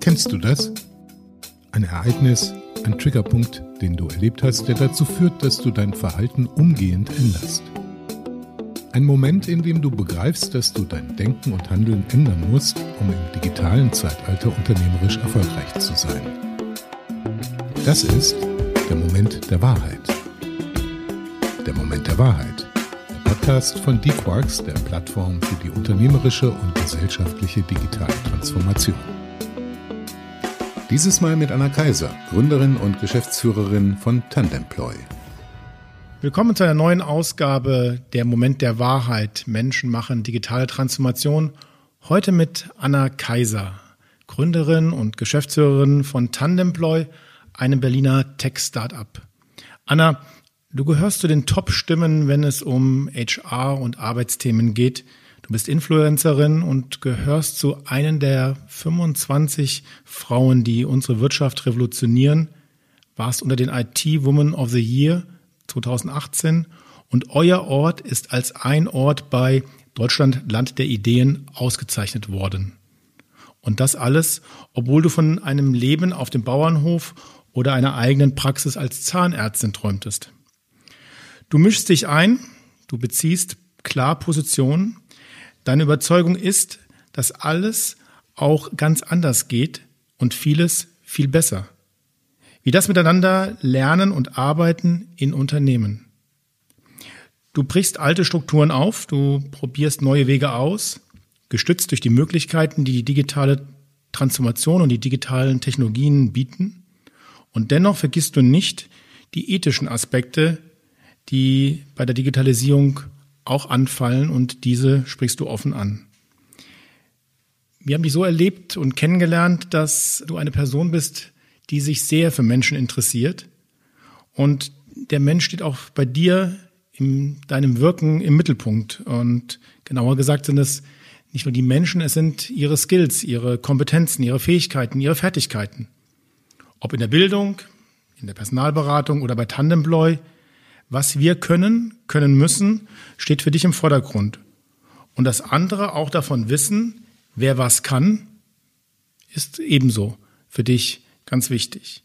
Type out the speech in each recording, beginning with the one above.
Kennst du das? Ein Ereignis, ein Triggerpunkt, den du erlebt hast, der dazu führt, dass du dein Verhalten umgehend änderst. Ein Moment, in dem du begreifst, dass du dein Denken und Handeln ändern musst, um im digitalen Zeitalter unternehmerisch erfolgreich zu sein. Das ist der Moment der Wahrheit. Der Moment der Wahrheit. Podcast von D-Quarks, der Plattform für die unternehmerische und gesellschaftliche digitale Transformation. Dieses Mal mit Anna Kaiser, Gründerin und Geschäftsführerin von Tandemploy. Willkommen zu einer neuen Ausgabe der Moment der Wahrheit. Menschen machen digitale Transformation. Heute mit Anna Kaiser, Gründerin und Geschäftsführerin von Tandemploy, einem Berliner Tech-Startup. Anna, du gehörst zu den Top-Stimmen, wenn es um HR und Arbeitsthemen geht. Du bist Influencerin und gehörst zu einen der 25 Frauen, die unsere Wirtschaft revolutionieren. Warst unter den IT Woman of the Year 2018 und euer Ort ist als ein Ort bei Deutschland Land der Ideen ausgezeichnet worden. Und das alles, obwohl du von einem Leben auf dem Bauernhof oder einer eigenen Praxis als Zahnärztin träumtest. Du mischst dich ein, du beziehst klar Position, Deine Überzeugung ist, dass alles auch ganz anders geht und vieles viel besser. Wie das miteinander lernen und arbeiten in Unternehmen. Du brichst alte Strukturen auf, du probierst neue Wege aus, gestützt durch die Möglichkeiten, die die digitale Transformation und die digitalen Technologien bieten. Und dennoch vergisst du nicht die ethischen Aspekte, die bei der Digitalisierung auch anfallen und diese sprichst du offen an. Wir haben dich so erlebt und kennengelernt, dass du eine Person bist, die sich sehr für Menschen interessiert. Und der Mensch steht auch bei dir in deinem Wirken im Mittelpunkt. Und genauer gesagt sind es nicht nur die Menschen, es sind ihre Skills, ihre Kompetenzen, ihre Fähigkeiten, ihre Fertigkeiten. Ob in der Bildung, in der Personalberatung oder bei Tandemploy, was wir können, können müssen, steht für dich im Vordergrund. Und das andere auch davon wissen, wer was kann, ist ebenso für dich ganz wichtig.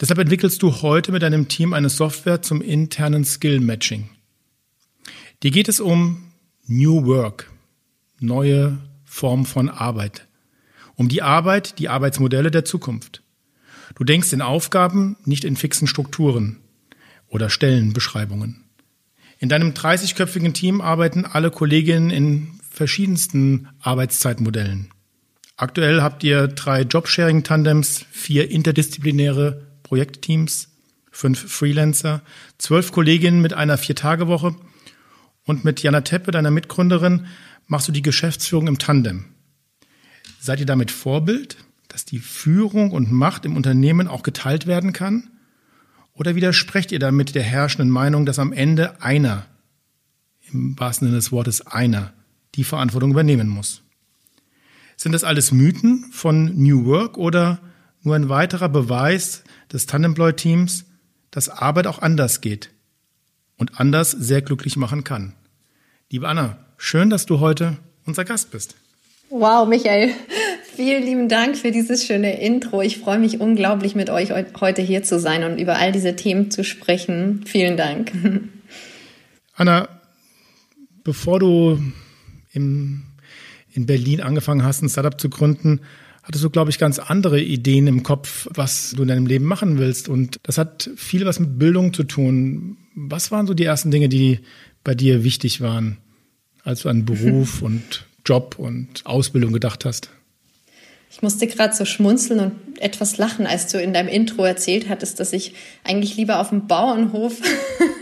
Deshalb entwickelst du heute mit deinem Team eine Software zum internen Skill Matching. Dir geht es um New Work, neue Form von Arbeit. Um die Arbeit, die Arbeitsmodelle der Zukunft. Du denkst in Aufgaben, nicht in fixen Strukturen oder Stellenbeschreibungen. In deinem 30-köpfigen Team arbeiten alle Kolleginnen in verschiedensten Arbeitszeitmodellen. Aktuell habt ihr drei Jobsharing-Tandems, vier interdisziplinäre Projektteams, fünf Freelancer, zwölf Kolleginnen mit einer Vier-Tage-Woche und mit Jana Teppe, deiner Mitgründerin, machst du die Geschäftsführung im Tandem. Seid ihr damit Vorbild, dass die Führung und Macht im Unternehmen auch geteilt werden kann? Oder widersprecht ihr damit der herrschenden Meinung, dass am Ende einer, im wahrsten Sinne des Wortes einer, die Verantwortung übernehmen muss? Sind das alles Mythen von New Work oder nur ein weiterer Beweis des Tandemploy-Teams, dass Arbeit auch anders geht und anders sehr glücklich machen kann? Liebe Anna, schön, dass du heute unser Gast bist. Wow, Michael, Vielen lieben Dank für dieses schöne Intro. Ich freue mich unglaublich, mit euch heute hier zu sein und über all diese Themen zu sprechen. Vielen Dank. Anna, bevor du im, in Berlin angefangen hast, ein Startup zu gründen, hattest du, glaube ich, ganz andere Ideen im Kopf, was du in deinem Leben machen willst. Und das hat viel was mit Bildung zu tun. Was waren so die ersten Dinge, die bei dir wichtig waren, als du an Beruf und Job und Ausbildung gedacht hast? Ich musste gerade so schmunzeln und etwas lachen, als du in deinem Intro erzählt hattest, dass ich eigentlich lieber auf dem Bauernhof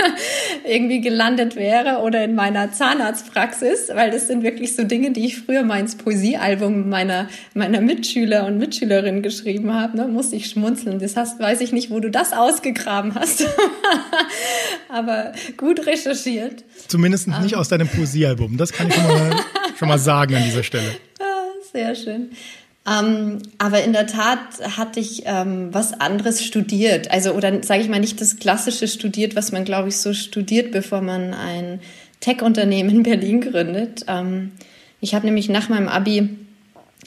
irgendwie gelandet wäre oder in meiner Zahnarztpraxis, weil das sind wirklich so Dinge, die ich früher mal ins Poesiealbum meiner, meiner Mitschüler und Mitschülerinnen geschrieben habe. Ne? Musste ich schmunzeln. Das heißt, weiß ich nicht, wo du das ausgegraben hast. Aber gut recherchiert. Zumindest nicht um. aus deinem Poesiealbum. Das kann ich schon mal, schon mal sagen an dieser Stelle. Ah, sehr schön. Ähm, aber in der Tat hatte ich ähm, was anderes studiert. Also, oder sage ich mal, nicht das Klassische studiert, was man, glaube ich, so studiert, bevor man ein Tech-Unternehmen in Berlin gründet. Ähm, Ich habe nämlich nach meinem Abi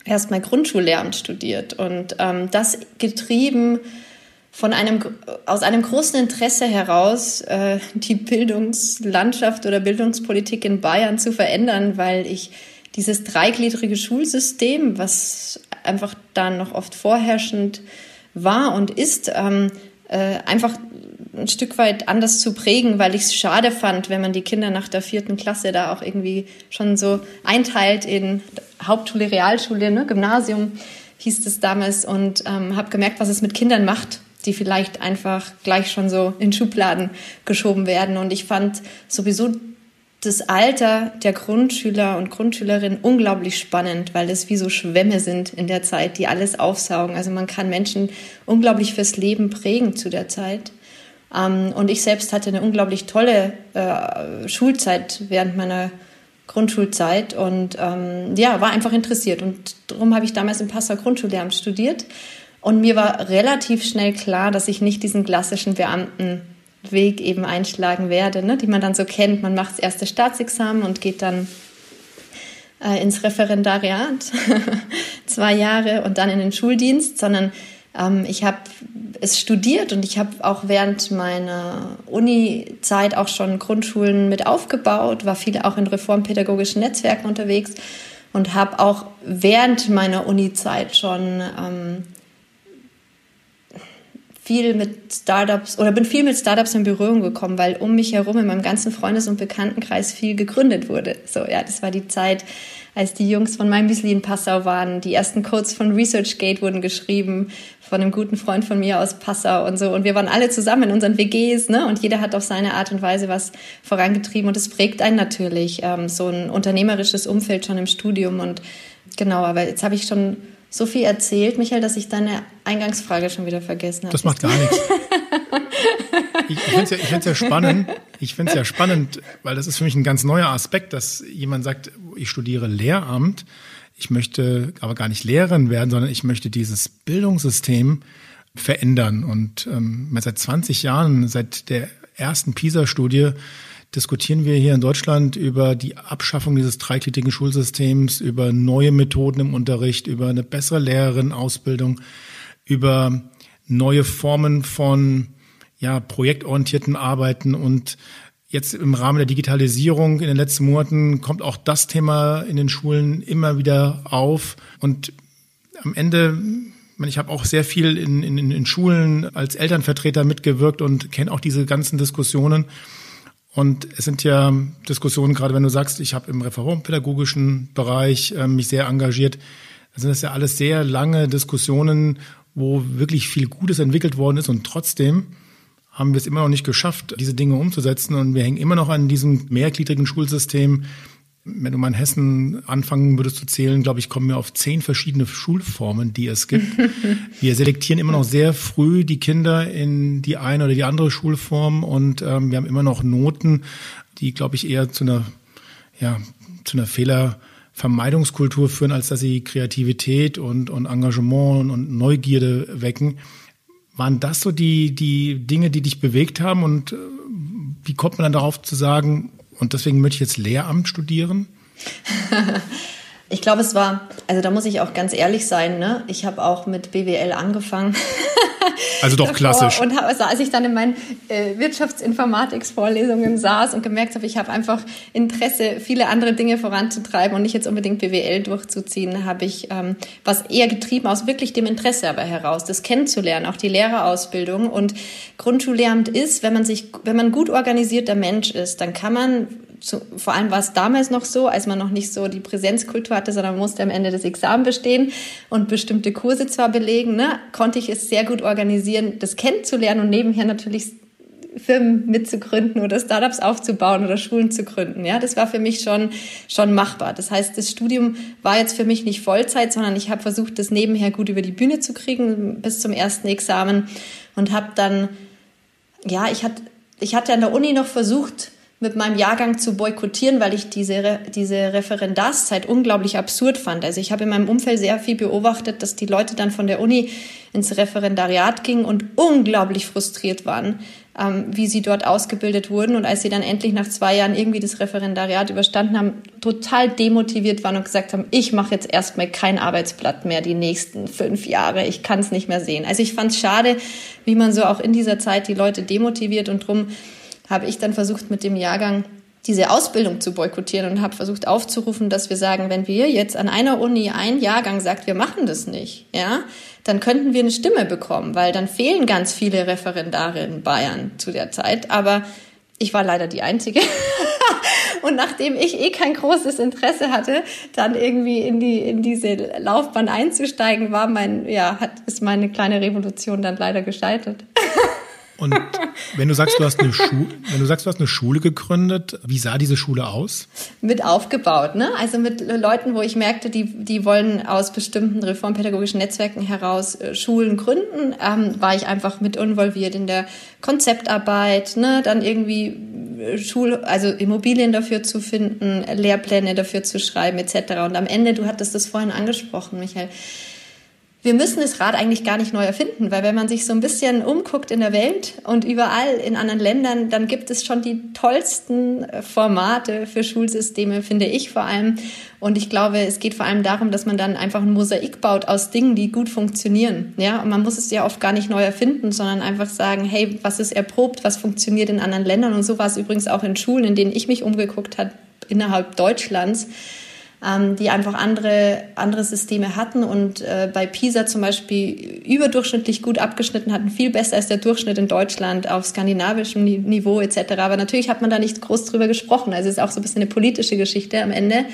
erstmal Grundschullehramt studiert und ähm, das getrieben von einem, aus einem großen Interesse heraus, äh, die Bildungslandschaft oder Bildungspolitik in Bayern zu verändern, weil ich dieses dreigliedrige Schulsystem, was einfach dann noch oft vorherrschend war und ist, ähm, äh, einfach ein Stück weit anders zu prägen, weil ich es schade fand, wenn man die Kinder nach der vierten Klasse da auch irgendwie schon so einteilt in Hauptschule, Realschule, ne, Gymnasium hieß es damals und ähm, habe gemerkt, was es mit Kindern macht, die vielleicht einfach gleich schon so in Schubladen geschoben werden. Und ich fand sowieso das Alter der Grundschüler und Grundschülerinnen unglaublich spannend, weil es wie so Schwämme sind in der Zeit, die alles aufsaugen. Also man kann Menschen unglaublich fürs Leben prägen zu der Zeit. Ähm, und ich selbst hatte eine unglaublich tolle äh, Schulzeit während meiner Grundschulzeit und ähm, ja, war einfach interessiert. Und darum habe ich damals im Passau Grundschullehramt studiert. Und mir war relativ schnell klar, dass ich nicht diesen klassischen Beamtenweg eben einschlagen werde, ne, die man dann so kennt. Man macht das erste Staatsexamen und geht dann äh, ins Referendariat, zwei Jahre und dann in den Schuldienst, sondern ähm, ich habe es studiert und ich habe auch während meiner Uni-Zeit auch schon Grundschulen mit aufgebaut, war viel auch in reformpädagogischen Netzwerken unterwegs und habe auch während meiner Uni-Zeit schon ähm, viel mit Startups oder bin viel mit Startups in Berührung gekommen, weil um mich herum in meinem ganzen Freundes- und Bekanntenkreis viel gegründet wurde. So, ja, das war die Zeit, als die Jungs von meinem Müsli in Passau waren. Die ersten Codes von ResearchGate wurden geschrieben von einem guten Freund von mir aus Passau und so. Und wir waren alle zusammen in unseren WGs, ne? Und jeder hat auf seine Art und Weise was vorangetrieben. Und es prägt einen natürlich, ähm, so ein unternehmerisches Umfeld schon im Studium. Und genau, aber jetzt habe ich schon so viel erzählt, Michael, dass ich deine Eingangsfrage schon wieder vergessen habe. Das macht gar nichts. ich ich finde es ja, ja spannend. Ich finde es ja spannend, weil das ist für mich ein ganz neuer Aspekt, dass jemand sagt, ich studiere Lehramt, ich möchte aber gar nicht Lehrerin werden, sondern ich möchte dieses Bildungssystem verändern. Und ähm, seit 20 Jahren, seit der ersten PISA-Studie, diskutieren wir hier in Deutschland über die Abschaffung dieses dreigliedrigen Schulsystems, über neue Methoden im Unterricht, über eine bessere Lehrerinnenausbildung, über neue Formen von ja, projektorientierten Arbeiten und jetzt im Rahmen der Digitalisierung in den letzten Monaten kommt auch das Thema in den Schulen immer wieder auf und am Ende ich habe auch sehr viel in, in, in Schulen als Elternvertreter mitgewirkt und kenne auch diese ganzen Diskussionen. Und es sind ja Diskussionen, gerade wenn du sagst, ich habe im reformpädagogischen Bereich äh, mich sehr engagiert, dann sind das ja alles sehr lange Diskussionen, wo wirklich viel Gutes entwickelt worden ist. Und trotzdem haben wir es immer noch nicht geschafft, diese Dinge umzusetzen. Und wir hängen immer noch an diesem mehrgliedrigen Schulsystem, wenn du mal in Hessen anfangen würdest zu zählen, glaube ich, kommen wir auf zehn verschiedene Schulformen, die es gibt. wir selektieren immer noch sehr früh die Kinder in die eine oder die andere Schulform und ähm, wir haben immer noch Noten, die, glaube ich, eher zu einer, ja, zu einer Fehlervermeidungskultur führen, als dass sie Kreativität und, und Engagement und Neugierde wecken. Waren das so die, die Dinge, die dich bewegt haben und äh, wie kommt man dann darauf zu sagen, und deswegen möchte ich jetzt Lehramt studieren? ich glaube, es war, also da muss ich auch ganz ehrlich sein, ne? Ich habe auch mit BWL angefangen. Also doch klassisch. Und als ich dann in meinen äh, Wirtschaftsinformatics-Vorlesungen saß und gemerkt habe, ich habe einfach Interesse, viele andere Dinge voranzutreiben und nicht jetzt unbedingt BWL durchzuziehen, habe ich ähm, was eher getrieben aus wirklich dem Interesse aber heraus, das kennenzulernen, auch die Lehrerausbildung. Und Grundschullehramt ist, wenn man sich, wenn man gut organisierter Mensch ist, dann kann man zu, vor allem war es damals noch so, als man noch nicht so die Präsenzkultur hatte, sondern man musste am Ende des Examen bestehen und bestimmte Kurse zwar belegen, ne, konnte ich es sehr gut organisieren, das kennenzulernen und nebenher natürlich Firmen mitzugründen oder Startups aufzubauen oder Schulen zu gründen. Ja, das war für mich schon, schon machbar. Das heißt, das Studium war jetzt für mich nicht Vollzeit, sondern ich habe versucht, das nebenher gut über die Bühne zu kriegen bis zum ersten Examen und habe dann, ja, ich hatte, ich hatte an der Uni noch versucht, mit meinem Jahrgang zu boykottieren, weil ich diese, diese Referendarszeit unglaublich absurd fand. Also ich habe in meinem Umfeld sehr viel beobachtet, dass die Leute dann von der Uni ins Referendariat gingen und unglaublich frustriert waren, ähm, wie sie dort ausgebildet wurden. Und als sie dann endlich nach zwei Jahren irgendwie das Referendariat überstanden haben, total demotiviert waren und gesagt haben, ich mache jetzt erstmal kein Arbeitsblatt mehr die nächsten fünf Jahre, ich kann es nicht mehr sehen. Also ich fand es schade, wie man so auch in dieser Zeit die Leute demotiviert und drum habe ich dann versucht mit dem Jahrgang diese Ausbildung zu boykottieren und habe versucht aufzurufen, dass wir sagen, wenn wir jetzt an einer Uni ein Jahrgang sagt, wir machen das nicht, ja, dann könnten wir eine Stimme bekommen, weil dann fehlen ganz viele Referendare in Bayern zu der Zeit. Aber ich war leider die Einzige. und nachdem ich eh kein großes Interesse hatte, dann irgendwie in die in diese Laufbahn einzusteigen, war mein ja hat ist meine kleine Revolution dann leider gescheitert. Und wenn du sagst, du hast eine Schule, wenn du sagst, du hast eine Schule gegründet, wie sah diese Schule aus? Mit aufgebaut, ne? Also mit Leuten, wo ich merkte, die, die wollen aus bestimmten reformpädagogischen Netzwerken heraus äh, Schulen gründen, ähm, war ich einfach mit involviert in der Konzeptarbeit, ne? Dann irgendwie äh, Schul, also Immobilien dafür zu finden, Lehrpläne dafür zu schreiben, etc. Und am Ende, du hattest das vorhin angesprochen, Michael wir müssen das Rad eigentlich gar nicht neu erfinden, weil wenn man sich so ein bisschen umguckt in der Welt und überall in anderen Ländern, dann gibt es schon die tollsten äh, Formate für Schulsysteme, finde ich vor allem. Und ich glaube, es geht vor allem darum, dass man dann einfach ein Mosaik baut aus Dingen, die gut funktionieren. Ja, und man muss es ja oft gar nicht neu erfinden, sondern einfach sagen, hey, was ist erprobt, was funktioniert in anderen Ländern? Und so war es übrigens auch in Schulen, in denen ich mich umgeguckt habe, innerhalb Deutschlands ähm, die einfach andere, andere Systeme hatten und äh, bei PISA zum Beispiel überdurchschnittlich gut abgeschnitten hatten, viel besser als der Durchschnitt in Deutschland auf skandinavischem Niveau etc. Aber natürlich hat man da nicht groß drüber gesprochen. Also es ist auch so ein bisschen eine politische Geschichte am Ende.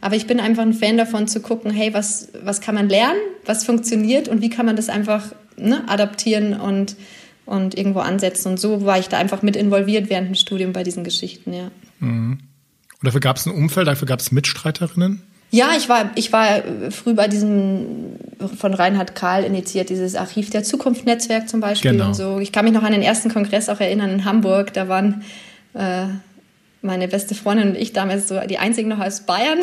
Aber ich bin einfach ein Fan davon zu gucken, hey, was, was kann man lernen, was funktioniert und wie kann man das einfach ne, adaptieren und, und irgendwo ansetzen. Und so war ich da einfach mit involviert während dem Studium bei diesen Geschichten, ja. Mhm. Und dafür gab es ein Umfeld, dafür gab es Mitstreiterinnen? Ja, ich war, ich war früh bei diesem von Reinhard Kahl initiiert, dieses Archiv der Zukunft Netzwerk zum Beispiel genau. und so. Ich kann mich noch an den ersten Kongress auch erinnern in Hamburg. Da waren äh, meine beste Freundin und ich damals so die einzigen noch aus Bayern,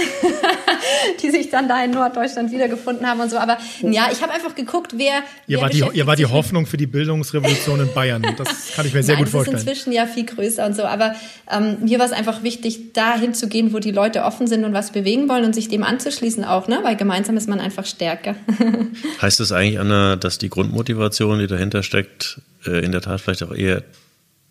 die sich dann da in Norddeutschland wiedergefunden haben und so. Aber ja, ich habe einfach geguckt, wer. Ihr wer war die, ihr war die Hoffnung für die Bildungsrevolution in Bayern. Das kann ich mir sehr Nein, gut vorstellen. Das ist inzwischen ja viel größer und so. Aber ähm, mir war es einfach wichtig, dahin zu gehen, wo die Leute offen sind und was bewegen wollen und sich dem anzuschließen auch, ne? Weil gemeinsam ist man einfach stärker. heißt das eigentlich, Anna, dass die Grundmotivation, die dahinter steckt, äh, in der Tat vielleicht auch eher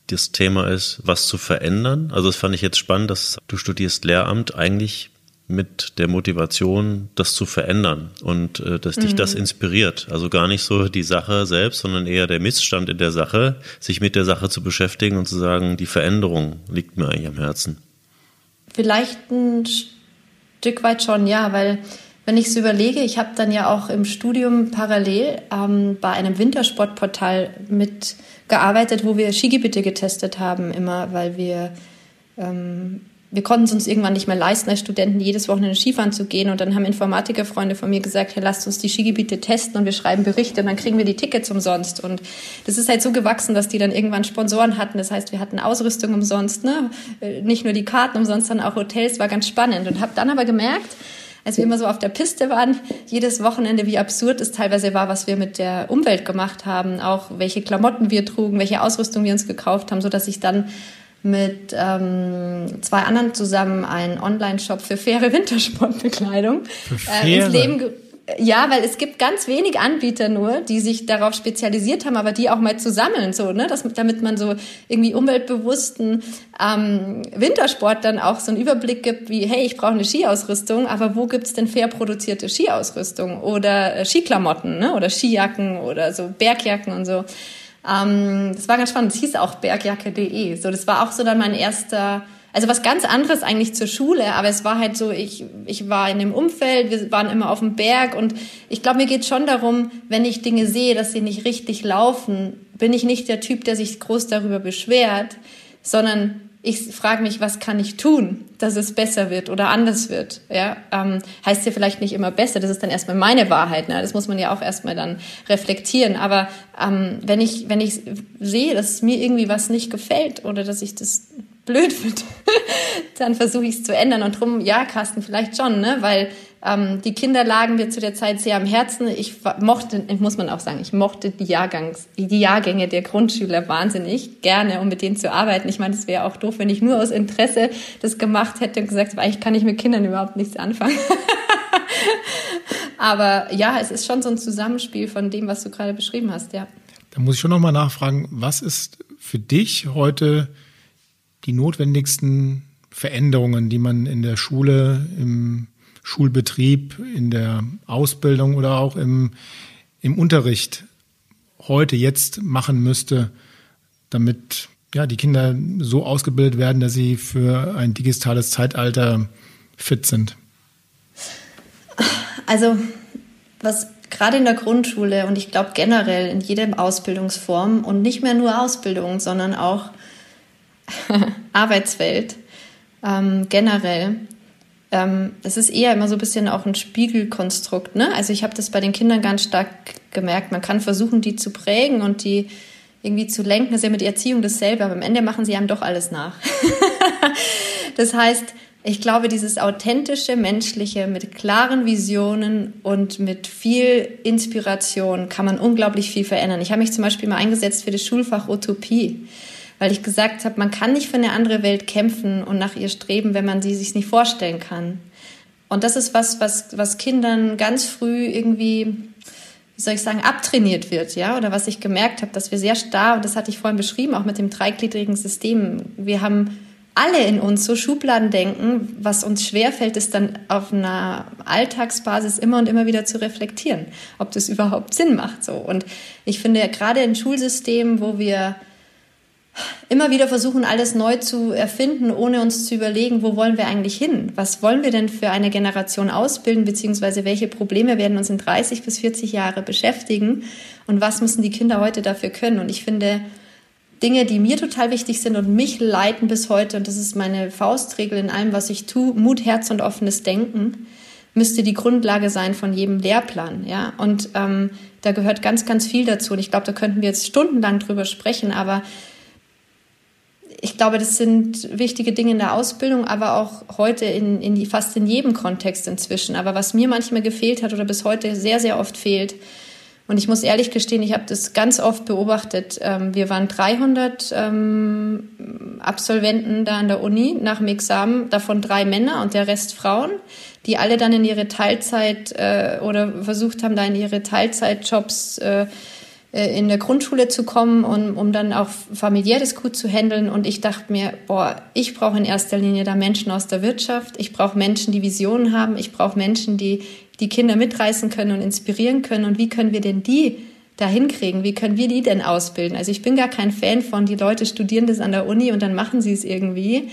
das Thema ist, was zu verändern. Also das fand ich jetzt spannend, dass du studierst Lehramt eigentlich mit der Motivation, das zu verändern und äh, dass dich mhm. das inspiriert. Also gar nicht so die Sache selbst, sondern eher der Missstand in der Sache, sich mit der Sache zu beschäftigen und zu sagen, die Veränderung liegt mir eigentlich am Herzen. Vielleicht ein Stück weit schon, ja, weil wenn ich es überlege, ich habe dann ja auch im Studium parallel ähm, bei einem Wintersportportal mitgearbeitet, wo wir Skigebiete getestet haben, immer, weil wir ähm, wir konnten es uns irgendwann nicht mehr leisten, als Studenten jedes Wochenende Skifahren zu gehen. Und dann haben Informatikerfreunde von mir gesagt, hey, lasst uns die Skigebiete testen und wir schreiben Berichte und dann kriegen wir die Tickets umsonst. Und das ist halt so gewachsen, dass die dann irgendwann Sponsoren hatten. Das heißt, wir hatten Ausrüstung umsonst, ne? Äh, nicht nur die Karten umsonst, sondern auch Hotels. War ganz spannend. Und habe dann aber gemerkt, als wir immer so auf der Piste waren, jedes Wochenende, wie absurd es teilweise war, was wir mit der Umwelt gemacht haben, auch welche Klamotten wir trugen, welche Ausrüstung wir uns gekauft haben, so dass ich dann mit ähm, zwei anderen zusammen einen Online-Shop für faire Wintersportbekleidung äh, ins Leben ja, weil es gibt ganz wenig Anbieter nur, die sich darauf spezialisiert haben, aber die auch mal zu sammeln, so, ne, das, damit man so irgendwie umweltbewussten ähm, Wintersport dann auch so einen Überblick gibt, wie, hey, ich brauche eine Skiausrüstung, aber wo gibt's denn fair produzierte Skiausrüstung oder äh, Skiklamotten, ne, oder Skijacken oder so Bergjacken und so. Ähm, das war ganz spannend. Das hieß auch bergjacke.de. So, das war auch so dann mein erster also was ganz anderes eigentlich zur Schule, aber es war halt so, ich, ich war in dem Umfeld, wir waren immer auf dem Berg und ich glaube, mir geht schon darum, wenn ich Dinge sehe, dass sie nicht richtig laufen, bin ich nicht der Typ, der sich groß darüber beschwert, sondern ich frage mich, was kann ich tun, dass es besser wird oder anders wird. Ja, ähm, heißt ja vielleicht nicht immer besser. Das ist dann erstmal meine Wahrheit. Ne? Das muss man ja auch erstmal dann reflektieren. Aber ähm, wenn ich wenn ich sehe, dass mir irgendwie was nicht gefällt oder dass ich das blöd wird, dann versuche ich es zu ändern. Und drum, ja, Carsten, vielleicht schon, ne? Weil ähm, die Kinder lagen mir zu der Zeit sehr am Herzen. Ich mochte, muss man auch sagen, ich mochte die Jahrgangs, die Jahrgänge der Grundschüler wahnsinnig gerne, um mit denen zu arbeiten. Ich meine, es wäre auch doof, wenn ich nur aus Interesse das gemacht hätte und gesagt, eigentlich kann ich mit Kindern überhaupt nichts anfangen. Aber ja, es ist schon so ein Zusammenspiel von dem, was du gerade beschrieben hast, ja. Da muss ich schon nochmal nachfragen, was ist für dich heute die notwendigsten Veränderungen, die man in der Schule, im Schulbetrieb, in der Ausbildung oder auch im, im Unterricht heute jetzt machen müsste, damit ja, die Kinder so ausgebildet werden, dass sie für ein digitales Zeitalter fit sind? Also, was gerade in der Grundschule und ich glaube generell in jeder Ausbildungsform und nicht mehr nur Ausbildung, sondern auch Arbeitswelt ähm, generell. Ähm, es ist eher immer so ein bisschen auch ein Spiegelkonstrukt. Ne? Also ich habe das bei den Kindern ganz stark gemerkt. Man kann versuchen, die zu prägen und die irgendwie zu lenken. Das ist ja mit Erziehung dasselbe, aber am Ende machen sie einem doch alles nach. das heißt, ich glaube, dieses authentische, menschliche mit klaren Visionen und mit viel Inspiration kann man unglaublich viel verändern. Ich habe mich zum Beispiel mal eingesetzt für das Schulfach Utopie weil ich gesagt habe, man kann nicht für eine andere Welt kämpfen und nach ihr streben, wenn man sie sich nicht vorstellen kann. Und das ist was, was, was Kindern ganz früh irgendwie, wie soll ich sagen, abtrainiert wird, ja, oder was ich gemerkt habe, dass wir sehr starr, und das hatte ich vorhin beschrieben, auch mit dem dreigliedrigen System, wir haben alle in uns so Schubladen denken, was uns schwerfällt, ist dann auf einer Alltagsbasis immer und immer wieder zu reflektieren, ob das überhaupt Sinn macht, so. Und ich finde, gerade in Schulsystemen, wo wir immer wieder versuchen, alles neu zu erfinden, ohne uns zu überlegen, wo wollen wir eigentlich hin? Was wollen wir denn für eine Generation ausbilden, beziehungsweise welche Probleme werden uns in 30 bis 40 Jahre beschäftigen und was müssen die Kinder heute dafür können? Und ich finde, Dinge, die mir total wichtig sind und mich leiten bis heute, und das ist meine Faustregel in allem, was ich tue, Mut, Herz und offenes Denken, müsste die Grundlage sein von jedem Lehrplan. Ja? Und ähm, da gehört ganz, ganz viel dazu. Und ich glaube, da könnten wir jetzt stundenlang drüber sprechen, aber ich glaube, das sind wichtige Dinge in der Ausbildung, aber auch heute in, in die, fast in jedem Kontext inzwischen. Aber was mir manchmal gefehlt hat oder bis heute sehr, sehr oft fehlt, und ich muss ehrlich gestehen, ich habe das ganz oft beobachtet. Ähm, wir waren 300 ähm, Absolventen da an der Uni nach dem Examen, davon drei Männer und der Rest Frauen, die alle dann in ihre Teilzeit äh, oder versucht haben, da in ihre Teilzeitjobs äh, in der Grundschule zu kommen, um, um dann auch familiäres gut zu handeln. Und ich dachte mir, boah, ich brauche in erster Linie da Menschen aus der Wirtschaft. Ich brauche Menschen, die Visionen haben. Ich brauche Menschen, die die Kinder mitreißen können und inspirieren können. Und wie können wir denn die da hinkriegen? Wie können wir die denn ausbilden? Also ich bin gar kein Fan von, die Leute studieren das an der Uni und dann machen sie es irgendwie,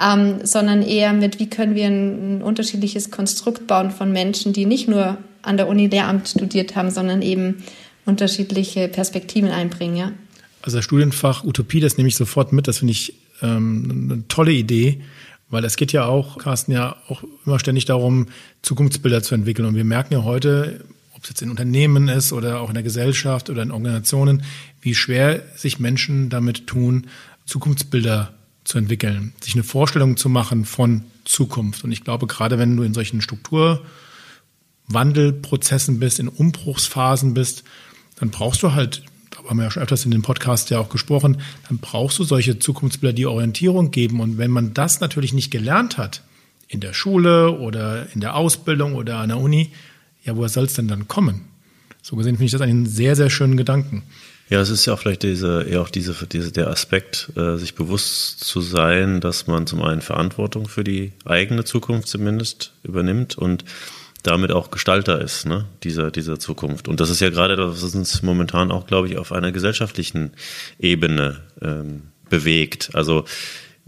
ähm, sondern eher mit, wie können wir ein, ein unterschiedliches Konstrukt bauen von Menschen, die nicht nur an der Uni Lehramt studiert haben, sondern eben unterschiedliche Perspektiven einbringen, ja. Also das Studienfach Utopie, das nehme ich sofort mit. Das finde ich ähm, eine tolle Idee, weil es geht ja auch, Carsten, ja auch immer ständig darum, Zukunftsbilder zu entwickeln. Und wir merken ja heute, ob es jetzt in Unternehmen ist oder auch in der Gesellschaft oder in Organisationen, wie schwer sich Menschen damit tun, Zukunftsbilder zu entwickeln, sich eine Vorstellung zu machen von Zukunft. Und ich glaube, gerade wenn du in solchen Strukturwandelprozessen bist, in Umbruchsphasen bist, dann brauchst du halt, da haben wir ja schon öfters in dem Podcast ja auch gesprochen, dann brauchst du solche Zukunftsbilder, die Orientierung geben. Und wenn man das natürlich nicht gelernt hat, in der Schule oder in der Ausbildung oder an der Uni, ja, woher soll es denn dann kommen? So gesehen finde ich das einen sehr, sehr schönen Gedanken. Ja, es ist ja auch vielleicht diese, eher auch diese, diese, der Aspekt, äh, sich bewusst zu sein, dass man zum einen Verantwortung für die eigene Zukunft zumindest übernimmt und damit auch Gestalter ist, ne, dieser, dieser Zukunft. Und das ist ja gerade das, uns momentan auch, glaube ich, auf einer gesellschaftlichen Ebene ähm, bewegt. Also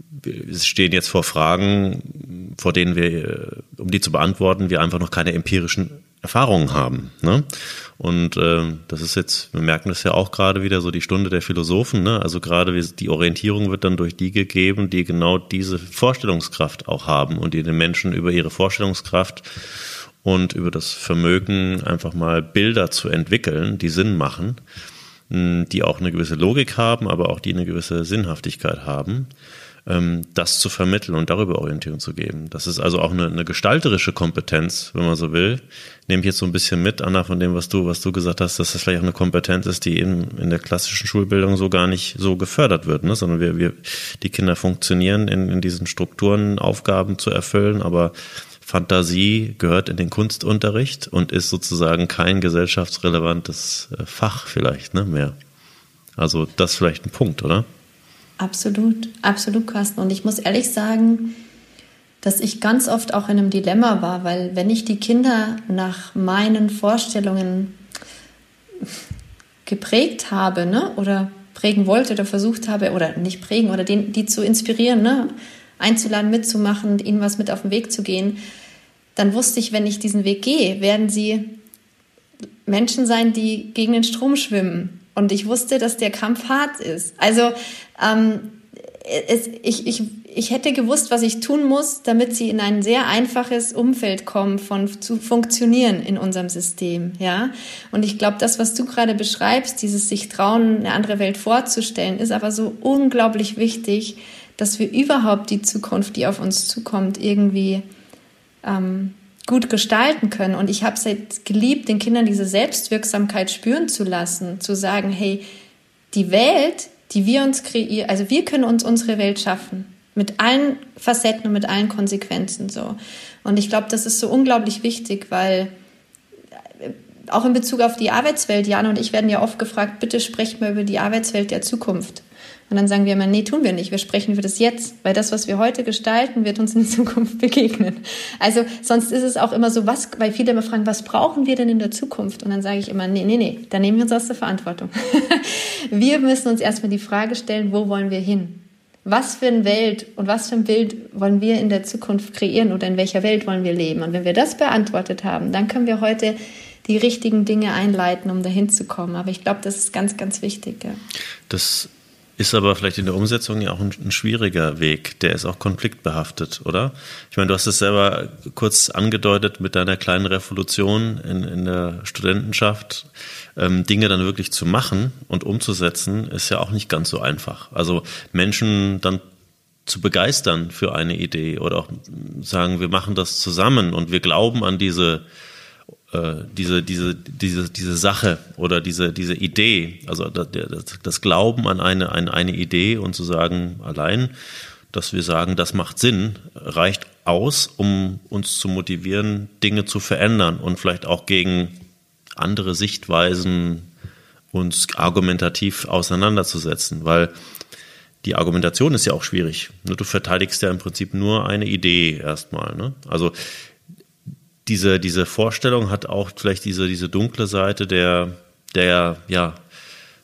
wir stehen jetzt vor Fragen, vor denen wir, äh, um die zu beantworten, wir einfach noch keine empirischen Erfahrungen haben. Ne? Und äh, das ist jetzt, wir merken das ja auch gerade wieder, so die Stunde der Philosophen. Ne? Also gerade die Orientierung wird dann durch die gegeben, die genau diese Vorstellungskraft auch haben und die den Menschen über ihre Vorstellungskraft und über das Vermögen einfach mal Bilder zu entwickeln, die Sinn machen, die auch eine gewisse Logik haben, aber auch die eine gewisse Sinnhaftigkeit haben, ähm, das zu vermitteln und darüber Orientierung zu geben. Das ist also auch eine, eine gestalterische Kompetenz, wenn man so will. Nehme ich jetzt so ein bisschen mit, Anna, von dem, was du, was du gesagt hast, dass das vielleicht auch eine Kompetenz ist, die in, in der klassischen Schulbildung so gar nicht so gefördert wird, ne? sondern wir, wir, die Kinder funktionieren in, in diesen Strukturen, Aufgaben zu erfüllen, aber Fantasie gehört in den Kunstunterricht und ist sozusagen kein gesellschaftsrelevantes äh, Fach vielleicht ne, mehr. Also das ist vielleicht ein Punkt, oder? Absolut, absolut, Carsten. Und ich muss ehrlich sagen, dass ich ganz oft auch in einem Dilemma war, weil wenn ich die Kinder nach meinen Vorstellungen geprägt habe, ne, oder prägen wollte oder versucht habe, oder nicht prägen, oder den, die zu inspirieren, ne, einzuladen, mitzumachen, ihnen was mit auf den Weg zu gehen, dann wusste ich, wenn ich diesen Weg gehe, werden sie Menschen sein, die gegen den Strom schwimmen und ich wusste, dass der Kampf hart ist. Also ähm, es, ich, ich, ich hätte gewusst, was ich tun muss, damit sie in ein sehr einfaches Umfeld kommen, von zu funktionieren in unserem System. Ja, und ich glaube, das, was du gerade beschreibst, dieses sich trauen, eine andere Welt vorzustellen, ist aber so unglaublich wichtig, dass wir überhaupt die Zukunft, die auf uns zukommt, irgendwie ähm, gut gestalten können. Und ich habe es geliebt, den Kindern diese Selbstwirksamkeit spüren zu lassen, zu sagen, hey, die Welt, die wir uns kreieren, also wir können uns unsere Welt schaffen. Mit allen Facetten und mit allen Konsequenzen so. Und ich glaube, das ist so unglaublich wichtig, weil äh, auch in Bezug auf die Arbeitswelt, Jan und ich werden ja oft gefragt, bitte sprecht mal über die Arbeitswelt der Zukunft. Und dann sagen wir immer, nee, tun wir nicht. Wir sprechen über das Jetzt, weil das, was wir heute gestalten, wird uns in Zukunft begegnen. Also sonst ist es auch immer so, was, weil viele immer fragen, was brauchen wir denn in der Zukunft? Und dann sage ich immer, nee, nee, nee, da nehmen wir uns aus der Verantwortung. wir müssen uns erstmal die Frage stellen, wo wollen wir hin? Was für eine Welt und was für ein Bild wollen wir in der Zukunft kreieren oder in welcher Welt wollen wir leben? Und wenn wir das beantwortet haben, dann können wir heute die richtigen Dinge einleiten, um dahin zu kommen. Aber ich glaube, das ist ganz, ganz wichtig. Ja. Das ist aber vielleicht in der Umsetzung ja auch ein, ein, schwieriger Weg. Der ist auch konfliktbehaftet, oder? Ich meine, du hast es selber kurz angedeutet mit deiner kleinen Revolution in, in der Studentenschaft. Ähm, Dinge dann wirklich zu machen und umzusetzen, ist ja auch nicht ganz so einfach. Also Menschen dann zu begeistern für eine Idee oder auch sagen, wir machen das zusammen und wir glauben an diese diese, diese, diese, diese Sache oder diese, diese Idee, also das, das Glauben an eine, an eine Idee und zu sagen, allein, dass wir sagen, das macht Sinn, reicht aus, um uns zu motivieren, Dinge zu verändern und vielleicht auch gegen andere Sichtweisen uns argumentativ auseinanderzusetzen, weil die Argumentation ist ja auch schwierig. Du verteidigst ja im Prinzip nur eine Idee erstmal. Ne? Also diese, diese Vorstellung hat auch vielleicht diese, diese dunkle Seite der, der, ja,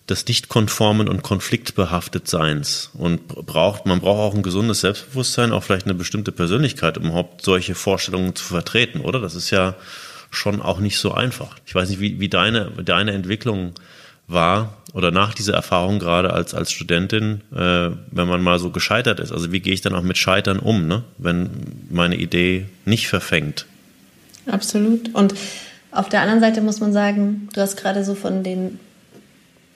des nicht-konformen und konfliktbehaftet Seins und braucht, man braucht auch ein gesundes Selbstbewusstsein, auch vielleicht eine bestimmte Persönlichkeit, um überhaupt solche Vorstellungen zu vertreten, oder? Das ist ja schon auch nicht so einfach. Ich weiß nicht, wie, wie deine, deine Entwicklung war oder nach dieser Erfahrung gerade als, als Studentin, äh, wenn man mal so gescheitert ist. Also wie gehe ich dann auch mit Scheitern um, ne? wenn meine Idee nicht verfängt? Absolut. Und auf der anderen Seite muss man sagen, du hast gerade so von den,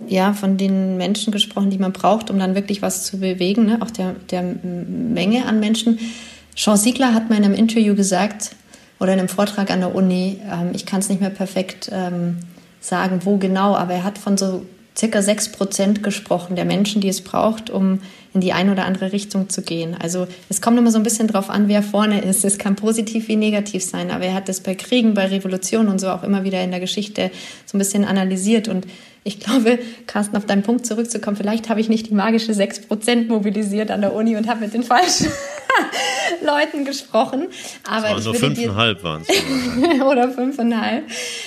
ja, von den Menschen gesprochen, die man braucht, um dann wirklich was zu bewegen, ne? auch der, der Menge an Menschen. Jean Siegler hat mal in einem Interview gesagt, oder in einem Vortrag an der Uni, ähm, ich kann es nicht mehr perfekt ähm, sagen, wo genau, aber er hat von so circa sechs Prozent gesprochen der Menschen, die es braucht, um in die eine oder andere Richtung zu gehen. Also es kommt immer so ein bisschen drauf an, wer vorne ist. Es kann positiv wie negativ sein, aber er hat das bei Kriegen, bei Revolutionen und so auch immer wieder in der Geschichte so ein bisschen analysiert und ich glaube, Carsten, auf deinen Punkt zurückzukommen, vielleicht habe ich nicht die magische 6% mobilisiert an der Uni und habe mit den falschen Leuten gesprochen. Aber es waren nur fünfeinhalb waren es. oder fünfeinhalb.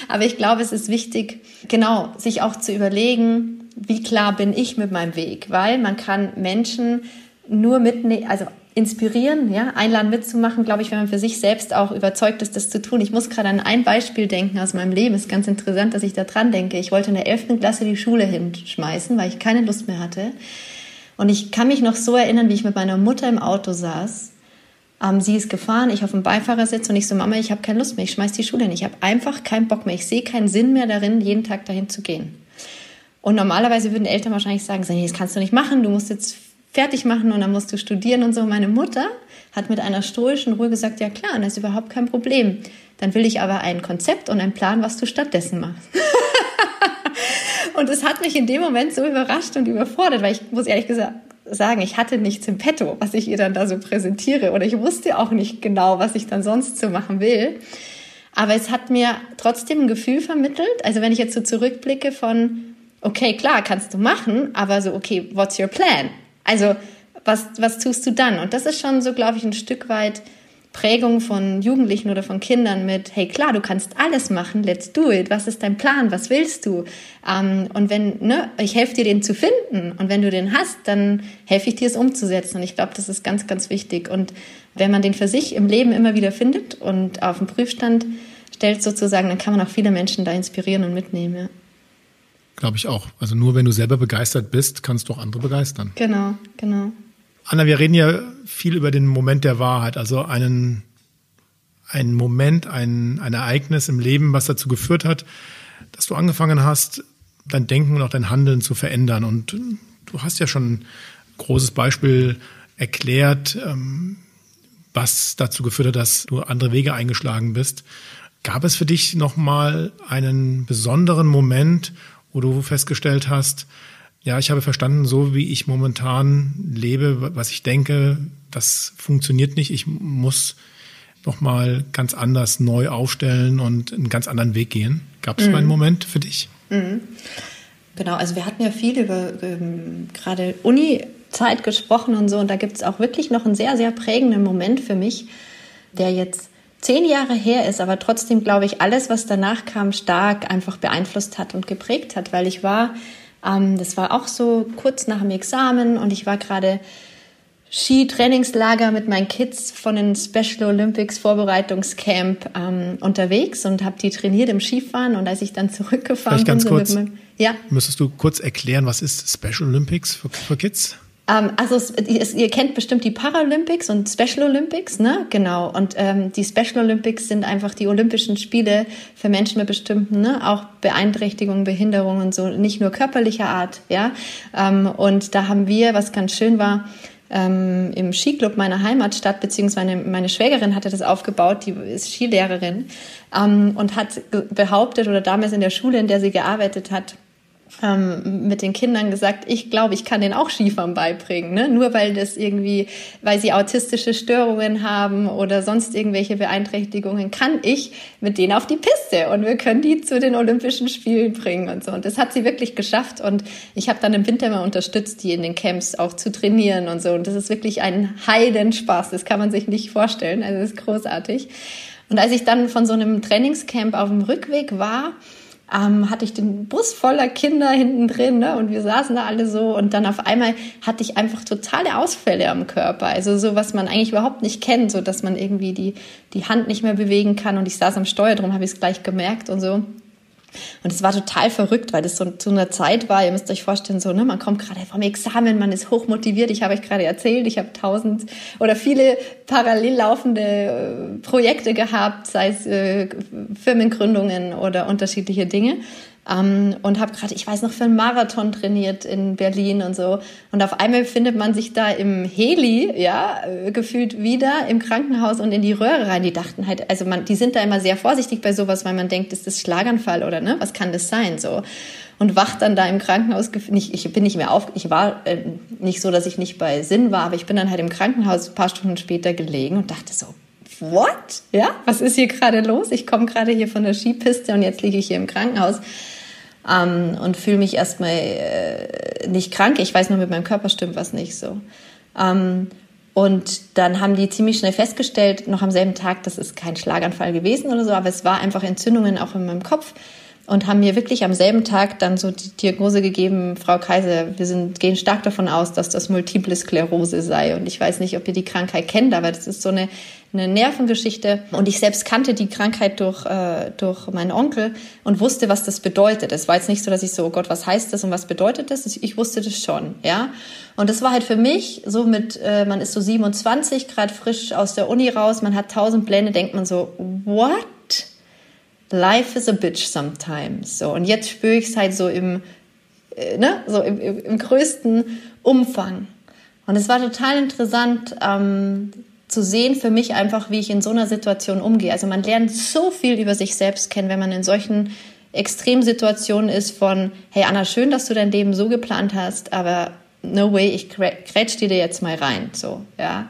Aber ich glaube, es ist wichtig, genau, sich auch zu überlegen, wie klar bin ich mit meinem Weg, weil man kann Menschen nur mitnehmen, also inspirieren, ja, einladen mitzumachen, glaube ich, wenn man für sich selbst auch überzeugt ist, das zu tun. Ich muss gerade an ein Beispiel denken aus meinem Leben. Ist ganz interessant, dass ich da dran denke. Ich wollte in der 11. Klasse die Schule hinschmeißen, weil ich keine Lust mehr hatte. Und ich kann mich noch so erinnern, wie ich mit meiner Mutter im Auto saß. Ähm, sie ist gefahren, ich auf dem Beifahrersitz und ich so, Mama, ich habe keine Lust mehr, ich schmeiß die Schule hin. Ich habe einfach keinen Bock mehr. Ich sehe keinen Sinn mehr darin, jeden Tag dahin zu gehen. Und normalerweise würden Eltern wahrscheinlich sagen, das kannst du nicht machen, du musst jetzt fertig machen und dann musst du studieren und so. Meine Mutter hat mit einer stoischen Ruhe gesagt, ja klar, das ist überhaupt kein Problem. Dann will ich aber ein Konzept und einen Plan, was du stattdessen machst. und es hat mich in dem Moment so überrascht und überfordert, weil ich muss ehrlich gesagt sagen, ich hatte nichts im Petto, was ich ihr dann da so präsentiere oder ich wusste auch nicht genau, was ich dann sonst so machen will. Aber es hat mir trotzdem ein Gefühl vermittelt, also wenn ich jetzt so zurückblicke von, okay, klar, kannst du machen, aber so, okay, what's your plan? Also, was, was tust du dann? Und das ist schon so, glaube ich, ein Stück weit Prägung von Jugendlichen oder von Kindern mit, hey klar, du kannst alles machen, let's do it. Was ist dein Plan? Was willst du? Ähm, und wenn, ne, ich helfe dir, den zu finden. Und wenn du den hast, dann helfe ich dir, es umzusetzen. Und ich glaube, das ist ganz, ganz wichtig. Und wenn man den für sich im Leben immer wieder findet und auf den Prüfstand stellt sozusagen, dann kann man auch viele Menschen da inspirieren und mitnehmen. Ja. Glaube ich auch. Also nur wenn du selber begeistert bist, kannst du auch andere begeistern. Genau, genau. Anna, wir reden ja viel über den Moment der Wahrheit, also einen, einen Moment, ein, ein Ereignis im Leben, was dazu geführt hat, dass du angefangen hast, dein Denken und auch dein Handeln zu verändern. Und du hast ja schon ein großes Beispiel erklärt, ähm, was dazu geführt hat, dass du andere Wege eingeschlagen bist. Gab es für dich nochmal einen besonderen Moment, wo du festgestellt hast, ja, ich habe verstanden, so wie ich momentan lebe, was ich denke, das funktioniert nicht. Ich muss nochmal ganz anders neu aufstellen und einen ganz anderen Weg gehen. Gab es mhm. einen Moment für dich? Mhm. Genau, also wir hatten ja viel über ähm, gerade Uni-Zeit gesprochen und so, und da gibt es auch wirklich noch einen sehr, sehr prägenden Moment für mich, der jetzt zehn Jahre her ist, aber trotzdem, glaube ich, alles, was danach kam, stark einfach beeinflusst hat und geprägt hat, weil ich war, ähm, das war auch so kurz nach dem Examen und ich war gerade Skitrainingslager mit meinen Kids von den Special Olympics Vorbereitungscamp ähm, unterwegs und habe die trainiert im Skifahren und als ich dann zurückgefahren Vielleicht ganz bin, so kurz, ja. müsstest du kurz erklären, was ist Special Olympics für, für Kids? Ähm, also es, es, ihr kennt bestimmt die Paralympics und Special Olympics, ne? Genau. Und ähm, die Special Olympics sind einfach die Olympischen Spiele für Menschen mit bestimmten, ne, auch Beeinträchtigungen, Behinderungen und so, nicht nur körperlicher Art, ja. Ähm, und da haben wir, was ganz schön war, ähm, im Skiclub meiner Heimatstadt, beziehungsweise meine Schwägerin hatte das aufgebaut, die ist Skilehrerin ähm, und hat behauptet oder damals in der Schule, in der sie gearbeitet hat, ähm, mit den Kindern gesagt, ich glaube, ich kann denen auch Skifahren beibringen, ne? nur weil das irgendwie, weil sie autistische Störungen haben oder sonst irgendwelche Beeinträchtigungen, kann ich mit denen auf die Piste und wir können die zu den Olympischen Spielen bringen und so. Und das hat sie wirklich geschafft und ich habe dann im Winter mal unterstützt, die in den Camps auch zu trainieren und so. Und das ist wirklich ein Heidenspaß, das kann man sich nicht vorstellen, also das ist großartig. Und als ich dann von so einem Trainingscamp auf dem Rückweg war, ähm, hatte ich den Bus voller Kinder hinten drin ne? und wir saßen da alle so und dann auf einmal hatte ich einfach totale Ausfälle am Körper. Also so, was man eigentlich überhaupt nicht kennt, so dass man irgendwie die, die Hand nicht mehr bewegen kann und ich saß am Steuer, drum habe ich es gleich gemerkt und so. Und es war total verrückt, weil das so zu einer Zeit war, ihr müsst euch vorstellen, so, ne, man kommt gerade vom Examen, man ist hochmotiviert. Ich habe euch gerade erzählt, ich habe tausend oder viele parallel laufende äh, Projekte gehabt, sei es äh, Firmengründungen oder unterschiedliche Dinge. Ähm, und habe gerade, ich weiß noch, für einen Marathon trainiert in Berlin und so. Und auf einmal findet man sich da im Heli, ja, äh, gefühlt wieder im Krankenhaus und in die Röhre rein. Die dachten halt, also man, die sind da immer sehr vorsichtig bei sowas, weil man denkt, ist das Schlaganfall oder ne? Was kann das sein? So und wacht dann da im Krankenhaus. Nicht, ich bin nicht mehr auf, ich war äh, nicht so, dass ich nicht bei Sinn war, aber ich bin dann halt im Krankenhaus ein paar Stunden später gelegen und dachte so, what? Ja, was ist hier gerade los? Ich komme gerade hier von der Skipiste und jetzt liege ich hier im Krankenhaus ähm, und fühle mich erstmal äh, nicht krank. Ich weiß nur, mit meinem Körper stimmt was nicht so. Ähm, und dann haben die ziemlich schnell festgestellt, noch am selben Tag, das ist kein Schlaganfall gewesen oder so, aber es war einfach Entzündungen auch in meinem Kopf und haben mir wirklich am selben Tag dann so die Diagnose gegeben, Frau Kaiser, wir sind, gehen stark davon aus, dass das Multiple Sklerose sei. Und ich weiß nicht, ob ihr die Krankheit kennt, aber das ist so eine, eine Nervengeschichte. Und ich selbst kannte die Krankheit durch, äh, durch meinen Onkel und wusste, was das bedeutet. Es war jetzt nicht so, dass ich so, oh Gott, was heißt das und was bedeutet das? Ich wusste das schon, ja. Und das war halt für mich so mit, äh, man ist so 27, gerade frisch aus der Uni raus, man hat tausend Pläne, denkt man so, what? Life is a bitch sometimes. So, und jetzt spüre ich es halt so im, äh, ne, so im, im, im größten Umfang. Und es war total interessant ähm, zu sehen für mich einfach, wie ich in so einer Situation umgehe. Also man lernt so viel über sich selbst kennen, wenn man in solchen Extremsituationen ist von, hey Anna, schön, dass du dein Leben so geplant hast, aber no way, ich grätsch dir jetzt mal rein, so, ja.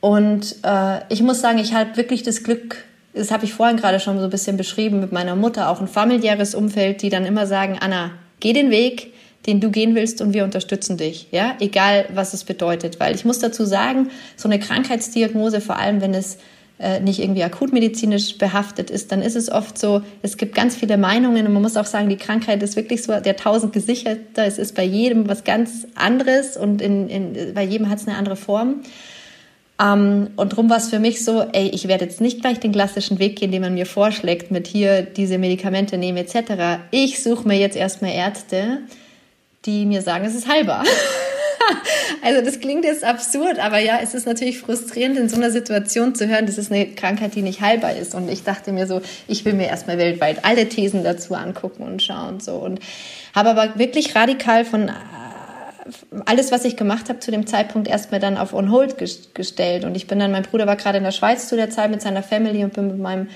Und äh, ich muss sagen, ich habe wirklich das Glück, das habe ich vorhin gerade schon so ein bisschen beschrieben mit meiner Mutter, auch ein familiäres Umfeld, die dann immer sagen, Anna, geh den Weg, den du gehen willst und wir unterstützen dich, ja, egal was es bedeutet, weil ich muss dazu sagen, so eine Krankheitsdiagnose, vor allem wenn es äh, nicht irgendwie akutmedizinisch behaftet ist, dann ist es oft so, es gibt ganz viele Meinungen und man muss auch sagen, die Krankheit ist wirklich so der tausend Gesichter, es ist bei jedem was ganz anderes und in, in, bei jedem hat es eine andere Form. Um, ähm, und darum war es für mich so, ey, ich werde jetzt nicht gleich den klassischen Weg gehen, den man mir vorschlägt, mit hier diese Medikamente nehmen etc. Ich suche mir jetzt erstmal Ärzte, die mir sagen, es ist heilbar. also das klingt jetzt absurd, aber ja, es ist natürlich frustrierend, in so einer Situation zu hören, das ist eine Krankheit, die nicht heilbar ist. Und ich dachte mir so, ich will mir erstmal weltweit alle Thesen dazu angucken und schauen so und habe aber wirklich radikal von äh, alles, was ich gemacht habe, zu dem Zeitpunkt erstmal dann auf On Hold gestellt. Und ich bin dann, mein Bruder war gerade in der Schweiz zu der Zeit mit seiner Family und bin mit meinem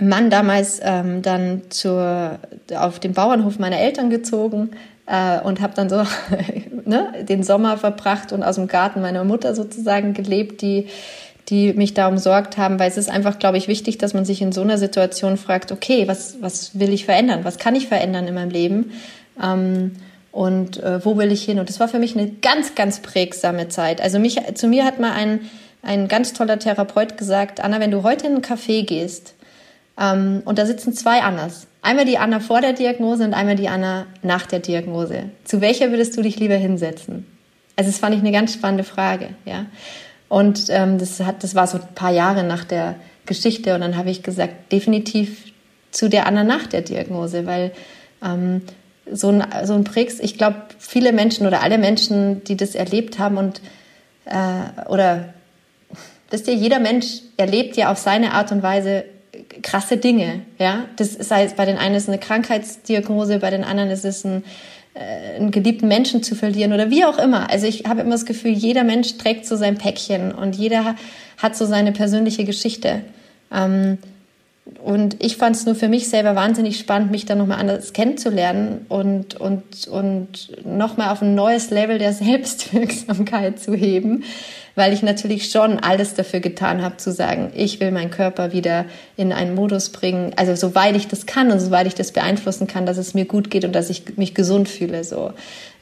Mann damals ähm, dann zur, auf den Bauernhof meiner Eltern gezogen äh, und habe dann so ne, den Sommer verbracht und aus dem Garten meiner Mutter sozusagen gelebt, die die mich da umsorgt haben, weil es ist einfach, glaube ich, wichtig, dass man sich in so einer Situation fragt, okay, was, was will ich verändern? Was kann ich verändern in meinem Leben? Ähm, und äh, wo will ich hin? Und das war für mich eine ganz, ganz prägsame Zeit. Also mich, zu mir hat mal ein, ein ganz toller Therapeut gesagt, Anna, wenn du heute in einen Café gehst ähm, und da sitzen zwei Annas, Einmal die Anna vor der Diagnose und einmal die Anna nach der Diagnose. Zu welcher würdest du dich lieber hinsetzen? Also das fand ich eine ganz spannende Frage, ja. Und ähm, das hat, das war so ein paar Jahre nach der Geschichte und dann habe ich gesagt, definitiv zu der Anna nach der Diagnose, weil ähm, so ein, so ein Prägs, ich glaube, viele Menschen oder alle Menschen, die das erlebt haben und äh, oder wisst ihr, jeder Mensch erlebt ja auf seine Art und Weise krasse Dinge, ja. Das sei es bei den einen ist es eine Krankheitsdiagnose, bei den anderen ist es ein, äh, einen geliebten Menschen zu verlieren oder wie auch immer. Also ich habe immer das Gefühl, jeder Mensch trägt so sein Päckchen und jeder hat so seine persönliche Geschichte. Ähm, und ich fand es nur für mich selber wahnsinnig spannend, mich da nochmal anders kennenzulernen und, und, und nochmal auf ein neues Level der Selbstwirksamkeit zu heben, weil ich natürlich schon alles dafür getan habe, zu sagen, ich will meinen Körper wieder in einen Modus bringen, also soweit ich das kann und soweit ich das beeinflussen kann, dass es mir gut geht und dass ich mich gesund fühle. So.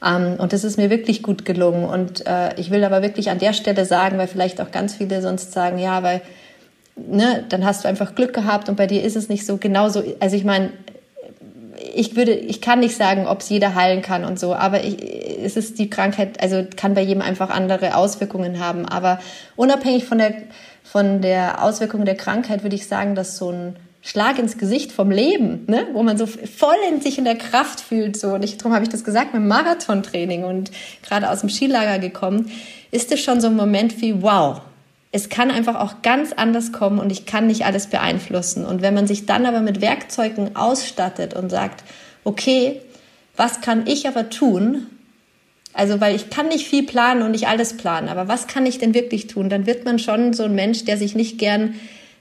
Ähm, und das ist mir wirklich gut gelungen. Und äh, ich will aber wirklich an der Stelle sagen, weil vielleicht auch ganz viele sonst sagen, ja, weil ne, dann hast du einfach Glück gehabt und bei dir ist es nicht so genauso. Also ich meine, ich würde, ich kann nicht sagen, ob es jeder heilen kann und so, aber ich, es ist die Krankheit, also kann bei jedem einfach andere Auswirkungen haben. Aber unabhängig von der, von der Auswirkung der Krankheit würde ich sagen, dass so ein Schlag ins Gesicht vom Leben, ne? wo man so voll in sich in der Kraft fühlt. So. Und ich, darum habe ich das gesagt mit Marathontraining und gerade aus dem Skilager gekommen, ist es schon so ein Moment wie, wow, es kann einfach auch ganz anders kommen und ich kann nicht alles beeinflussen. Und wenn man sich dann aber mit Werkzeugen ausstattet und sagt, okay, was kann ich aber tun? Also, weil ich kann nicht viel planen und nicht alles planen, aber was kann ich denn wirklich tun? Dann wird man schon so ein Mensch, der sich nicht gern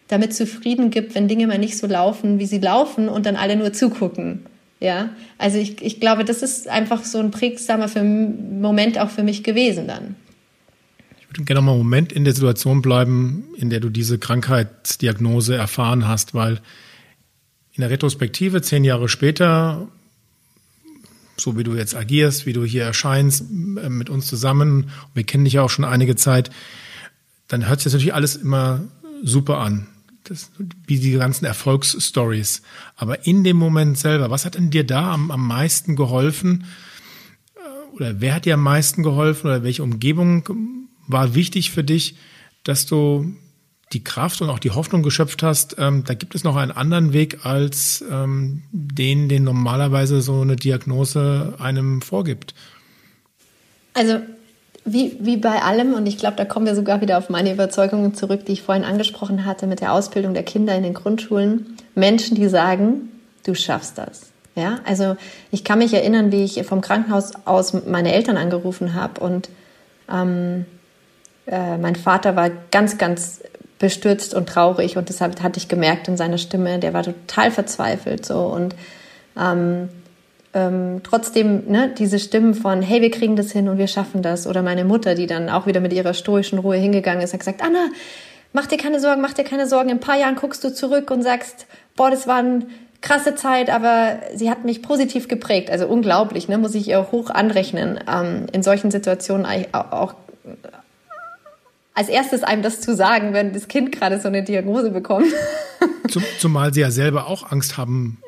damit zufrieden gibt, wenn Dinge mal nicht so laufen, wie sie laufen und dann alle nur zugucken. Ja, also ich, ich glaube, das ist einfach so ein prägsamer Moment auch für mich gewesen dann gerne mal einen Moment in der Situation bleiben, in der du diese Krankheitsdiagnose erfahren hast, weil in der Retrospektive, zehn Jahre später, so wie du jetzt agierst, wie du hier erscheinst äh, mit uns zusammen, wir kennen dich ja auch schon einige Zeit, dann hört sich das natürlich alles immer super an. Das, wie die ganzen Erfolgsstories. Aber in dem Moment selber, was hat denn dir da am, am meisten geholfen? Äh, oder wer hat dir am meisten geholfen? Oder welche Umgebung war wichtig für dich, dass du die Kraft und auch die Hoffnung geschöpft hast, ähm, da gibt es noch einen anderen Weg als ähm, den, den normalerweise so eine Diagnose einem vorgibt? Also wie, wie bei allem, und ich glaube, da kommen wir sogar wieder auf meine Überzeugungen zurück, die ich vorhin angesprochen hatte mit der Ausbildung der Kinder in den Grundschulen. Menschen, die sagen, du schaffst das. Ja, also ich kann mich erinnern, wie ich vom Krankenhaus aus meine Eltern angerufen habe und ähm, äh, mein Vater war ganz, ganz bestürzt und traurig und deshalb hatte ich gemerkt in seiner Stimme, der war total verzweifelt so und ähm, ähm, trotzdem ne, diese Stimmen von, hey, wir kriegen das hin und wir schaffen das. Oder meine Mutter, die dann auch wieder mit ihrer stoischen Ruhe hingegangen ist, hat gesagt, Anna, mach dir keine Sorgen, mach dir keine Sorgen. In ein paar Jahren guckst du zurück und sagst, boah, das war eine krasse Zeit, aber sie hat mich positiv geprägt. Also unglaublich, ne, muss ich ihr hoch anrechnen. Ähm, in solchen Situationen auch als erstes einem das zu sagen, wenn das Kind gerade so eine Diagnose bekommt. Zum, zumal sie ja selber auch Angst haben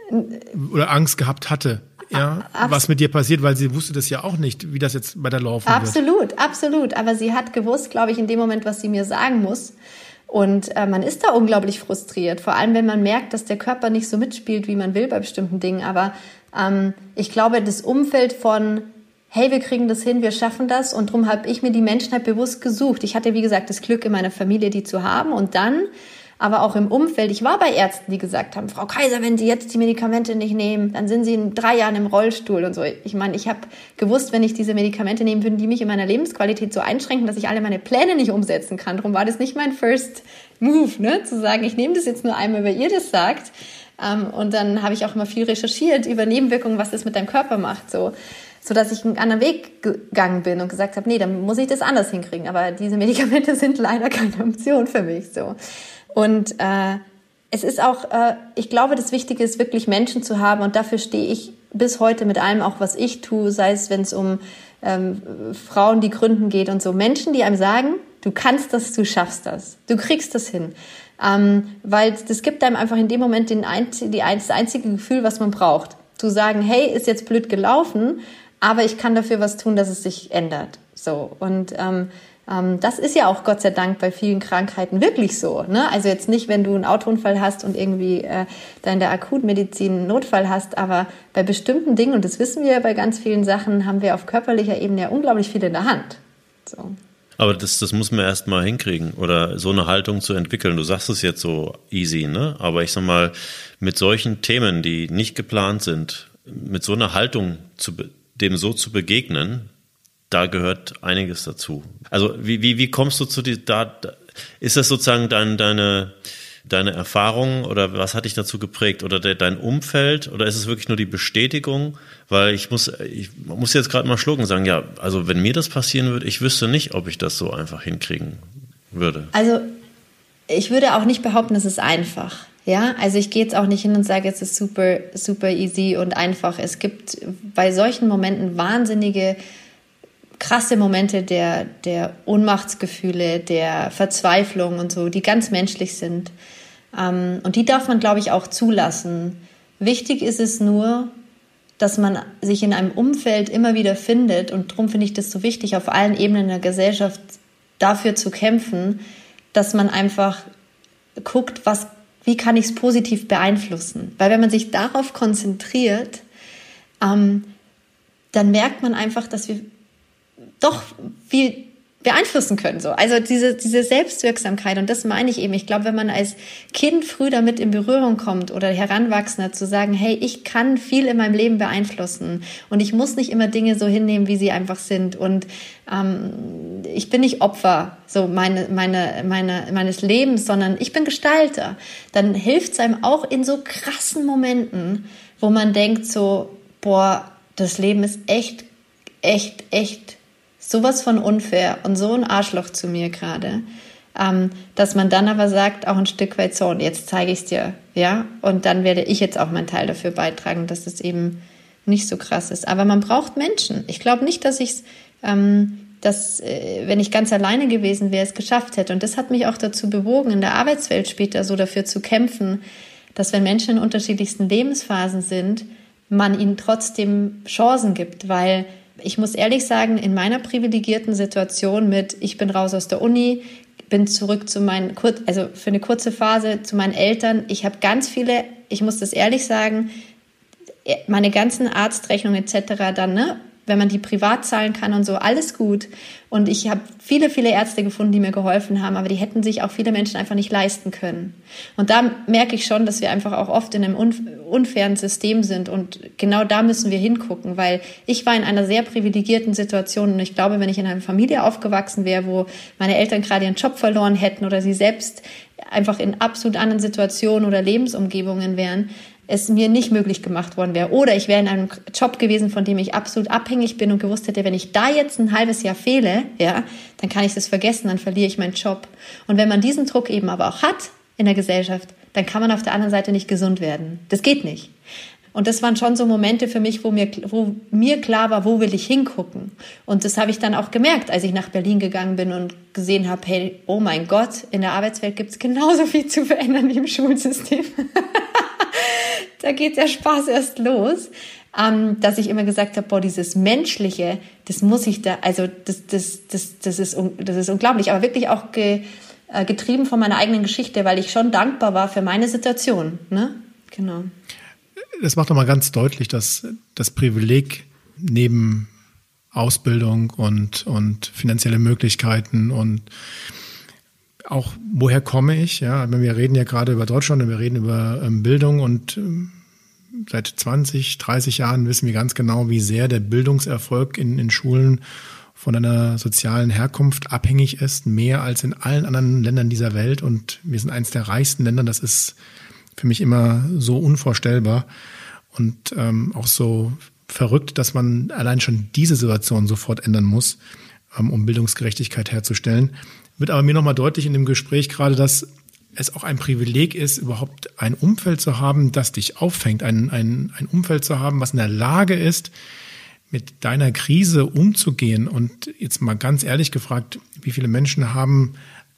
oder Angst gehabt hatte ja, Abs was mit dir passiert, weil sie wusste das ja auch nicht, wie das jetzt bei der laufen absolut, wird. Absolut, absolut. Aber sie hat gewusst, glaube ich, in dem Moment, was sie mir sagen muss. Und äh, man ist da unglaublich frustriert, vor allem wenn man merkt, dass der Körper nicht so mitspielt, wie man will bei bestimmten Dingen. Aber ähm, ich glaube, das Umfeld von hey, wir kriegen das hin, wir schaffen das. Und darum habe ich mir die Menschen halt bewusst gesucht. Ich hatte, wie gesagt, das Glück in meiner Familie, die zu haben. Und dann aber auch im Umfeld. Ich war bei Ärzten, die gesagt haben, Frau Kaiser, wenn Sie jetzt die Medikamente nicht nehmen, dann sind Sie in drei Jahren im Rollstuhl und so. Ich meine, ich habe gewusst, wenn ich diese Medikamente nehme, würden die mich in meiner Lebensqualität so einschränken, dass ich alle meine Pläne nicht umsetzen kann. Darum war das nicht mein First Move, ne? zu sagen, ich nehme das jetzt nur einmal, weil ihr das sagt. Ähm, und dann habe ich auch immer viel recherchiert über Nebenwirkungen, was das mit deinem Körper macht. So so dass ich einen anderen Weg gegangen bin und gesagt habe, nee, dann muss ich das anders hinkriegen. Aber diese Medikamente sind leider keine Option für mich. So und äh, es ist auch, äh, ich glaube, das Wichtige ist wirklich Menschen zu haben und dafür stehe ich bis heute mit allem, auch was ich tue, sei es, wenn es um ähm, Frauen, die gründen geht und so. Menschen, die einem sagen, du kannst das, du schaffst das, du kriegst das hin. Ähm, weil das gibt einem einfach in dem Moment den einz die, das einzige Gefühl, was man braucht. Zu sagen, hey, ist jetzt blöd gelaufen, aber ich kann dafür was tun, dass es sich ändert. So und ähm, ähm, das ist ja auch Gott sei Dank bei vielen Krankheiten wirklich so. Ne? Also jetzt nicht, wenn du einen Autounfall hast und irgendwie äh, da in der Akutmedizin einen Notfall hast, aber bei bestimmten Dingen, und das wissen wir bei ganz vielen Sachen, haben wir auf körperlicher Ebene ja unglaublich viel in der Hand. So. Aber das, das muss man erst mal hinkriegen oder so eine Haltung zu entwickeln. Du sagst es jetzt so easy, ne? Aber ich sag mal, mit solchen Themen, die nicht geplant sind, mit so einer Haltung zu, dem so zu begegnen, da gehört einiges dazu. Also wie, wie, wie kommst du zu die, da, ist das sozusagen dein, deine, deine Erfahrung oder was hat dich dazu geprägt oder de, dein Umfeld oder ist es wirklich nur die Bestätigung? Weil ich muss, ich muss jetzt gerade mal schlucken sagen, ja, also wenn mir das passieren würde, ich wüsste nicht, ob ich das so einfach hinkriegen würde. Also ich würde auch nicht behaupten, es ist einfach. Ja, also ich gehe jetzt auch nicht hin und sage, es ist super, super easy und einfach. Es gibt bei solchen Momenten wahnsinnige krasse Momente der, der Ohnmachtsgefühle, der Verzweiflung und so, die ganz menschlich sind. Ähm, und die darf man, glaube ich, auch zulassen. Wichtig ist es nur, dass man sich in einem Umfeld immer wieder findet. Und darum finde ich das so wichtig, auf allen Ebenen der Gesellschaft dafür zu kämpfen, dass man einfach guckt, was, wie kann ich es positiv beeinflussen. Weil wenn man sich darauf konzentriert, ähm, dann merkt man einfach, dass wir doch viel beeinflussen können. So. Also diese, diese Selbstwirksamkeit, und das meine ich eben. Ich glaube, wenn man als Kind früh damit in Berührung kommt oder Heranwachsender zu sagen, hey, ich kann viel in meinem Leben beeinflussen und ich muss nicht immer Dinge so hinnehmen, wie sie einfach sind. Und ähm, ich bin nicht Opfer so meine, meine, meine, meines Lebens, sondern ich bin Gestalter. Dann hilft es einem auch in so krassen Momenten, wo man denkt so, boah, das Leben ist echt, echt, echt sowas von unfair und so ein Arschloch zu mir gerade, ähm, dass man dann aber sagt, auch ein Stück weit so, und jetzt zeige ich es dir, ja, und dann werde ich jetzt auch meinen Teil dafür beitragen, dass es eben nicht so krass ist. Aber man braucht Menschen. Ich glaube nicht, dass ich es, ähm, dass, äh, wenn ich ganz alleine gewesen wäre, es geschafft hätte. Und das hat mich auch dazu bewogen, in der Arbeitswelt später so dafür zu kämpfen, dass wenn Menschen in unterschiedlichsten Lebensphasen sind, man ihnen trotzdem Chancen gibt, weil ich muss ehrlich sagen, in meiner privilegierten Situation mit, ich bin raus aus der Uni, bin zurück zu meinen, also für eine kurze Phase zu meinen Eltern. Ich habe ganz viele, ich muss das ehrlich sagen, meine ganzen Arztrechnungen etc. dann, ne, wenn man die privat zahlen kann und so, alles gut. Und ich habe viele, viele Ärzte gefunden, die mir geholfen haben, aber die hätten sich auch viele Menschen einfach nicht leisten können. Und da merke ich schon, dass wir einfach auch oft in einem unfairen System sind. Und genau da müssen wir hingucken, weil ich war in einer sehr privilegierten Situation. Und ich glaube, wenn ich in einer Familie aufgewachsen wäre, wo meine Eltern gerade ihren Job verloren hätten oder sie selbst einfach in absolut anderen Situationen oder Lebensumgebungen wären, es mir nicht möglich gemacht worden wäre. Oder ich wäre in einem Job gewesen, von dem ich absolut abhängig bin und gewusst hätte, wenn ich da jetzt ein halbes Jahr fehle, ja, dann kann ich das vergessen, dann verliere ich meinen Job. Und wenn man diesen Druck eben aber auch hat in der Gesellschaft, dann kann man auf der anderen Seite nicht gesund werden. Das geht nicht. Und das waren schon so Momente für mich, wo mir, wo mir klar war, wo will ich hingucken. Und das habe ich dann auch gemerkt, als ich nach Berlin gegangen bin und gesehen habe, hey, oh mein Gott, in der Arbeitswelt gibt es genauso viel zu verändern wie im Schulsystem. da geht der Spaß erst los. Ähm, dass ich immer gesagt habe, boah, dieses Menschliche, das muss ich da, also das, das, das, das, ist, das ist unglaublich, aber wirklich auch ge, äh, getrieben von meiner eigenen Geschichte, weil ich schon dankbar war für meine Situation. Ne? Genau. Das macht doch mal ganz deutlich, dass das Privileg neben Ausbildung und, und finanzielle Möglichkeiten und auch woher komme ich? Ja, wir reden ja gerade über Deutschland und wir reden über ähm, Bildung und ähm, seit 20, 30 Jahren wissen wir ganz genau, wie sehr der Bildungserfolg in, in Schulen von einer sozialen Herkunft abhängig ist, mehr als in allen anderen Ländern dieser Welt. Und wir sind eines der reichsten Länder. Das ist für mich immer so unvorstellbar und ähm, auch so verrückt, dass man allein schon diese Situation sofort ändern muss, ähm, um Bildungsgerechtigkeit herzustellen. Wird aber mir nochmal deutlich in dem Gespräch gerade, dass es auch ein Privileg ist, überhaupt ein Umfeld zu haben, das dich auffängt, ein, ein, ein Umfeld zu haben, was in der Lage ist, mit deiner Krise umzugehen. Und jetzt mal ganz ehrlich gefragt, wie viele Menschen haben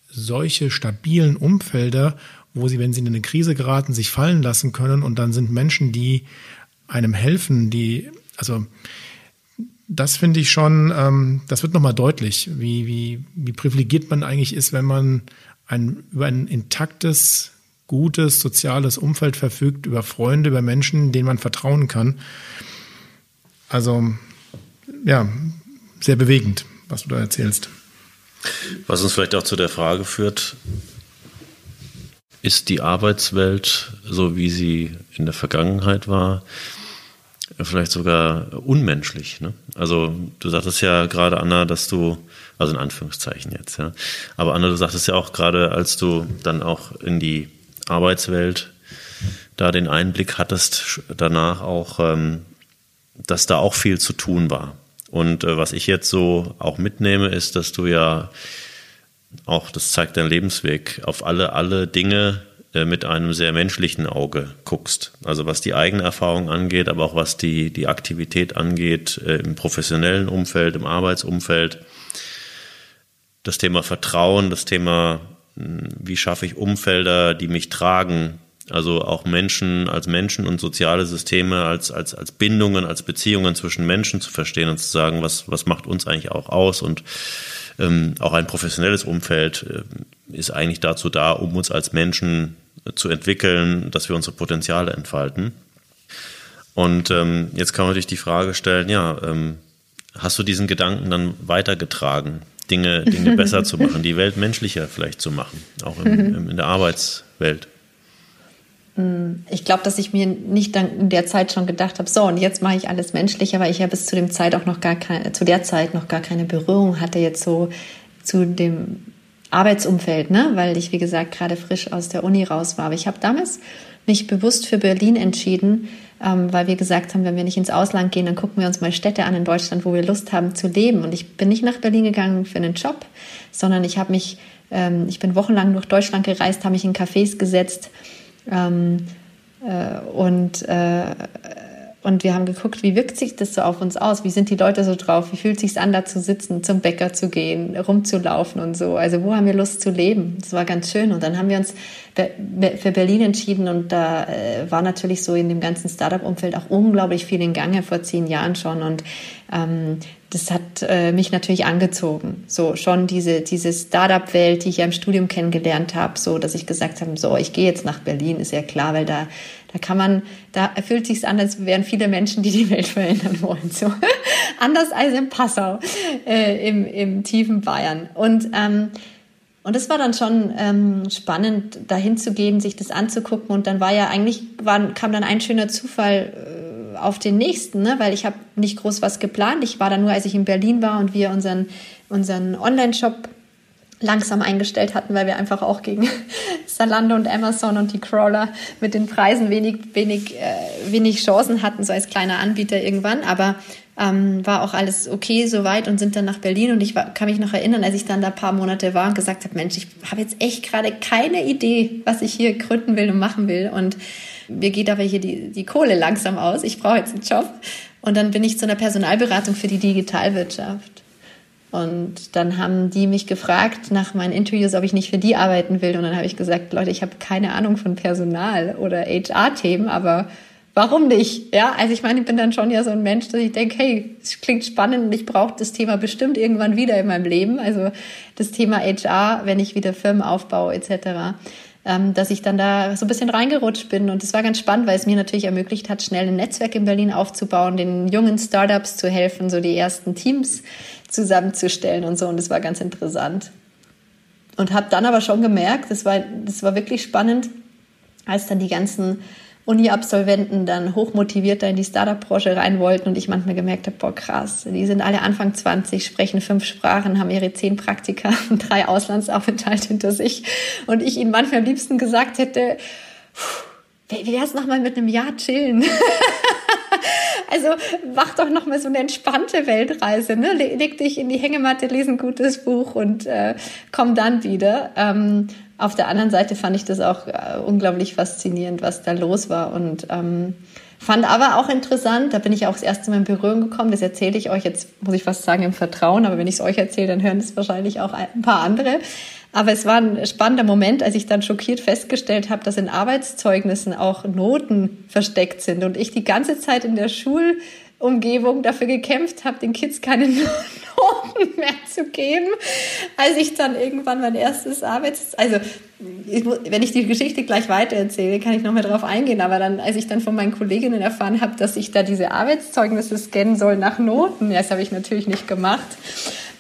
solche stabilen Umfelder, wo sie, wenn sie in eine Krise geraten, sich fallen lassen können und dann sind Menschen, die einem helfen, die, also das finde ich schon, ähm, das wird nochmal deutlich, wie, wie, wie privilegiert man eigentlich ist, wenn man ein, über ein intaktes, gutes, soziales Umfeld verfügt, über Freunde, über Menschen, denen man vertrauen kann. Also, ja, sehr bewegend, was du da erzählst. Was uns vielleicht auch zu der Frage führt, ist die Arbeitswelt, so wie sie in der Vergangenheit war, vielleicht sogar unmenschlich. Ne? Also du sagtest ja gerade, Anna, dass du, also in Anführungszeichen jetzt, ja, aber Anna, du sagtest ja auch gerade, als du dann auch in die Arbeitswelt da den Einblick hattest, danach auch, ähm, dass da auch viel zu tun war. Und äh, was ich jetzt so auch mitnehme, ist, dass du ja auch, das zeigt dein Lebensweg, auf alle, alle Dinge mit einem sehr menschlichen Auge guckst. Also was die eigene Erfahrung angeht, aber auch was die, die Aktivität angeht äh, im professionellen Umfeld, im Arbeitsumfeld. Das Thema Vertrauen, das Thema, wie schaffe ich Umfelder, die mich tragen, also auch Menschen als Menschen und soziale Systeme als, als, als Bindungen, als Beziehungen zwischen Menschen zu verstehen und zu sagen, was, was macht uns eigentlich auch aus und ähm, auch ein professionelles Umfeld äh, ist eigentlich dazu da, um uns als Menschen zu entwickeln, dass wir unsere Potenziale entfalten. Und ähm, jetzt kann man natürlich die Frage stellen, ja, ähm, hast du diesen Gedanken dann weitergetragen, Dinge, Dinge besser zu machen, die Welt menschlicher vielleicht zu machen, auch im, im, in der Arbeitswelt? Hm, ich glaube, dass ich mir nicht dann in der Zeit schon gedacht habe, so und jetzt mache ich alles menschlicher, weil ich ja bis zu dem Zeit auch noch gar keine, zu der Zeit noch gar keine Berührung hatte jetzt so zu dem Arbeitsumfeld, ne? weil ich wie gesagt gerade frisch aus der Uni raus war. Aber ich habe damals mich bewusst für Berlin entschieden, ähm, weil wir gesagt haben, wenn wir nicht ins Ausland gehen, dann gucken wir uns mal Städte an in Deutschland, wo wir Lust haben zu leben. Und ich bin nicht nach Berlin gegangen für einen Job, sondern ich habe mich, ähm, ich bin wochenlang durch Deutschland gereist, habe mich in Cafés gesetzt ähm, äh, und, äh, und wir haben geguckt, wie wirkt sich das so auf uns aus? Wie sind die Leute so drauf? Wie fühlt es sich an, da zu sitzen, zum Bäcker zu gehen, rumzulaufen und so? Also wo haben wir Lust zu leben? Das war ganz schön. Und dann haben wir uns für Berlin entschieden und da äh, war natürlich so in dem ganzen Startup-Umfeld auch unglaublich viel in Gange vor zehn Jahren schon und ähm, das hat äh, mich natürlich angezogen. So schon diese, diese Startup-Welt, die ich ja im Studium kennengelernt habe, so dass ich gesagt habe, so, ich gehe jetzt nach Berlin, ist ja klar, weil da, da kann man, da fühlt sich an, als wären viele Menschen, die die Welt verändern wollen. So anders als in Passau, äh, im, im tiefen Bayern. Und ähm, und es war dann schon ähm, spannend, dahin zu gehen, sich das anzugucken. Und dann war ja eigentlich, war, kam dann ein schöner Zufall äh, auf den nächsten, ne? weil ich habe nicht groß was geplant. Ich war dann nur, als ich in Berlin war und wir unseren, unseren Online-Shop langsam eingestellt hatten, weil wir einfach auch gegen Zalando und Amazon und die Crawler mit den Preisen wenig, wenig, äh, wenig Chancen hatten, so als kleiner Anbieter irgendwann. Aber ähm, war auch alles okay soweit und sind dann nach Berlin. Und ich war, kann mich noch erinnern, als ich dann da ein paar Monate war und gesagt habe, Mensch, ich habe jetzt echt gerade keine Idee, was ich hier gründen will und machen will. Und mir geht aber hier die, die Kohle langsam aus. Ich brauche jetzt einen Job. Und dann bin ich zu einer Personalberatung für die Digitalwirtschaft. Und dann haben die mich gefragt nach meinen Interviews, ob ich nicht für die arbeiten will. Und dann habe ich gesagt, Leute, ich habe keine Ahnung von Personal oder HR-Themen, aber warum nicht? Ja, also ich meine, ich bin dann schon ja so ein Mensch, dass ich denke, hey, es klingt spannend und ich brauche das Thema bestimmt irgendwann wieder in meinem Leben. Also das Thema HR, wenn ich wieder Firmen aufbaue etc ähm, dass ich dann da so ein bisschen reingerutscht bin. Und es war ganz spannend, weil es mir natürlich ermöglicht hat, schnell ein Netzwerk in Berlin aufzubauen, den jungen Startups zu helfen, so die ersten Teams zusammenzustellen und so. Und das war ganz interessant. Und habe dann aber schon gemerkt, das war, das war wirklich spannend, als dann die ganzen Uni-Absolventen dann hochmotiviert da in die Startup-Branche rein wollten und ich manchmal gemerkt habe, boah krass, die sind alle Anfang 20, sprechen fünf Sprachen, haben ihre zehn Praktika und drei Auslandsaufenthalte hinter sich und ich ihnen manchmal am liebsten gesagt hätte, wie wär's nochmal mit einem Jahr chillen? also mach doch nochmal so eine entspannte Weltreise, ne? Leg dich in die Hängematte, lese ein gutes Buch und äh, komm dann wieder. Ähm, auf der anderen Seite fand ich das auch äh, unglaublich faszinierend, was da los war und ähm, fand aber auch interessant, da bin ich auch das erste Mal in Berührung gekommen, das erzähle ich euch jetzt, muss ich fast sagen, im Vertrauen, aber wenn ich es euch erzähle, dann hören es wahrscheinlich auch ein paar andere. Aber es war ein spannender Moment, als ich dann schockiert festgestellt habe, dass in Arbeitszeugnissen auch Noten versteckt sind und ich die ganze Zeit in der Schul Umgebung dafür gekämpft habe, den Kids keine Noten mehr zu geben, als ich dann irgendwann mein erstes Arbeits... Also, ich, wenn ich die Geschichte gleich weitererzähle, kann ich noch mehr darauf eingehen, aber dann, als ich dann von meinen Kolleginnen erfahren habe, dass ich da diese Arbeitszeugnisse scannen soll nach Noten, das habe ich natürlich nicht gemacht,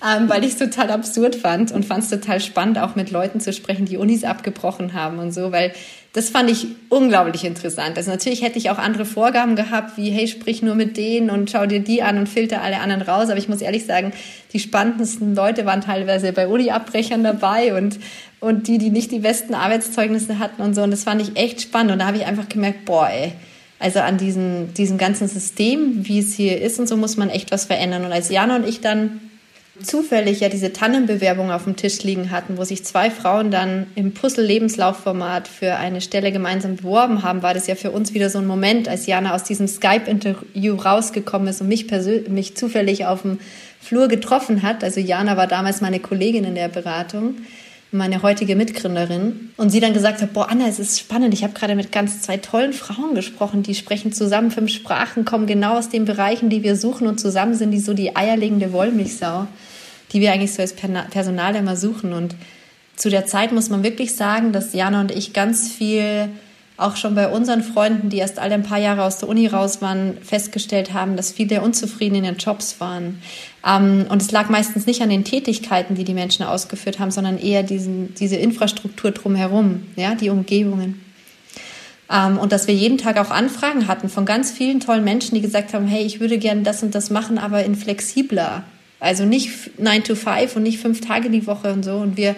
ähm, weil ich es total absurd fand und fand es total spannend, auch mit Leuten zu sprechen, die Unis abgebrochen haben und so, weil das fand ich unglaublich interessant. Also natürlich hätte ich auch andere Vorgaben gehabt, wie hey, sprich nur mit denen und schau dir die an und filter alle anderen raus. Aber ich muss ehrlich sagen, die spannendsten Leute waren teilweise bei Uni-Abbrechern dabei und, und die, die nicht die besten Arbeitszeugnisse hatten und so. Und das fand ich echt spannend. Und da habe ich einfach gemerkt, boah, ey, also an diesem, diesem ganzen System, wie es hier ist und so, muss man echt was verändern. Und als Jana und ich dann zufällig ja diese Tannenbewerbung auf dem Tisch liegen hatten, wo sich zwei Frauen dann im Puzzle-Lebenslaufformat für eine Stelle gemeinsam beworben haben, war das ja für uns wieder so ein Moment, als Jana aus diesem Skype-Interview rausgekommen ist und mich, mich zufällig auf dem Flur getroffen hat. Also Jana war damals meine Kollegin in der Beratung, meine heutige Mitgründerin. Und sie dann gesagt hat, boah, Anna, es ist spannend. Ich habe gerade mit ganz zwei tollen Frauen gesprochen, die sprechen zusammen fünf Sprachen, kommen genau aus den Bereichen, die wir suchen und zusammen sind die so die eierlegende Wollmilchsau die wir eigentlich so als Personal immer suchen. Und zu der Zeit muss man wirklich sagen, dass Jana und ich ganz viel auch schon bei unseren Freunden, die erst alle ein paar Jahre aus der Uni raus waren, festgestellt haben, dass viele unzufrieden in ihren Jobs waren. Ähm, und es lag meistens nicht an den Tätigkeiten, die die Menschen ausgeführt haben, sondern eher diesen, diese Infrastruktur drumherum, ja, die Umgebungen. Ähm, und dass wir jeden Tag auch Anfragen hatten von ganz vielen tollen Menschen, die gesagt haben, hey, ich würde gerne das und das machen, aber in flexibler also nicht 9 to 5 und nicht fünf Tage die Woche und so. Und wir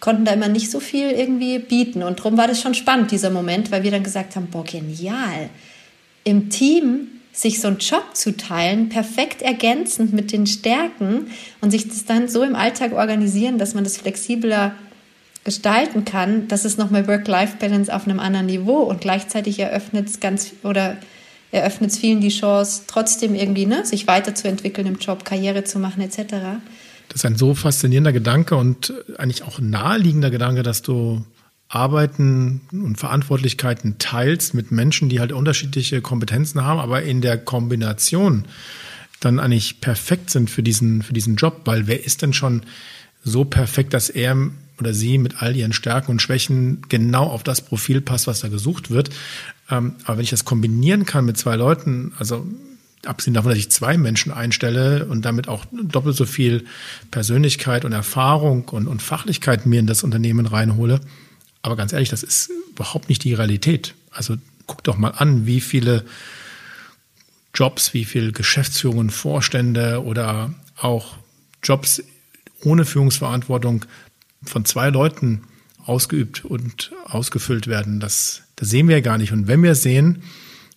konnten da immer nicht so viel irgendwie bieten. Und darum war das schon spannend, dieser Moment, weil wir dann gesagt haben, boah, genial. Im Team sich so einen Job zu teilen, perfekt ergänzend mit den Stärken und sich das dann so im Alltag organisieren, dass man das flexibler gestalten kann, das ist nochmal Work-Life-Balance auf einem anderen Niveau und gleichzeitig eröffnet es ganz oder eröffnet es vielen die Chance, trotzdem irgendwie ne, sich weiterzuentwickeln im Job, Karriere zu machen etc. Das ist ein so faszinierender Gedanke und eigentlich auch naheliegender Gedanke, dass du Arbeiten und Verantwortlichkeiten teilst mit Menschen, die halt unterschiedliche Kompetenzen haben, aber in der Kombination dann eigentlich perfekt sind für diesen, für diesen Job, weil wer ist denn schon so perfekt, dass er oder sie mit all ihren Stärken und Schwächen genau auf das Profil passt, was da gesucht wird. Ähm, aber wenn ich das kombinieren kann mit zwei Leuten, also abgesehen davon, dass ich zwei Menschen einstelle und damit auch doppelt so viel Persönlichkeit und Erfahrung und, und Fachlichkeit mir in das Unternehmen reinhole. Aber ganz ehrlich, das ist überhaupt nicht die Realität. Also guck doch mal an, wie viele Jobs, wie viele Geschäftsführungen, Vorstände oder auch Jobs ohne Führungsverantwortung von zwei Leuten ausgeübt und ausgefüllt werden. Das, das sehen wir ja gar nicht. Und wenn wir sehen,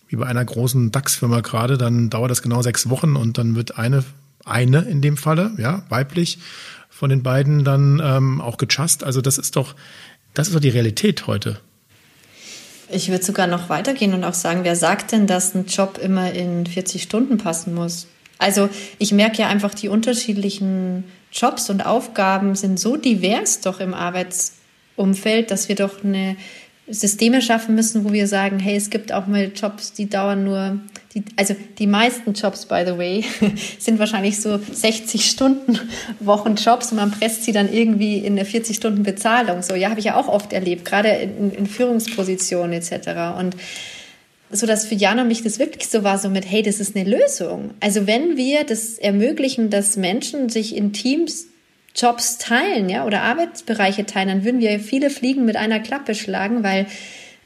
wie bei einer großen DAX-Firma gerade, dann dauert das genau sechs Wochen und dann wird eine, eine in dem Falle, ja, weiblich, von den beiden dann ähm, auch gechast. Also das ist doch, das ist doch die Realität heute. Ich würde sogar noch weitergehen und auch sagen, wer sagt denn, dass ein Job immer in 40 Stunden passen muss? Also ich merke ja einfach, die unterschiedlichen Jobs und Aufgaben sind so divers doch im Arbeitsumfeld, dass wir doch eine Systeme schaffen müssen, wo wir sagen, hey, es gibt auch mal Jobs, die dauern nur, die, also die meisten Jobs, by the way, sind wahrscheinlich so 60 Stunden Wochen Jobs und man presst sie dann irgendwie in eine 40 Stunden Bezahlung. So, ja, habe ich ja auch oft erlebt, gerade in, in Führungspositionen etc. Und so dass für Jan und mich das wirklich so war, so mit, hey, das ist eine Lösung. Also wenn wir das ermöglichen, dass Menschen sich in Teams Jobs teilen, ja, oder Arbeitsbereiche teilen, dann würden wir viele Fliegen mit einer Klappe schlagen, weil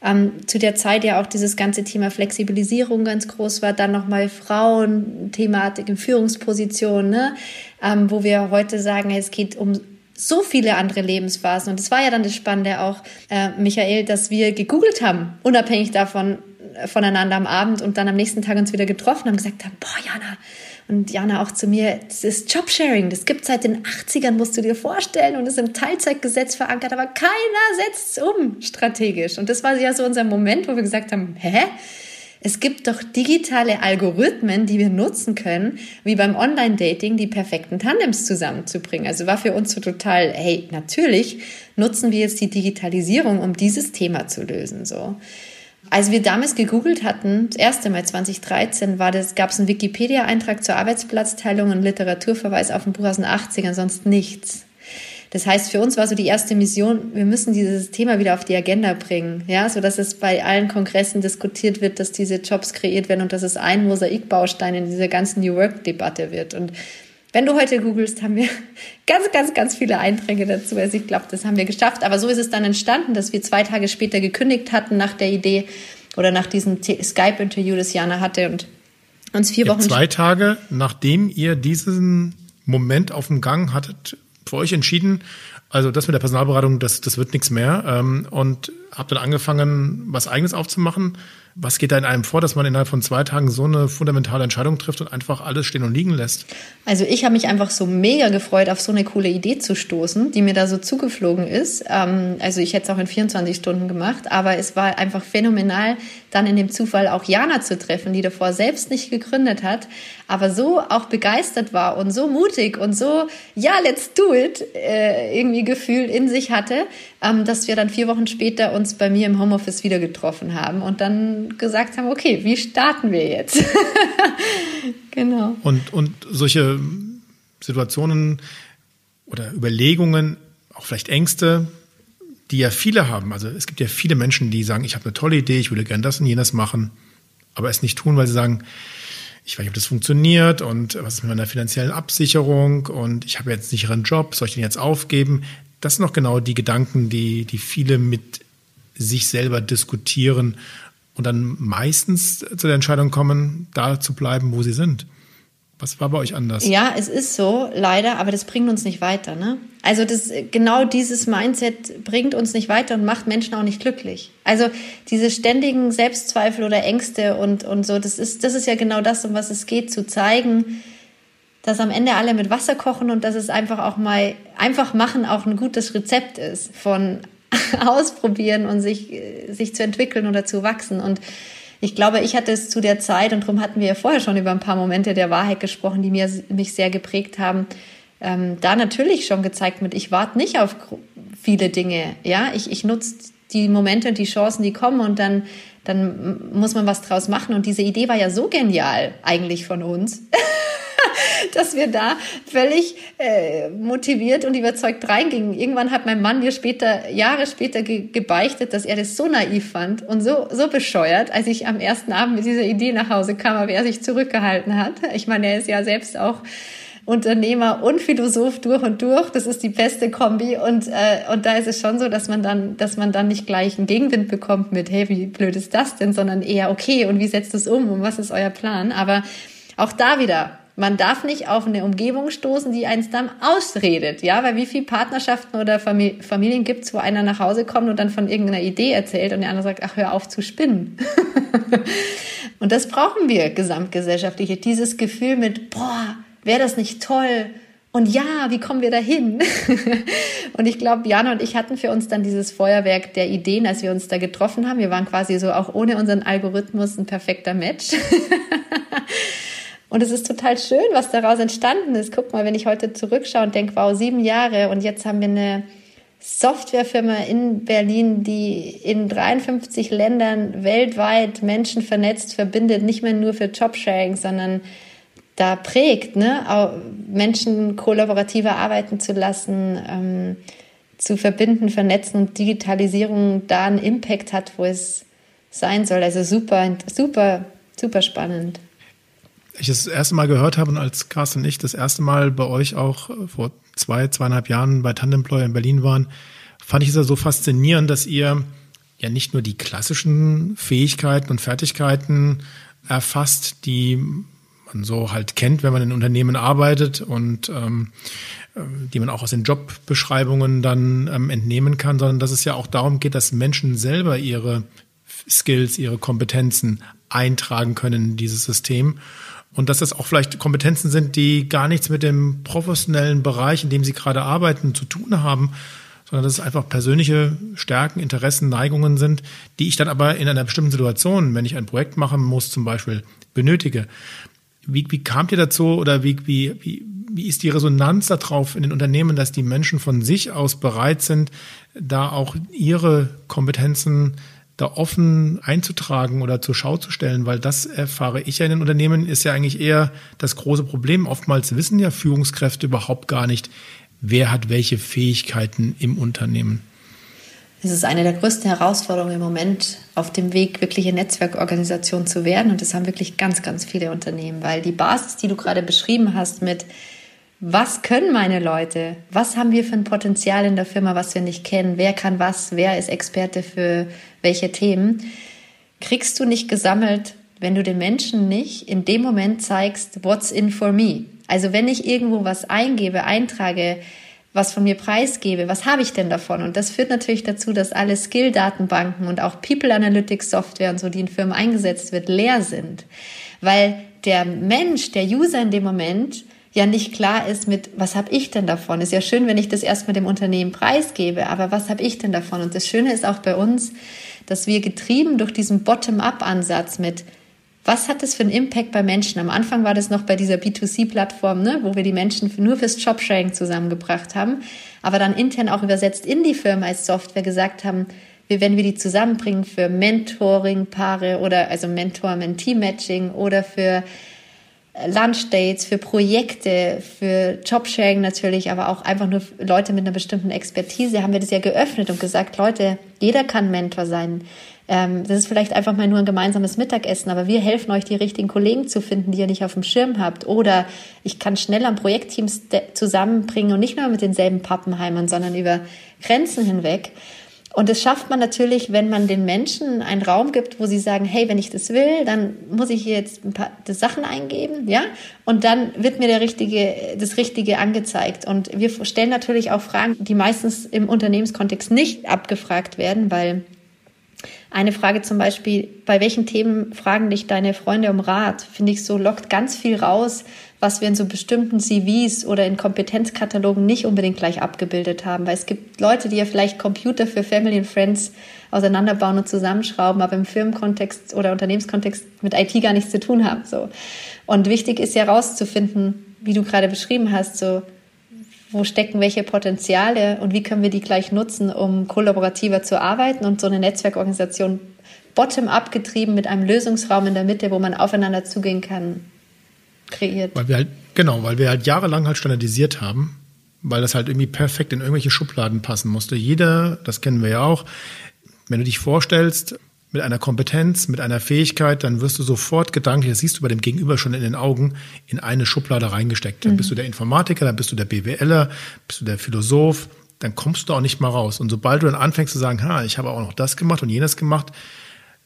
ähm, zu der Zeit ja auch dieses ganze Thema Flexibilisierung ganz groß war, dann nochmal Frauen-Thematik in Führungspositionen, ne? Ähm, wo wir heute sagen, es geht um so viele andere Lebensphasen. Und es war ja dann das Spannende auch, äh, Michael, dass wir gegoogelt haben, unabhängig davon, voneinander am Abend und dann am nächsten Tag uns wieder getroffen haben, gesagt haben, boah, Jana, und Jana auch zu mir, das ist Jobsharing, das gibt seit den 80ern, musst du dir vorstellen, und ist im Teilzeitgesetz verankert, aber keiner setzt es um strategisch. Und das war ja so unser Moment, wo wir gesagt haben, hä? Es gibt doch digitale Algorithmen, die wir nutzen können, wie beim Online-Dating, die perfekten Tandems zusammenzubringen. Also war für uns so total, hey, natürlich nutzen wir jetzt die Digitalisierung, um dieses Thema zu lösen, so. Als wir damals gegoogelt hatten, das erste Mal 2013, war das, gab es einen Wikipedia-Eintrag zur Arbeitsplatzteilung und Literaturverweis auf ein Buch aus den 80ern, sonst nichts. Das heißt, für uns war so die erste Mission, wir müssen dieses Thema wieder auf die Agenda bringen, ja, so dass es bei allen Kongressen diskutiert wird, dass diese Jobs kreiert werden und dass es ein Mosaikbaustein in dieser ganzen New Work-Debatte wird. Und wenn du heute googelst, haben wir ganz, ganz, ganz viele Einträge dazu. Also ich glaube, das haben wir geschafft. Aber so ist es dann entstanden, dass wir zwei Tage später gekündigt hatten nach der Idee oder nach diesem Skype-Interview, das Jana hatte und uns vier Wochen. Zwei Tage, nachdem ihr diesen Moment auf dem Gang hattet, für euch entschieden, also das mit der Personalberatung, das, das wird nichts mehr. Ähm, und habt dann angefangen, was eigenes aufzumachen. Was geht da in einem vor, dass man innerhalb von zwei Tagen so eine fundamentale Entscheidung trifft und einfach alles stehen und liegen lässt? Also ich habe mich einfach so mega gefreut, auf so eine coole Idee zu stoßen, die mir da so zugeflogen ist. Ähm, also ich hätte es auch in 24 Stunden gemacht, aber es war einfach phänomenal, dann in dem Zufall auch Jana zu treffen, die davor selbst nicht gegründet hat, aber so auch begeistert war und so mutig und so, ja, let's do it, äh, irgendwie Gefühl in sich hatte, ähm, dass wir dann vier Wochen später uns bei mir im Homeoffice wieder getroffen haben und dann gesagt haben, okay, wie starten wir jetzt? genau. Und, und solche Situationen oder Überlegungen, auch vielleicht Ängste, die ja viele haben. Also es gibt ja viele Menschen, die sagen, ich habe eine tolle Idee, ich würde gerne das und jenes machen, aber es nicht tun, weil sie sagen, ich weiß nicht, ob das funktioniert und was ist mit meiner finanziellen Absicherung und ich habe jetzt nicht ihren Job, soll ich den jetzt aufgeben? Das sind noch genau die Gedanken, die, die viele mit sich selber diskutieren und dann meistens zu der Entscheidung kommen, da zu bleiben, wo sie sind. Was war bei euch anders? Ja, es ist so, leider, aber das bringt uns nicht weiter. Ne? Also das, genau dieses Mindset bringt uns nicht weiter und macht Menschen auch nicht glücklich. Also diese ständigen Selbstzweifel oder Ängste und, und so, das ist, das ist ja genau das, um was es geht, zu zeigen, dass am Ende alle mit Wasser kochen und dass es einfach auch mal einfach machen auch ein gutes Rezept ist von ausprobieren und sich, sich zu entwickeln oder zu wachsen. Und ich glaube, ich hatte es zu der Zeit, und darum hatten wir ja vorher schon über ein paar Momente der Wahrheit gesprochen, die mir, mich sehr geprägt haben, ähm, da natürlich schon gezeigt mit, ich warte nicht auf viele Dinge. Ja, ich, ich nutze die Momente und die Chancen, die kommen und dann, dann muss man was draus machen. Und diese Idee war ja so genial eigentlich von uns. dass wir da völlig äh, motiviert und überzeugt reingingen. Irgendwann hat mein Mann mir später, Jahre später ge gebeichtet, dass er das so naiv fand und so, so bescheuert, als ich am ersten Abend mit dieser Idee nach Hause kam, aber er sich zurückgehalten hat. Ich meine, er ist ja selbst auch Unternehmer und Philosoph durch und durch. Das ist die beste Kombi. Und, äh, und da ist es schon so, dass man dann, dass man dann nicht gleich einen Gegenwind bekommt mit, hey, wie blöd ist das denn, sondern eher, okay, und wie setzt es um und was ist euer Plan? Aber auch da wieder, man darf nicht auf eine Umgebung stoßen, die eins dann ausredet, ja, weil wie viele Partnerschaften oder Familien gibt's, wo einer nach Hause kommt und dann von irgendeiner Idee erzählt und der andere sagt, ach, hör auf zu spinnen. und das brauchen wir gesamtgesellschaftlich, dieses Gefühl mit, boah, wäre das nicht toll? Und ja, wie kommen wir dahin? und ich glaube, Jana und ich hatten für uns dann dieses Feuerwerk der Ideen, als wir uns da getroffen haben. Wir waren quasi so auch ohne unseren Algorithmus ein perfekter Match. und es ist total schön, was daraus entstanden ist. Guck mal, wenn ich heute zurückschaue und denke, wow, sieben Jahre und jetzt haben wir eine Softwarefirma in Berlin, die in 53 Ländern weltweit Menschen vernetzt, verbindet, nicht mehr nur für Jobsharing, sondern da prägt, ne? Menschen kollaborativer arbeiten zu lassen, ähm, zu verbinden, vernetzen und Digitalisierung da einen Impact hat, wo es sein soll. Also super, super, super spannend. Ich das erste Mal gehört habe und als Carsten und ich das erste Mal bei euch auch vor zwei, zweieinhalb Jahren bei Tandemployer in Berlin waren, fand ich es ja so faszinierend, dass ihr ja nicht nur die klassischen Fähigkeiten und Fertigkeiten erfasst, die man so halt kennt, wenn man in Unternehmen arbeitet und ähm, äh, die man auch aus den Jobbeschreibungen dann ähm, entnehmen kann, sondern dass es ja auch darum geht, dass Menschen selber ihre Skills, ihre Kompetenzen eintragen können in dieses System. Und dass das auch vielleicht Kompetenzen sind, die gar nichts mit dem professionellen Bereich, in dem sie gerade arbeiten, zu tun haben, sondern dass es einfach persönliche Stärken, Interessen, Neigungen sind, die ich dann aber in einer bestimmten Situation, wenn ich ein Projekt machen muss, zum Beispiel benötige. Wie, wie kamt ihr dazu oder wie, wie, wie, ist die Resonanz darauf in den Unternehmen, dass die Menschen von sich aus bereit sind, da auch ihre Kompetenzen da offen einzutragen oder zur Schau zu stellen, weil das erfahre ich ja in den Unternehmen, ist ja eigentlich eher das große Problem. Oftmals wissen ja Führungskräfte überhaupt gar nicht, wer hat welche Fähigkeiten im Unternehmen. Es ist eine der größten Herausforderungen im Moment, auf dem Weg, wirkliche Netzwerkorganisation zu werden. Und das haben wirklich ganz, ganz viele Unternehmen, weil die Basis, die du gerade beschrieben hast mit, was können meine Leute? Was haben wir für ein Potenzial in der Firma, was wir nicht kennen? Wer kann was? Wer ist Experte für welche Themen? Kriegst du nicht gesammelt, wenn du den Menschen nicht in dem Moment zeigst, what's in for me? Also wenn ich irgendwo was eingebe, eintrage, was von mir preisgebe, was habe ich denn davon? Und das führt natürlich dazu, dass alle Skill-Datenbanken und auch People Analytics Software und so, die in Firmen eingesetzt wird, leer sind. Weil der Mensch, der User in dem Moment ja nicht klar ist mit, was habe ich denn davon? Ist ja schön, wenn ich das erstmal dem Unternehmen preisgebe, aber was habe ich denn davon? Und das Schöne ist auch bei uns, dass wir getrieben durch diesen Bottom-up-Ansatz mit was hat das für einen Impact bei Menschen? Am Anfang war das noch bei dieser B2C-Plattform, ne, wo wir die Menschen nur fürs Jobsharing zusammengebracht haben, aber dann intern auch übersetzt in die Firma als Software gesagt haben, wenn wir die zusammenbringen für Mentoring-Paare oder also Mentor-Mentee-Matching oder für Lunch-Dates, für Projekte, für Jobsharing natürlich, aber auch einfach nur Leute mit einer bestimmten Expertise, haben wir das ja geöffnet und gesagt, Leute, jeder kann Mentor sein. Ähm, das ist vielleicht einfach mal nur ein gemeinsames Mittagessen, aber wir helfen euch, die richtigen Kollegen zu finden, die ihr nicht auf dem Schirm habt. Oder ich kann schnell am Projektteams zusammenbringen und nicht nur mit denselben Pappenheimern, sondern über Grenzen hinweg. Und das schafft man natürlich, wenn man den Menschen einen Raum gibt, wo sie sagen, hey, wenn ich das will, dann muss ich hier jetzt ein paar Sachen eingeben, ja? Und dann wird mir der richtige, das Richtige angezeigt. Und wir stellen natürlich auch Fragen, die meistens im Unternehmenskontext nicht abgefragt werden, weil eine Frage zum Beispiel, bei welchen Themen fragen dich deine Freunde um Rat? Finde ich so, lockt ganz viel raus, was wir in so bestimmten CVs oder in Kompetenzkatalogen nicht unbedingt gleich abgebildet haben. Weil es gibt Leute, die ja vielleicht Computer für Family and Friends auseinanderbauen und zusammenschrauben, aber im Firmenkontext oder Unternehmenskontext mit IT gar nichts zu tun haben. So. Und wichtig ist ja herauszufinden, wie du gerade beschrieben hast, so wo stecken welche Potenziale und wie können wir die gleich nutzen, um kollaborativer zu arbeiten und so eine Netzwerkorganisation bottom-up getrieben mit einem Lösungsraum in der Mitte, wo man aufeinander zugehen kann, kreiert. Weil wir halt, genau, weil wir halt jahrelang halt standardisiert haben, weil das halt irgendwie perfekt in irgendwelche Schubladen passen musste. Jeder, das kennen wir ja auch, wenn du dich vorstellst, mit einer Kompetenz, mit einer Fähigkeit, dann wirst du sofort gedanklich, das siehst du bei dem Gegenüber schon in den Augen, in eine Schublade reingesteckt. Dann mhm. bist du der Informatiker, dann bist du der BWLer, bist du der Philosoph, dann kommst du auch nicht mal raus. Und sobald du dann anfängst zu sagen, ha, ich habe auch noch das gemacht und jenes gemacht,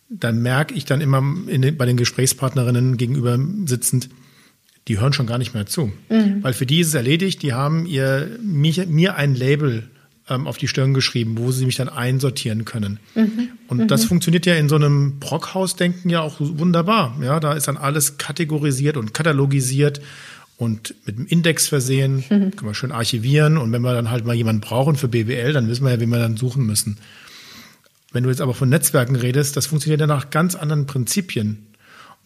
dann merke ich dann immer den, bei den Gesprächspartnerinnen gegenüber sitzend, die hören schon gar nicht mehr zu. Mhm. Weil für die ist es erledigt, die haben ihr, mir, mir ein Label ähm, auf die Stirn geschrieben, wo sie mich dann einsortieren können. Mhm. Und mhm. das funktioniert ja in so einem Brockhaus-Denken ja auch wunderbar. Ja, da ist dann alles kategorisiert und katalogisiert und mit einem Index versehen, mhm. können wir schön archivieren. Und wenn wir dann halt mal jemanden brauchen für BWL, dann wissen wir ja, wen wir dann suchen müssen. Wenn du jetzt aber von Netzwerken redest, das funktioniert ja nach ganz anderen Prinzipien.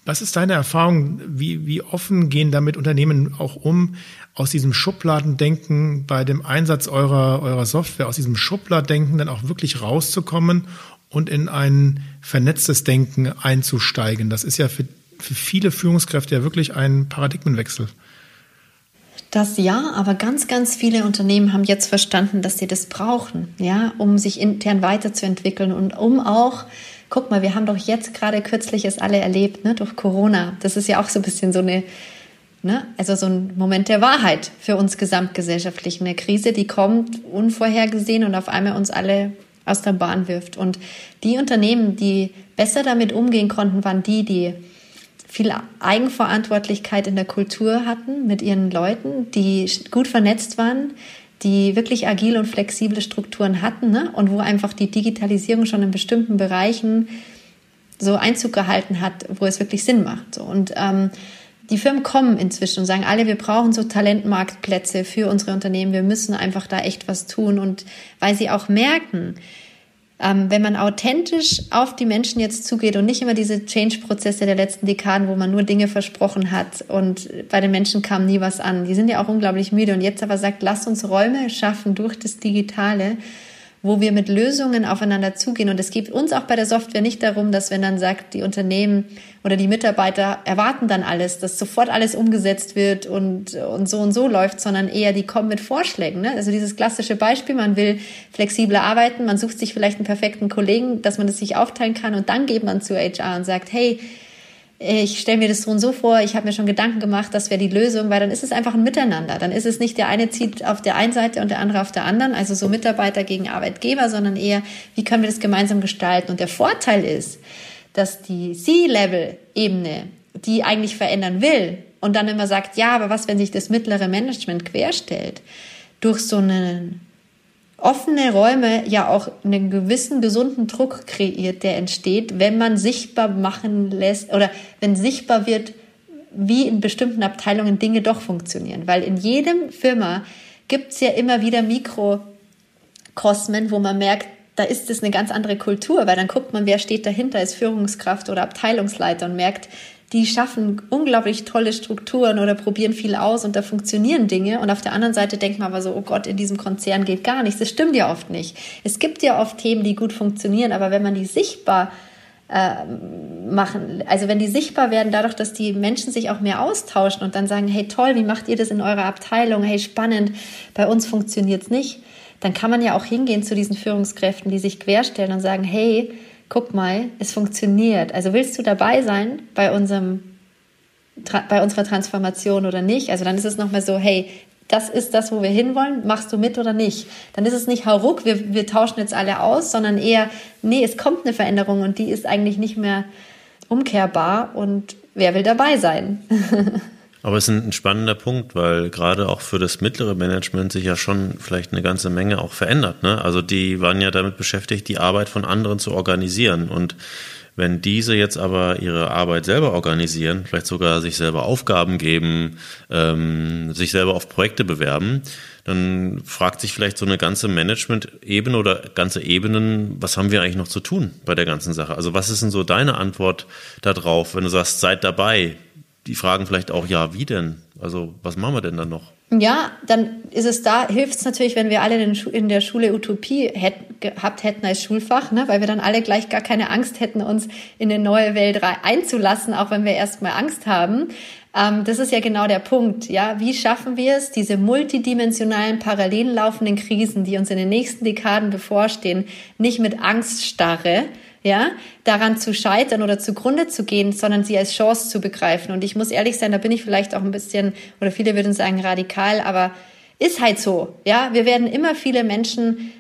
Was ist deine Erfahrung? Wie, wie offen gehen damit Unternehmen auch um, aus diesem Schubladendenken bei dem Einsatz eurer, eurer Software, aus diesem Schubladendenken dann auch wirklich rauszukommen und in ein vernetztes Denken einzusteigen? Das ist ja für, für viele Führungskräfte ja wirklich ein Paradigmenwechsel. Das ja, aber ganz, ganz viele Unternehmen haben jetzt verstanden, dass sie das brauchen, ja, um sich intern weiterzuentwickeln und um auch, guck mal, wir haben doch jetzt gerade kürzlich es alle erlebt, ne, durch Corona. Das ist ja auch so ein bisschen so eine, ne, also so ein Moment der Wahrheit für uns gesamtgesellschaftlich. Eine Krise, die kommt unvorhergesehen und auf einmal uns alle aus der Bahn wirft. Und die Unternehmen, die besser damit umgehen konnten, waren die, die viel Eigenverantwortlichkeit in der Kultur hatten mit ihren Leuten, die gut vernetzt waren, die wirklich agile und flexible Strukturen hatten ne? und wo einfach die Digitalisierung schon in bestimmten Bereichen so Einzug gehalten hat, wo es wirklich Sinn macht. Und ähm, die Firmen kommen inzwischen und sagen alle, wir brauchen so Talentmarktplätze für unsere Unternehmen, wir müssen einfach da echt was tun. Und weil sie auch merken, ähm, wenn man authentisch auf die Menschen jetzt zugeht und nicht immer diese Change-Prozesse der letzten Dekaden, wo man nur Dinge versprochen hat und bei den Menschen kam nie was an. Die sind ja auch unglaublich müde und jetzt aber sagt, lasst uns Räume schaffen durch das Digitale, wo wir mit Lösungen aufeinander zugehen. Und es geht uns auch bei der Software nicht darum, dass wenn dann sagt, die Unternehmen oder die Mitarbeiter erwarten dann alles, dass sofort alles umgesetzt wird und, und so und so läuft, sondern eher die kommen mit Vorschlägen. Ne? Also dieses klassische Beispiel, man will flexibler arbeiten, man sucht sich vielleicht einen perfekten Kollegen, dass man das sich aufteilen kann und dann geht man zu HR und sagt, hey, ich stelle mir das so und so vor, ich habe mir schon Gedanken gemacht, das wäre die Lösung, weil dann ist es einfach ein Miteinander. Dann ist es nicht der eine zieht auf der einen Seite und der andere auf der anderen, also so Mitarbeiter gegen Arbeitgeber, sondern eher, wie können wir das gemeinsam gestalten? Und der Vorteil ist, dass die C-Level-Ebene, die eigentlich verändern will und dann immer sagt, ja, aber was, wenn sich das mittlere Management querstellt, durch so einen offene Räume ja auch einen gewissen gesunden Druck kreiert, der entsteht, wenn man sichtbar machen lässt oder wenn sichtbar wird, wie in bestimmten Abteilungen Dinge doch funktionieren. Weil in jedem Firma gibt es ja immer wieder Mikrokosmen, wo man merkt, da ist es eine ganz andere Kultur, weil dann guckt man, wer steht dahinter, ist Führungskraft oder Abteilungsleiter und merkt, die schaffen unglaublich tolle Strukturen oder probieren viel aus und da funktionieren Dinge. Und auf der anderen Seite denkt man aber so, oh Gott, in diesem Konzern geht gar nichts. Das stimmt ja oft nicht. Es gibt ja oft Themen, die gut funktionieren, aber wenn man die sichtbar äh, machen, also wenn die sichtbar werden, dadurch, dass die Menschen sich auch mehr austauschen und dann sagen, hey toll, wie macht ihr das in eurer Abteilung? Hey spannend, bei uns funktioniert es nicht. Dann kann man ja auch hingehen zu diesen Führungskräften, die sich querstellen und sagen, hey, guck mal, es funktioniert. Also willst du dabei sein bei unserem bei unserer Transformation oder nicht? Also dann ist es nochmal so, hey, das ist das, wo wir hinwollen, machst du mit oder nicht? Dann ist es nicht hauruck, wir, wir tauschen jetzt alle aus, sondern eher, nee, es kommt eine Veränderung und die ist eigentlich nicht mehr umkehrbar und wer will dabei sein? Aber es ist ein spannender Punkt, weil gerade auch für das mittlere Management sich ja schon vielleicht eine ganze Menge auch verändert. Ne? Also die waren ja damit beschäftigt, die Arbeit von anderen zu organisieren. Und wenn diese jetzt aber ihre Arbeit selber organisieren, vielleicht sogar sich selber Aufgaben geben, ähm, sich selber auf Projekte bewerben, dann fragt sich vielleicht so eine ganze Management-Ebene oder ganze Ebenen, was haben wir eigentlich noch zu tun bei der ganzen Sache? Also was ist denn so deine Antwort darauf, wenn du sagst, seid dabei? Die fragen vielleicht auch, ja, wie denn? Also, was machen wir denn dann noch? Ja, dann ist es da, hilft es natürlich, wenn wir alle in der Schule Utopie hätt, gehabt hätten als Schulfach, ne? weil wir dann alle gleich gar keine Angst hätten, uns in eine neue Welt einzulassen, auch wenn wir erstmal Angst haben. Ähm, das ist ja genau der Punkt. Ja, wie schaffen wir es, diese multidimensionalen, parallel laufenden Krisen, die uns in den nächsten Dekaden bevorstehen, nicht mit Angststarre, ja, daran zu scheitern oder zugrunde zu gehen, sondern sie als Chance zu begreifen. Und ich muss ehrlich sein, da bin ich vielleicht auch ein bisschen, oder viele würden sagen radikal, aber ist halt so. Ja, wir werden immer viele Menschen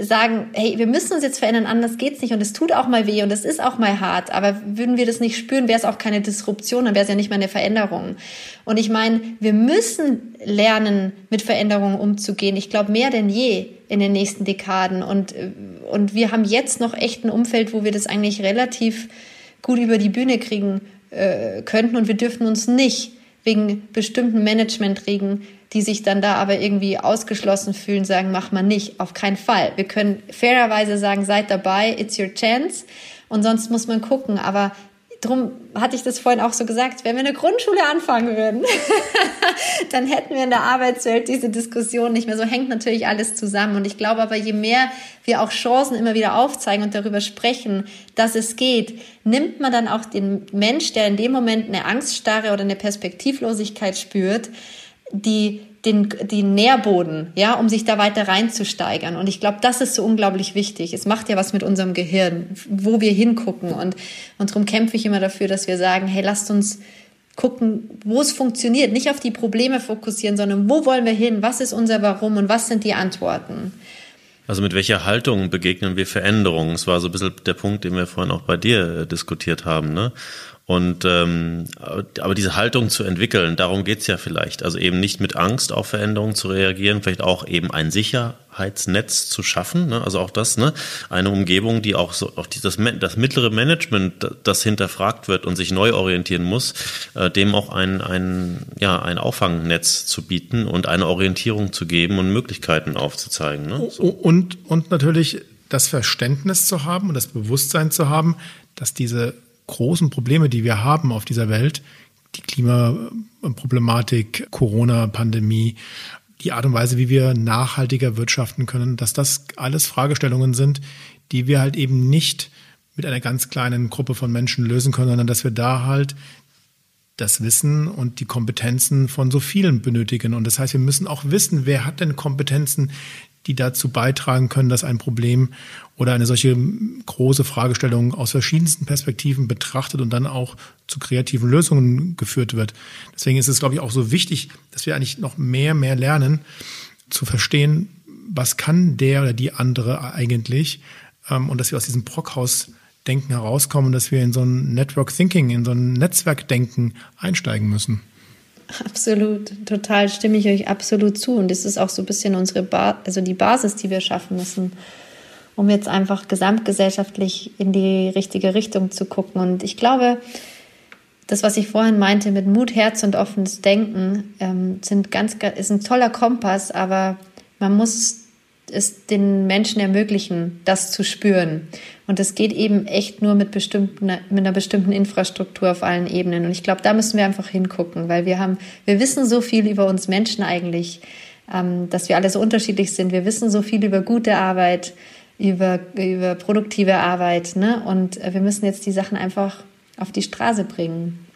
sagen, hey, wir müssen uns jetzt verändern, anders geht's nicht und es tut auch mal weh und es ist auch mal hart, aber würden wir das nicht spüren, wäre es auch keine Disruption, dann wäre es ja nicht mal eine Veränderung. Und ich meine, wir müssen lernen, mit Veränderungen umzugehen. Ich glaube, mehr denn je in den nächsten Dekaden und, und wir haben jetzt noch echt ein Umfeld, wo wir das eigentlich relativ gut über die Bühne kriegen äh, könnten und wir dürfen uns nicht wegen bestimmten Managementregeln die sich dann da aber irgendwie ausgeschlossen fühlen, sagen, mach mal nicht. Auf keinen Fall. Wir können fairerweise sagen, seid dabei, it's your chance. Und sonst muss man gucken. Aber drum hatte ich das vorhin auch so gesagt, wenn wir eine Grundschule anfangen würden, dann hätten wir in der Arbeitswelt diese Diskussion nicht mehr. So hängt natürlich alles zusammen. Und ich glaube aber, je mehr wir auch Chancen immer wieder aufzeigen und darüber sprechen, dass es geht, nimmt man dann auch den Mensch, der in dem Moment eine Angststarre oder eine Perspektivlosigkeit spürt, die den, den Nährboden, ja, um sich da weiter reinzusteigern. Und ich glaube, das ist so unglaublich wichtig. Es macht ja was mit unserem Gehirn, wo wir hingucken. Und, und darum kämpfe ich immer dafür, dass wir sagen, hey, lasst uns gucken, wo es funktioniert. Nicht auf die Probleme fokussieren, sondern wo wollen wir hin? Was ist unser Warum und was sind die Antworten? Also mit welcher Haltung begegnen wir Veränderungen? Das war so ein bisschen der Punkt, den wir vorhin auch bei dir äh, diskutiert haben. Ne? Und ähm, aber diese Haltung zu entwickeln, darum geht's ja vielleicht. Also eben nicht mit Angst auf Veränderungen zu reagieren, vielleicht auch eben ein Sicherheitsnetz zu schaffen. Ne? Also auch das, ne? eine Umgebung, die auch so auch das, das mittlere Management, das hinterfragt wird und sich neu orientieren muss, äh, dem auch ein, ein, ja, ein Auffangnetz zu bieten und eine Orientierung zu geben und Möglichkeiten aufzuzeigen. Ne? So. Und, und natürlich das Verständnis zu haben und das Bewusstsein zu haben, dass diese großen Probleme, die wir haben auf dieser Welt, die Klimaproblematik, Corona-Pandemie, die Art und Weise, wie wir nachhaltiger wirtschaften können, dass das alles Fragestellungen sind, die wir halt eben nicht mit einer ganz kleinen Gruppe von Menschen lösen können, sondern dass wir da halt das Wissen und die Kompetenzen von so vielen benötigen. Und das heißt, wir müssen auch wissen, wer hat denn Kompetenzen, die dazu beitragen können, dass ein Problem oder eine solche große Fragestellung aus verschiedensten Perspektiven betrachtet und dann auch zu kreativen Lösungen geführt wird. Deswegen ist es, glaube ich, auch so wichtig, dass wir eigentlich noch mehr, mehr lernen, zu verstehen, was kann der oder die andere eigentlich ähm, und dass wir aus diesem Brockhaus-Denken herauskommen, dass wir in so ein Network Thinking, in so ein Netzwerkdenken einsteigen müssen. Absolut, total stimme ich euch absolut zu. Und das ist auch so ein bisschen unsere ba also die Basis, die wir schaffen müssen, um jetzt einfach gesamtgesellschaftlich in die richtige Richtung zu gucken. Und ich glaube, das, was ich vorhin meinte mit Mut, Herz und offenes Denken, ähm, sind ganz, ist ein toller Kompass, aber man muss es den Menschen ermöglichen, das zu spüren. Und das geht eben echt nur mit, bestimmten, mit einer bestimmten Infrastruktur auf allen Ebenen. Und ich glaube, da müssen wir einfach hingucken, weil wir haben, wir wissen so viel über uns Menschen eigentlich, ähm, dass wir alle so unterschiedlich sind. Wir wissen so viel über gute Arbeit, über, über produktive Arbeit. Ne? Und wir müssen jetzt die Sachen einfach auf die Straße bringen.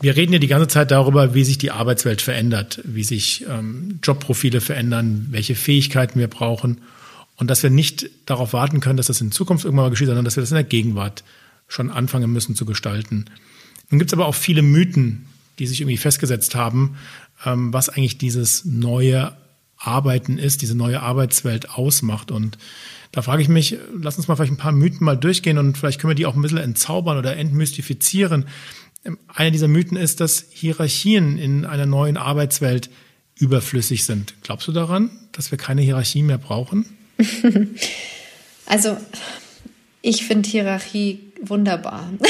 Wir reden ja die ganze Zeit darüber, wie sich die Arbeitswelt verändert, wie sich ähm, Jobprofile verändern, welche Fähigkeiten wir brauchen und dass wir nicht darauf warten können, dass das in Zukunft irgendwann mal geschieht, sondern dass wir das in der Gegenwart schon anfangen müssen zu gestalten. Nun gibt es aber auch viele Mythen, die sich irgendwie festgesetzt haben, ähm, was eigentlich dieses neue Arbeiten ist, diese neue Arbeitswelt ausmacht. Und da frage ich mich, lass uns mal vielleicht ein paar Mythen mal durchgehen und vielleicht können wir die auch ein bisschen entzaubern oder entmystifizieren. Einer dieser Mythen ist, dass Hierarchien in einer neuen Arbeitswelt überflüssig sind. Glaubst du daran, dass wir keine Hierarchie mehr brauchen? also, ich finde Hierarchie wunderbar.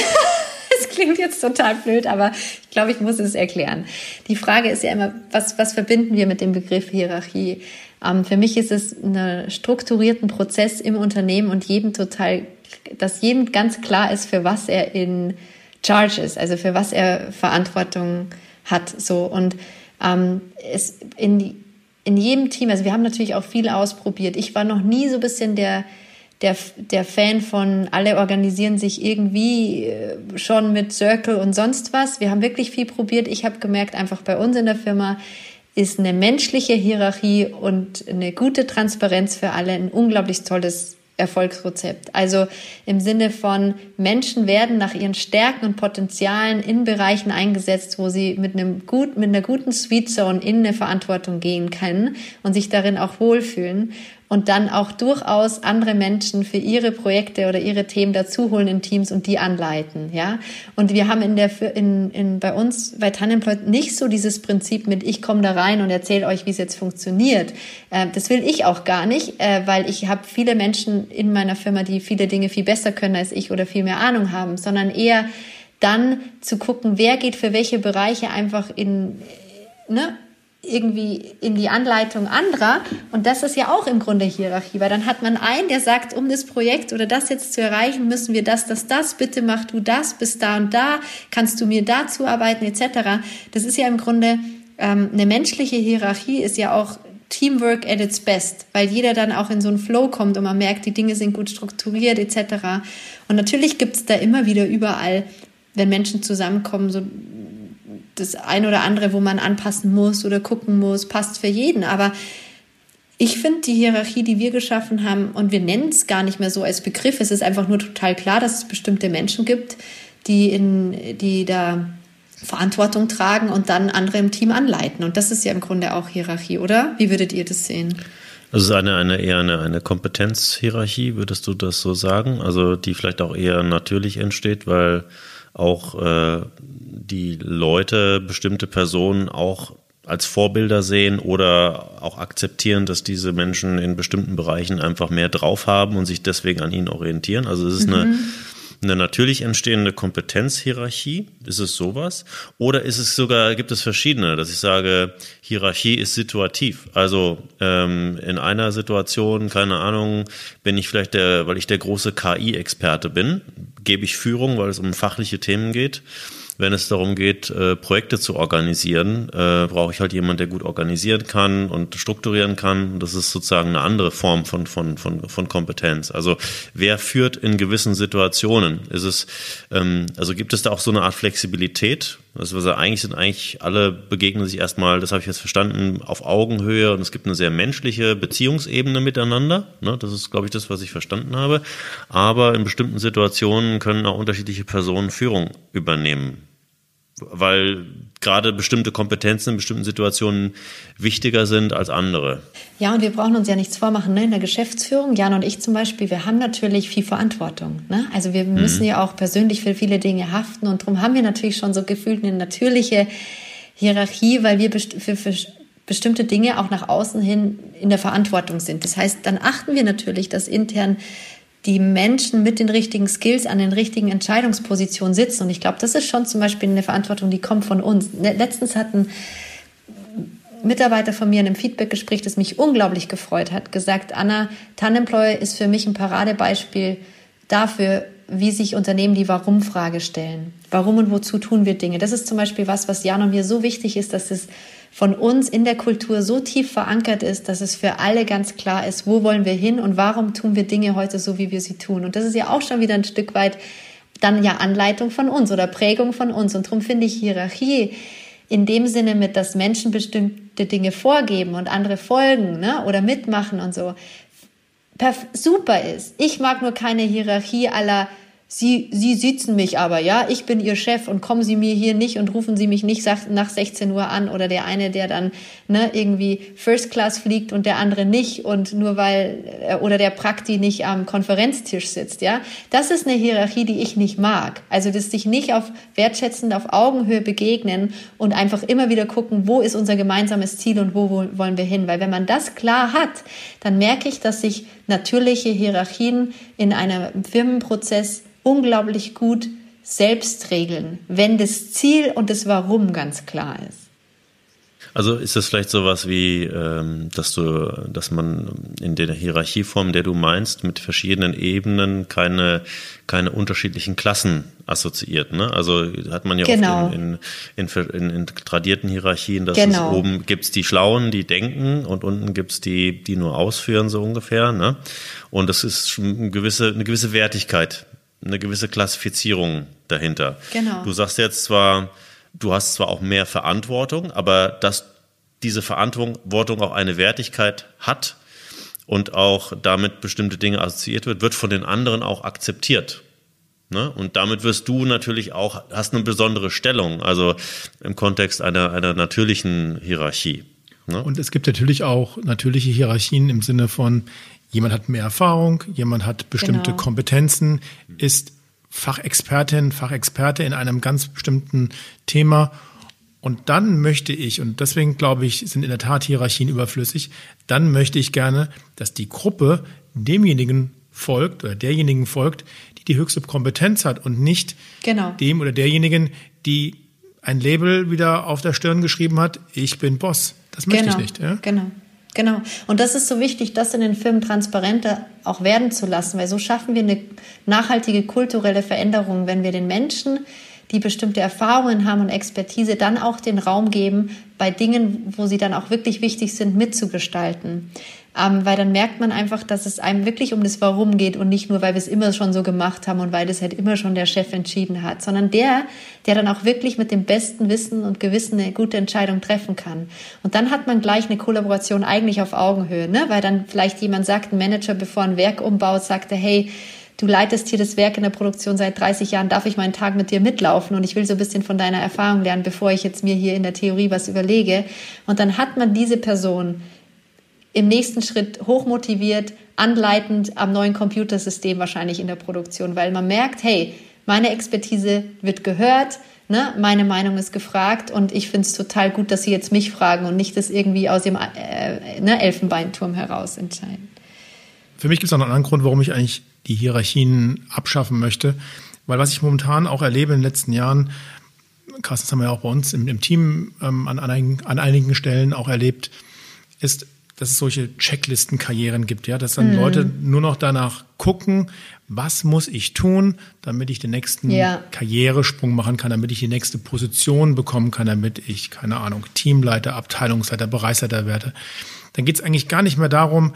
Es klingt jetzt total blöd, aber ich glaube, ich muss es erklären. Die Frage ist ja immer, was, was verbinden wir mit dem Begriff Hierarchie? Ähm, für mich ist es einen strukturierten Prozess im Unternehmen und jedem total, dass jedem ganz klar ist, für was er in Charge ist, also für was er Verantwortung hat. So und ähm, es in, in jedem Team, also wir haben natürlich auch viel ausprobiert. Ich war noch nie so ein bisschen der der, der Fan von alle organisieren sich irgendwie äh, schon mit Circle und sonst was. Wir haben wirklich viel probiert. Ich habe gemerkt, einfach bei uns in der Firma ist eine menschliche Hierarchie und eine gute Transparenz für alle ein unglaublich tolles Erfolgsrezept. Also im Sinne von Menschen werden nach ihren Stärken und Potenzialen in Bereichen eingesetzt, wo sie mit einem gut, mit einer guten Sweet Zone in eine Verantwortung gehen können und sich darin auch wohlfühlen und dann auch durchaus andere Menschen für ihre Projekte oder ihre Themen dazuholen in Teams und die anleiten, ja. Und wir haben in der in, in bei uns bei Tannenploid nicht so dieses Prinzip mit ich komme da rein und erzähle euch, wie es jetzt funktioniert. Äh, das will ich auch gar nicht, äh, weil ich habe viele Menschen in meiner Firma, die viele Dinge viel besser können als ich oder viel mehr Ahnung haben, sondern eher dann zu gucken, wer geht für welche Bereiche einfach in ne, irgendwie in die Anleitung anderer. Und das ist ja auch im Grunde Hierarchie, weil dann hat man einen, der sagt, um das Projekt oder das jetzt zu erreichen, müssen wir das, das, das, bitte mach du das, bis da und da, kannst du mir dazu arbeiten, etc. Das ist ja im Grunde ähm, eine menschliche Hierarchie, ist ja auch Teamwork at its best, weil jeder dann auch in so einen Flow kommt und man merkt, die Dinge sind gut strukturiert, etc. Und natürlich gibt es da immer wieder überall, wenn Menschen zusammenkommen, so das ein oder andere, wo man anpassen muss oder gucken muss, passt für jeden. Aber ich finde die Hierarchie, die wir geschaffen haben, und wir nennen es gar nicht mehr so als Begriff, es ist einfach nur total klar, dass es bestimmte Menschen gibt, die, in, die da Verantwortung tragen und dann andere im Team anleiten. Und das ist ja im Grunde auch Hierarchie, oder? Wie würdet ihr das sehen? Also eine, eine eher eine, eine Kompetenzhierarchie, würdest du das so sagen? Also die vielleicht auch eher natürlich entsteht, weil auch äh, die Leute, bestimmte Personen auch als Vorbilder sehen oder auch akzeptieren, dass diese Menschen in bestimmten Bereichen einfach mehr drauf haben und sich deswegen an ihnen orientieren. Also es ist mhm. eine eine natürlich entstehende Kompetenzhierarchie? Ist es sowas? Oder ist es sogar, gibt es verschiedene, dass ich sage, Hierarchie ist situativ. Also ähm, in einer Situation, keine Ahnung, bin ich vielleicht der, weil ich der große KI-Experte bin, gebe ich Führung, weil es um fachliche Themen geht wenn es darum geht, äh, Projekte zu organisieren, äh, brauche ich halt jemanden, der gut organisieren kann und strukturieren kann. Das ist sozusagen eine andere Form von, von, von, von Kompetenz. Also wer führt in gewissen Situationen? Ist es, ähm, also gibt es da auch so eine Art Flexibilität? Also eigentlich sind eigentlich alle begegnen sich erstmal, das habe ich jetzt verstanden, auf Augenhöhe und es gibt eine sehr menschliche Beziehungsebene miteinander. Ne? Das ist, glaube ich, das, was ich verstanden habe. Aber in bestimmten Situationen können auch unterschiedliche Personen Führung übernehmen weil gerade bestimmte Kompetenzen in bestimmten Situationen wichtiger sind als andere. Ja, und wir brauchen uns ja nichts vormachen. Ne? In der Geschäftsführung, Jan und ich zum Beispiel, wir haben natürlich viel Verantwortung. Ne? Also wir müssen mhm. ja auch persönlich für viele Dinge haften und darum haben wir natürlich schon so gefühlt eine natürliche Hierarchie, weil wir für, für bestimmte Dinge auch nach außen hin in der Verantwortung sind. Das heißt, dann achten wir natürlich, dass intern die Menschen mit den richtigen Skills an den richtigen Entscheidungspositionen sitzen. Und ich glaube, das ist schon zum Beispiel eine Verantwortung, die kommt von uns. Ne, letztens hatten Mitarbeiter von mir in einem Feedbackgespräch, das mich unglaublich gefreut hat, gesagt, Anna, Tannemploy ist für mich ein Paradebeispiel dafür, wie sich Unternehmen die Warum-Frage stellen. Warum und wozu tun wir Dinge? Das ist zum Beispiel was, was Jan und mir so wichtig ist, dass es von uns in der Kultur so tief verankert ist, dass es für alle ganz klar ist, wo wollen wir hin und warum tun wir Dinge heute so, wie wir sie tun. Und das ist ja auch schon wieder ein Stück weit dann ja Anleitung von uns oder Prägung von uns. Und darum finde ich Hierarchie in dem Sinne mit, dass Menschen bestimmte Dinge vorgeben und andere folgen ne, oder mitmachen und so, super ist. Ich mag nur keine Hierarchie aller Sie, Sie sitzen mich aber, ja, ich bin Ihr Chef und kommen Sie mir hier nicht und rufen Sie mich nicht nach 16 Uhr an oder der eine, der dann ne, irgendwie First Class fliegt und der andere nicht und nur weil äh, oder der Prakti nicht am Konferenztisch sitzt, ja. Das ist eine Hierarchie, die ich nicht mag. Also das sich nicht auf wertschätzend auf Augenhöhe begegnen und einfach immer wieder gucken, wo ist unser gemeinsames Ziel und wo wollen wir hin, weil wenn man das klar hat, dann merke ich, dass sich natürliche Hierarchien in einem Firmenprozess unglaublich gut selbst regeln, wenn das Ziel und das Warum ganz klar ist. Also ist das vielleicht sowas wie, ähm, dass du, dass man in der Hierarchieform, der du meinst, mit verschiedenen Ebenen keine, keine unterschiedlichen Klassen assoziiert. Ne? Also hat man ja genau. oft in, in, in, in, tradierten Hierarchien, dass genau. es oben gibt's die Schlauen, die denken und unten gibt's die, die nur ausführen, so ungefähr. Ne? Und das ist schon eine gewisse, eine gewisse Wertigkeit, eine gewisse Klassifizierung dahinter. Genau. Du sagst jetzt zwar, du hast zwar auch mehr Verantwortung, aber dass diese Verantwortung auch eine Wertigkeit hat und auch damit bestimmte Dinge assoziiert wird, wird von den anderen auch akzeptiert. Ne? Und damit wirst du natürlich auch, hast eine besondere Stellung, also im Kontext einer, einer natürlichen Hierarchie. Ne? Und es gibt natürlich auch natürliche Hierarchien im Sinne von, jemand hat mehr Erfahrung, jemand hat bestimmte genau. Kompetenzen, ist Fachexpertin, Fachexperte in einem ganz bestimmten Thema. Und dann möchte ich, und deswegen glaube ich, sind in der Tat Hierarchien überflüssig, dann möchte ich gerne, dass die Gruppe demjenigen folgt oder derjenigen folgt, die die höchste Kompetenz hat und nicht genau. dem oder derjenigen, die ein Label wieder auf der Stirn geschrieben hat, ich bin Boss. Das möchte genau. ich nicht. Ja? Genau. Genau. Und das ist so wichtig, das in den Filmen transparenter auch werden zu lassen, weil so schaffen wir eine nachhaltige kulturelle Veränderung, wenn wir den Menschen, die bestimmte Erfahrungen haben und Expertise, dann auch den Raum geben, bei Dingen, wo sie dann auch wirklich wichtig sind, mitzugestalten ähm, weil dann merkt man einfach, dass es einem wirklich um das Warum geht und nicht nur, weil wir es immer schon so gemacht haben und weil das halt immer schon der Chef entschieden hat, sondern der, der dann auch wirklich mit dem besten Wissen und Gewissen eine gute Entscheidung treffen kann. Und dann hat man gleich eine Kollaboration eigentlich auf Augenhöhe, ne? weil dann vielleicht jemand sagt, ein Manager, bevor ein Werk umbaut, sagte, hey, du leitest hier das Werk in der Produktion seit 30 Jahren, darf ich meinen Tag mit dir mitlaufen und ich will so ein bisschen von deiner Erfahrung lernen, bevor ich jetzt mir hier in der Theorie was überlege. Und dann hat man diese Person, im nächsten Schritt hochmotiviert, anleitend am neuen Computersystem wahrscheinlich in der Produktion, weil man merkt, hey, meine Expertise wird gehört, ne? meine Meinung ist gefragt und ich finde es total gut, dass Sie jetzt mich fragen und nicht das irgendwie aus dem äh, ne, Elfenbeinturm heraus entscheiden. Für mich gibt es auch noch einen anderen Grund, warum ich eigentlich die Hierarchien abschaffen möchte, weil was ich momentan auch erlebe in den letzten Jahren, Carsten, das haben wir ja auch bei uns im, im Team ähm, an, einigen, an einigen Stellen auch erlebt, ist, dass es solche Checklistenkarrieren gibt, ja, dass dann mhm. Leute nur noch danach gucken, was muss ich tun, damit ich den nächsten ja. Karrieresprung machen kann, damit ich die nächste Position bekommen kann, damit ich, keine Ahnung, Teamleiter, Abteilungsleiter, Bereichsleiter werde. Dann geht es eigentlich gar nicht mehr darum,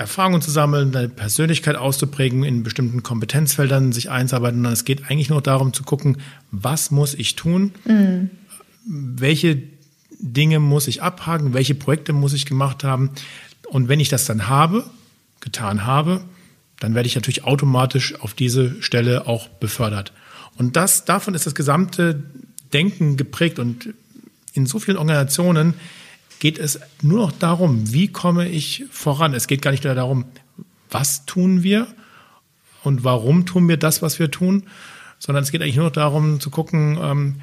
Erfahrungen zu sammeln, deine Persönlichkeit auszuprägen, in bestimmten Kompetenzfeldern sich einzuarbeiten, sondern es geht eigentlich nur darum zu gucken, was muss ich tun, mhm. welche Dinge muss ich abhaken, welche Projekte muss ich gemacht haben. Und wenn ich das dann habe, getan habe, dann werde ich natürlich automatisch auf diese Stelle auch befördert. Und das, davon ist das gesamte Denken geprägt. Und in so vielen Organisationen geht es nur noch darum, wie komme ich voran. Es geht gar nicht mehr darum, was tun wir und warum tun wir das, was wir tun, sondern es geht eigentlich nur darum zu gucken, ähm,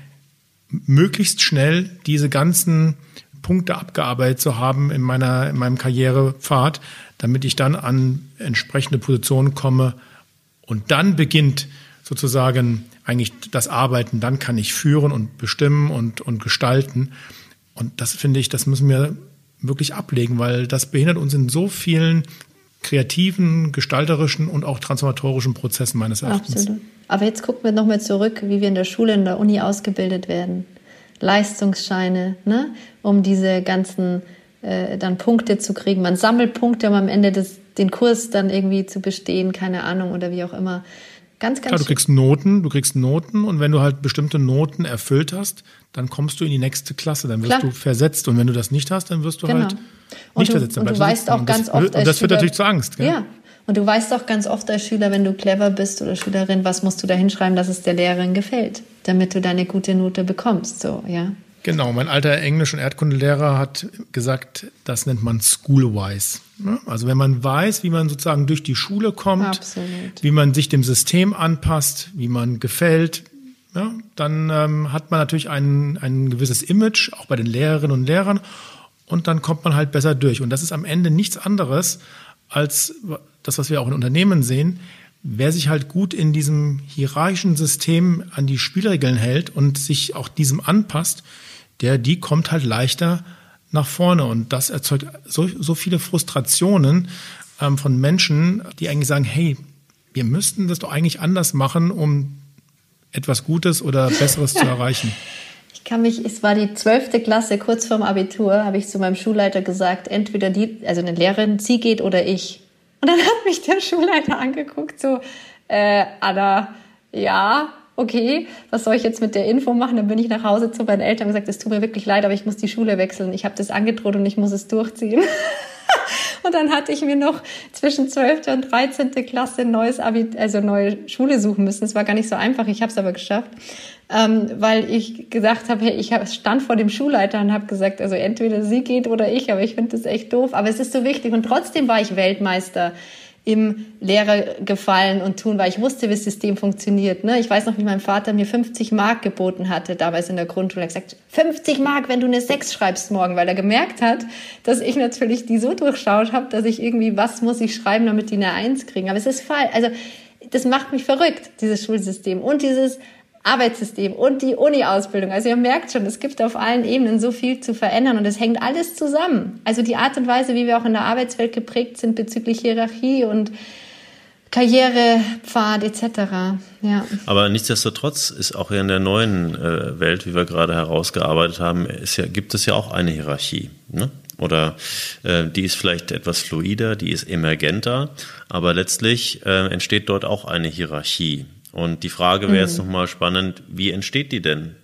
möglichst schnell diese ganzen Punkte abgearbeitet zu haben in meiner, in meinem Karrierepfad, damit ich dann an entsprechende Positionen komme und dann beginnt sozusagen eigentlich das Arbeiten, dann kann ich führen und bestimmen und, und gestalten. Und das finde ich, das müssen wir wirklich ablegen, weil das behindert uns in so vielen kreativen, gestalterischen und auch transformatorischen Prozessen meines Erachtens. Absolut. Aber jetzt gucken wir nochmal zurück, wie wir in der Schule, in der Uni ausgebildet werden. Leistungsscheine, ne? um diese ganzen äh, dann Punkte zu kriegen. Man sammelt Punkte, um am Ende des, den Kurs dann irgendwie zu bestehen, keine Ahnung oder wie auch immer. Ganz, ganz Klar, du kriegst Noten, du kriegst Noten und wenn du halt bestimmte Noten erfüllt hast, dann kommst du in die nächste Klasse, dann wirst Klar. du versetzt und wenn du das nicht hast, dann wirst du genau. halt nicht und du, versetzt. Dann und du weißt auch ganz das, oft Und das führt natürlich zu Angst. Gell? Ja, und du weißt auch ganz oft als Schüler, wenn du clever bist oder Schülerin, was musst du da hinschreiben, dass es der Lehrerin gefällt, damit du deine gute Note bekommst, so, ja. Genau, mein alter Englisch- und Erdkundelehrer hat gesagt, das nennt man Schoolwise. Ne? Also wenn man weiß, wie man sozusagen durch die Schule kommt, Absolut. wie man sich dem System anpasst, wie man gefällt, ja, dann ähm, hat man natürlich ein, ein gewisses Image, auch bei den Lehrerinnen und Lehrern, und dann kommt man halt besser durch. Und das ist am Ende nichts anderes als das, was wir auch in Unternehmen sehen. Wer sich halt gut in diesem hierarchischen System an die Spielregeln hält und sich auch diesem anpasst, der, die kommt halt leichter nach vorne. Und das erzeugt so, so viele Frustrationen ähm, von Menschen, die eigentlich sagen, hey, wir müssten das doch eigentlich anders machen, um etwas Gutes oder Besseres zu erreichen. Ich kann mich, es war die zwölfte Klasse, kurz vorm Abitur, habe ich zu meinem Schulleiter gesagt, entweder die, also eine Lehrerin, sie geht oder ich. Und dann hat mich der Schulleiter angeguckt, so, äh, Anna, ja, okay, was soll ich jetzt mit der Info machen? Dann bin ich nach Hause zu meinen Eltern und gesagt, es tut mir wirklich leid, aber ich muss die Schule wechseln. Ich habe das angedroht und ich muss es durchziehen. und dann hatte ich mir noch zwischen 12. und 13. Klasse neues Abi, also neue Schule suchen müssen. Es war gar nicht so einfach, ich habe es aber geschafft. Ähm, weil ich gesagt habe, hey, ich stand vor dem Schulleiter und habe gesagt, also entweder sie geht oder ich, aber ich finde das echt doof. Aber es ist so wichtig und trotzdem war ich Weltmeister im Lehrer gefallen und tun, weil ich wusste, wie das System funktioniert. Ne? Ich weiß noch, wie mein Vater mir 50 Mark geboten hatte, damals in der Grundschule. Er hat gesagt, 50 Mark, wenn du eine 6 schreibst morgen, weil er gemerkt hat, dass ich natürlich die so durchschaut habe, dass ich irgendwie, was muss ich schreiben, damit die eine 1 kriegen. Aber es ist falsch. Also das macht mich verrückt, dieses Schulsystem. Und dieses Arbeitssystem und die Uni-Ausbildung. Also ihr merkt schon, es gibt auf allen Ebenen so viel zu verändern und es hängt alles zusammen. Also die Art und Weise, wie wir auch in der Arbeitswelt geprägt sind bezüglich Hierarchie und Karrierepfad etc. Ja. Aber nichtsdestotrotz ist auch in der neuen äh, Welt, wie wir gerade herausgearbeitet haben, ja, gibt es ja auch eine Hierarchie. Ne? Oder äh, die ist vielleicht etwas fluider, die ist emergenter, aber letztlich äh, entsteht dort auch eine Hierarchie. Und die Frage wäre mhm. jetzt nochmal spannend, wie entsteht die denn?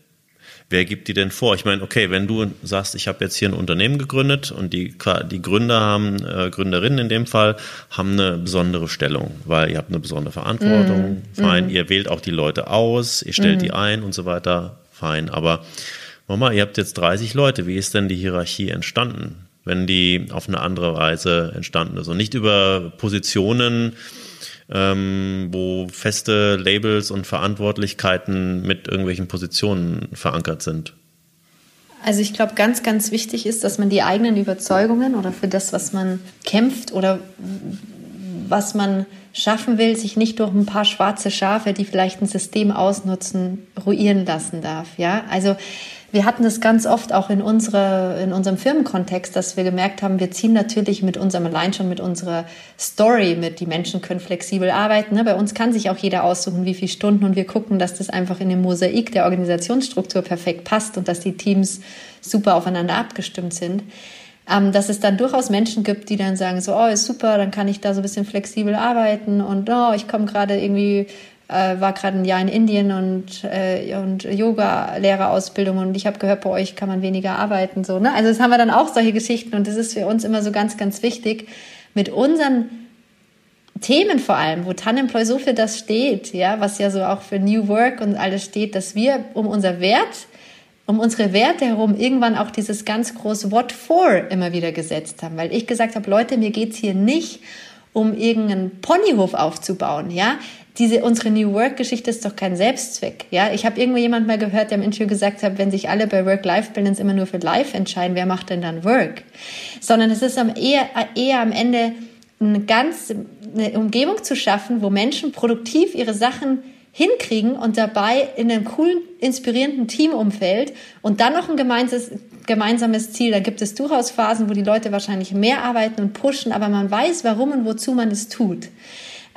Wer gibt die denn vor? Ich meine, okay, wenn du sagst, ich habe jetzt hier ein Unternehmen gegründet und die, die Gründer haben, äh, Gründerinnen in dem Fall, haben eine besondere Stellung, weil ihr habt eine besondere Verantwortung, mhm. fein, mhm. ihr wählt auch die Leute aus, ihr stellt die mhm. ein und so weiter, fein. Aber Mama, ihr habt jetzt 30 Leute, wie ist denn die Hierarchie entstanden, wenn die auf eine andere Weise entstanden ist? Und nicht über Positionen, ähm, wo feste Labels und Verantwortlichkeiten mit irgendwelchen Positionen verankert sind? Also ich glaube, ganz, ganz wichtig ist, dass man die eigenen Überzeugungen oder für das, was man kämpft oder was man schaffen will, sich nicht durch ein paar schwarze Schafe, die vielleicht ein System ausnutzen, ruinieren lassen darf. Ja, also wir hatten das ganz oft auch in, unsere, in unserem Firmenkontext, dass wir gemerkt haben, wir ziehen natürlich mit unserem, allein schon mit unserer Story mit, die Menschen können flexibel arbeiten. Ne? Bei uns kann sich auch jeder aussuchen, wie viele Stunden und wir gucken, dass das einfach in dem Mosaik der Organisationsstruktur perfekt passt und dass die Teams super aufeinander abgestimmt sind. Ähm, dass es dann durchaus Menschen gibt, die dann sagen, so, oh, ist super, dann kann ich da so ein bisschen flexibel arbeiten und oh, ich komme gerade irgendwie äh, war gerade ein Jahr in Indien und, äh, und Yoga-Lehrerausbildung und ich habe gehört, bei euch kann man weniger arbeiten. So, ne? Also das haben wir dann auch solche Geschichten und das ist für uns immer so ganz, ganz wichtig, mit unseren Themen vor allem, wo Tanemploy so für das steht, ja, was ja so auch für New Work und alles steht, dass wir um unser Wert, um unsere Werte herum irgendwann auch dieses ganz große What for immer wieder gesetzt haben, weil ich gesagt habe, Leute, mir geht's hier nicht um irgendeinen Ponyhof aufzubauen, ja diese unsere New Work Geschichte ist doch kein Selbstzweck, ja? Ich habe irgendwo jemand mal gehört, der im Interview gesagt hat, wenn sich alle bei Work-Life Balance immer nur für Life entscheiden, wer macht denn dann Work? Sondern es ist am eher eher am Ende eine ganz eine Umgebung zu schaffen, wo Menschen produktiv ihre Sachen hinkriegen und dabei in einem coolen, inspirierenden Teamumfeld und dann noch ein gemeinsames, gemeinsames Ziel. Da gibt es durchaus Phasen, wo die Leute wahrscheinlich mehr arbeiten und pushen, aber man weiß, warum und wozu man es tut.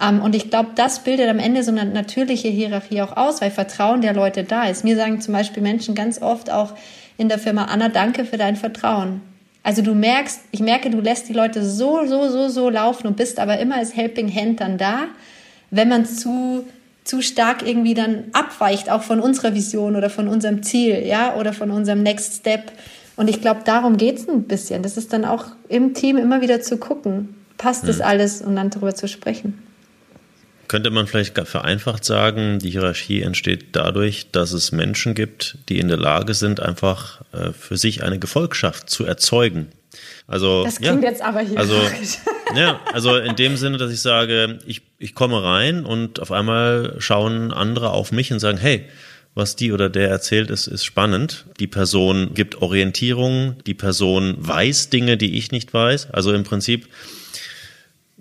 Ähm, und ich glaube, das bildet am Ende so eine natürliche Hierarchie auch aus, weil Vertrauen der Leute da ist. Mir sagen zum Beispiel Menschen ganz oft auch in der Firma, Anna, danke für dein Vertrauen. Also du merkst, ich merke, du lässt die Leute so, so, so, so laufen und bist aber immer als Helping Hand dann da, wenn man zu zu stark irgendwie dann abweicht, auch von unserer Vision oder von unserem Ziel, ja, oder von unserem Next Step. Und ich glaube, darum geht's ein bisschen. Das ist dann auch im Team immer wieder zu gucken, passt mhm. das alles und dann darüber zu sprechen. Könnte man vielleicht vereinfacht sagen, die Hierarchie entsteht dadurch, dass es Menschen gibt, die in der Lage sind, einfach äh, für sich eine Gefolgschaft zu erzeugen. Also, das klingt ja, jetzt aber hier. Also, ja, also in dem Sinne, dass ich sage, ich, ich komme rein und auf einmal schauen andere auf mich und sagen, hey, was die oder der erzählt ist, ist spannend. Die Person gibt Orientierung, die Person weiß Dinge, die ich nicht weiß. Also im Prinzip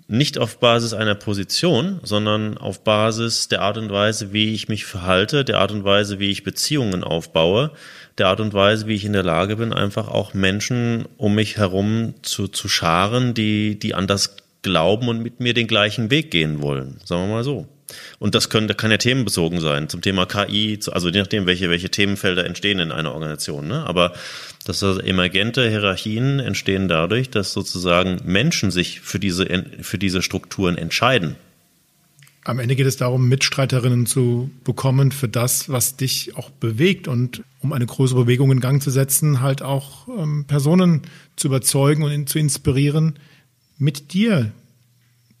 nicht auf Basis einer Position, sondern auf Basis der Art und Weise, wie ich mich verhalte, der Art und Weise, wie ich Beziehungen aufbaue, der Art und Weise, wie ich in der Lage bin, einfach auch Menschen um mich herum zu, zu scharen, die, die an das glauben und mit mir den gleichen Weg gehen wollen. Sagen wir mal so. Und das können, das kann ja themenbezogen sein, zum Thema KI, also je nachdem, welche, welche Themenfelder entstehen in einer Organisation. Ne? Aber dass also emergente Hierarchien entstehen dadurch, dass sozusagen Menschen sich für diese, für diese Strukturen entscheiden. Am Ende geht es darum, Mitstreiterinnen zu bekommen für das, was dich auch bewegt und um eine größere Bewegung in Gang zu setzen, halt auch ähm, Personen zu überzeugen und in, zu inspirieren, mit dir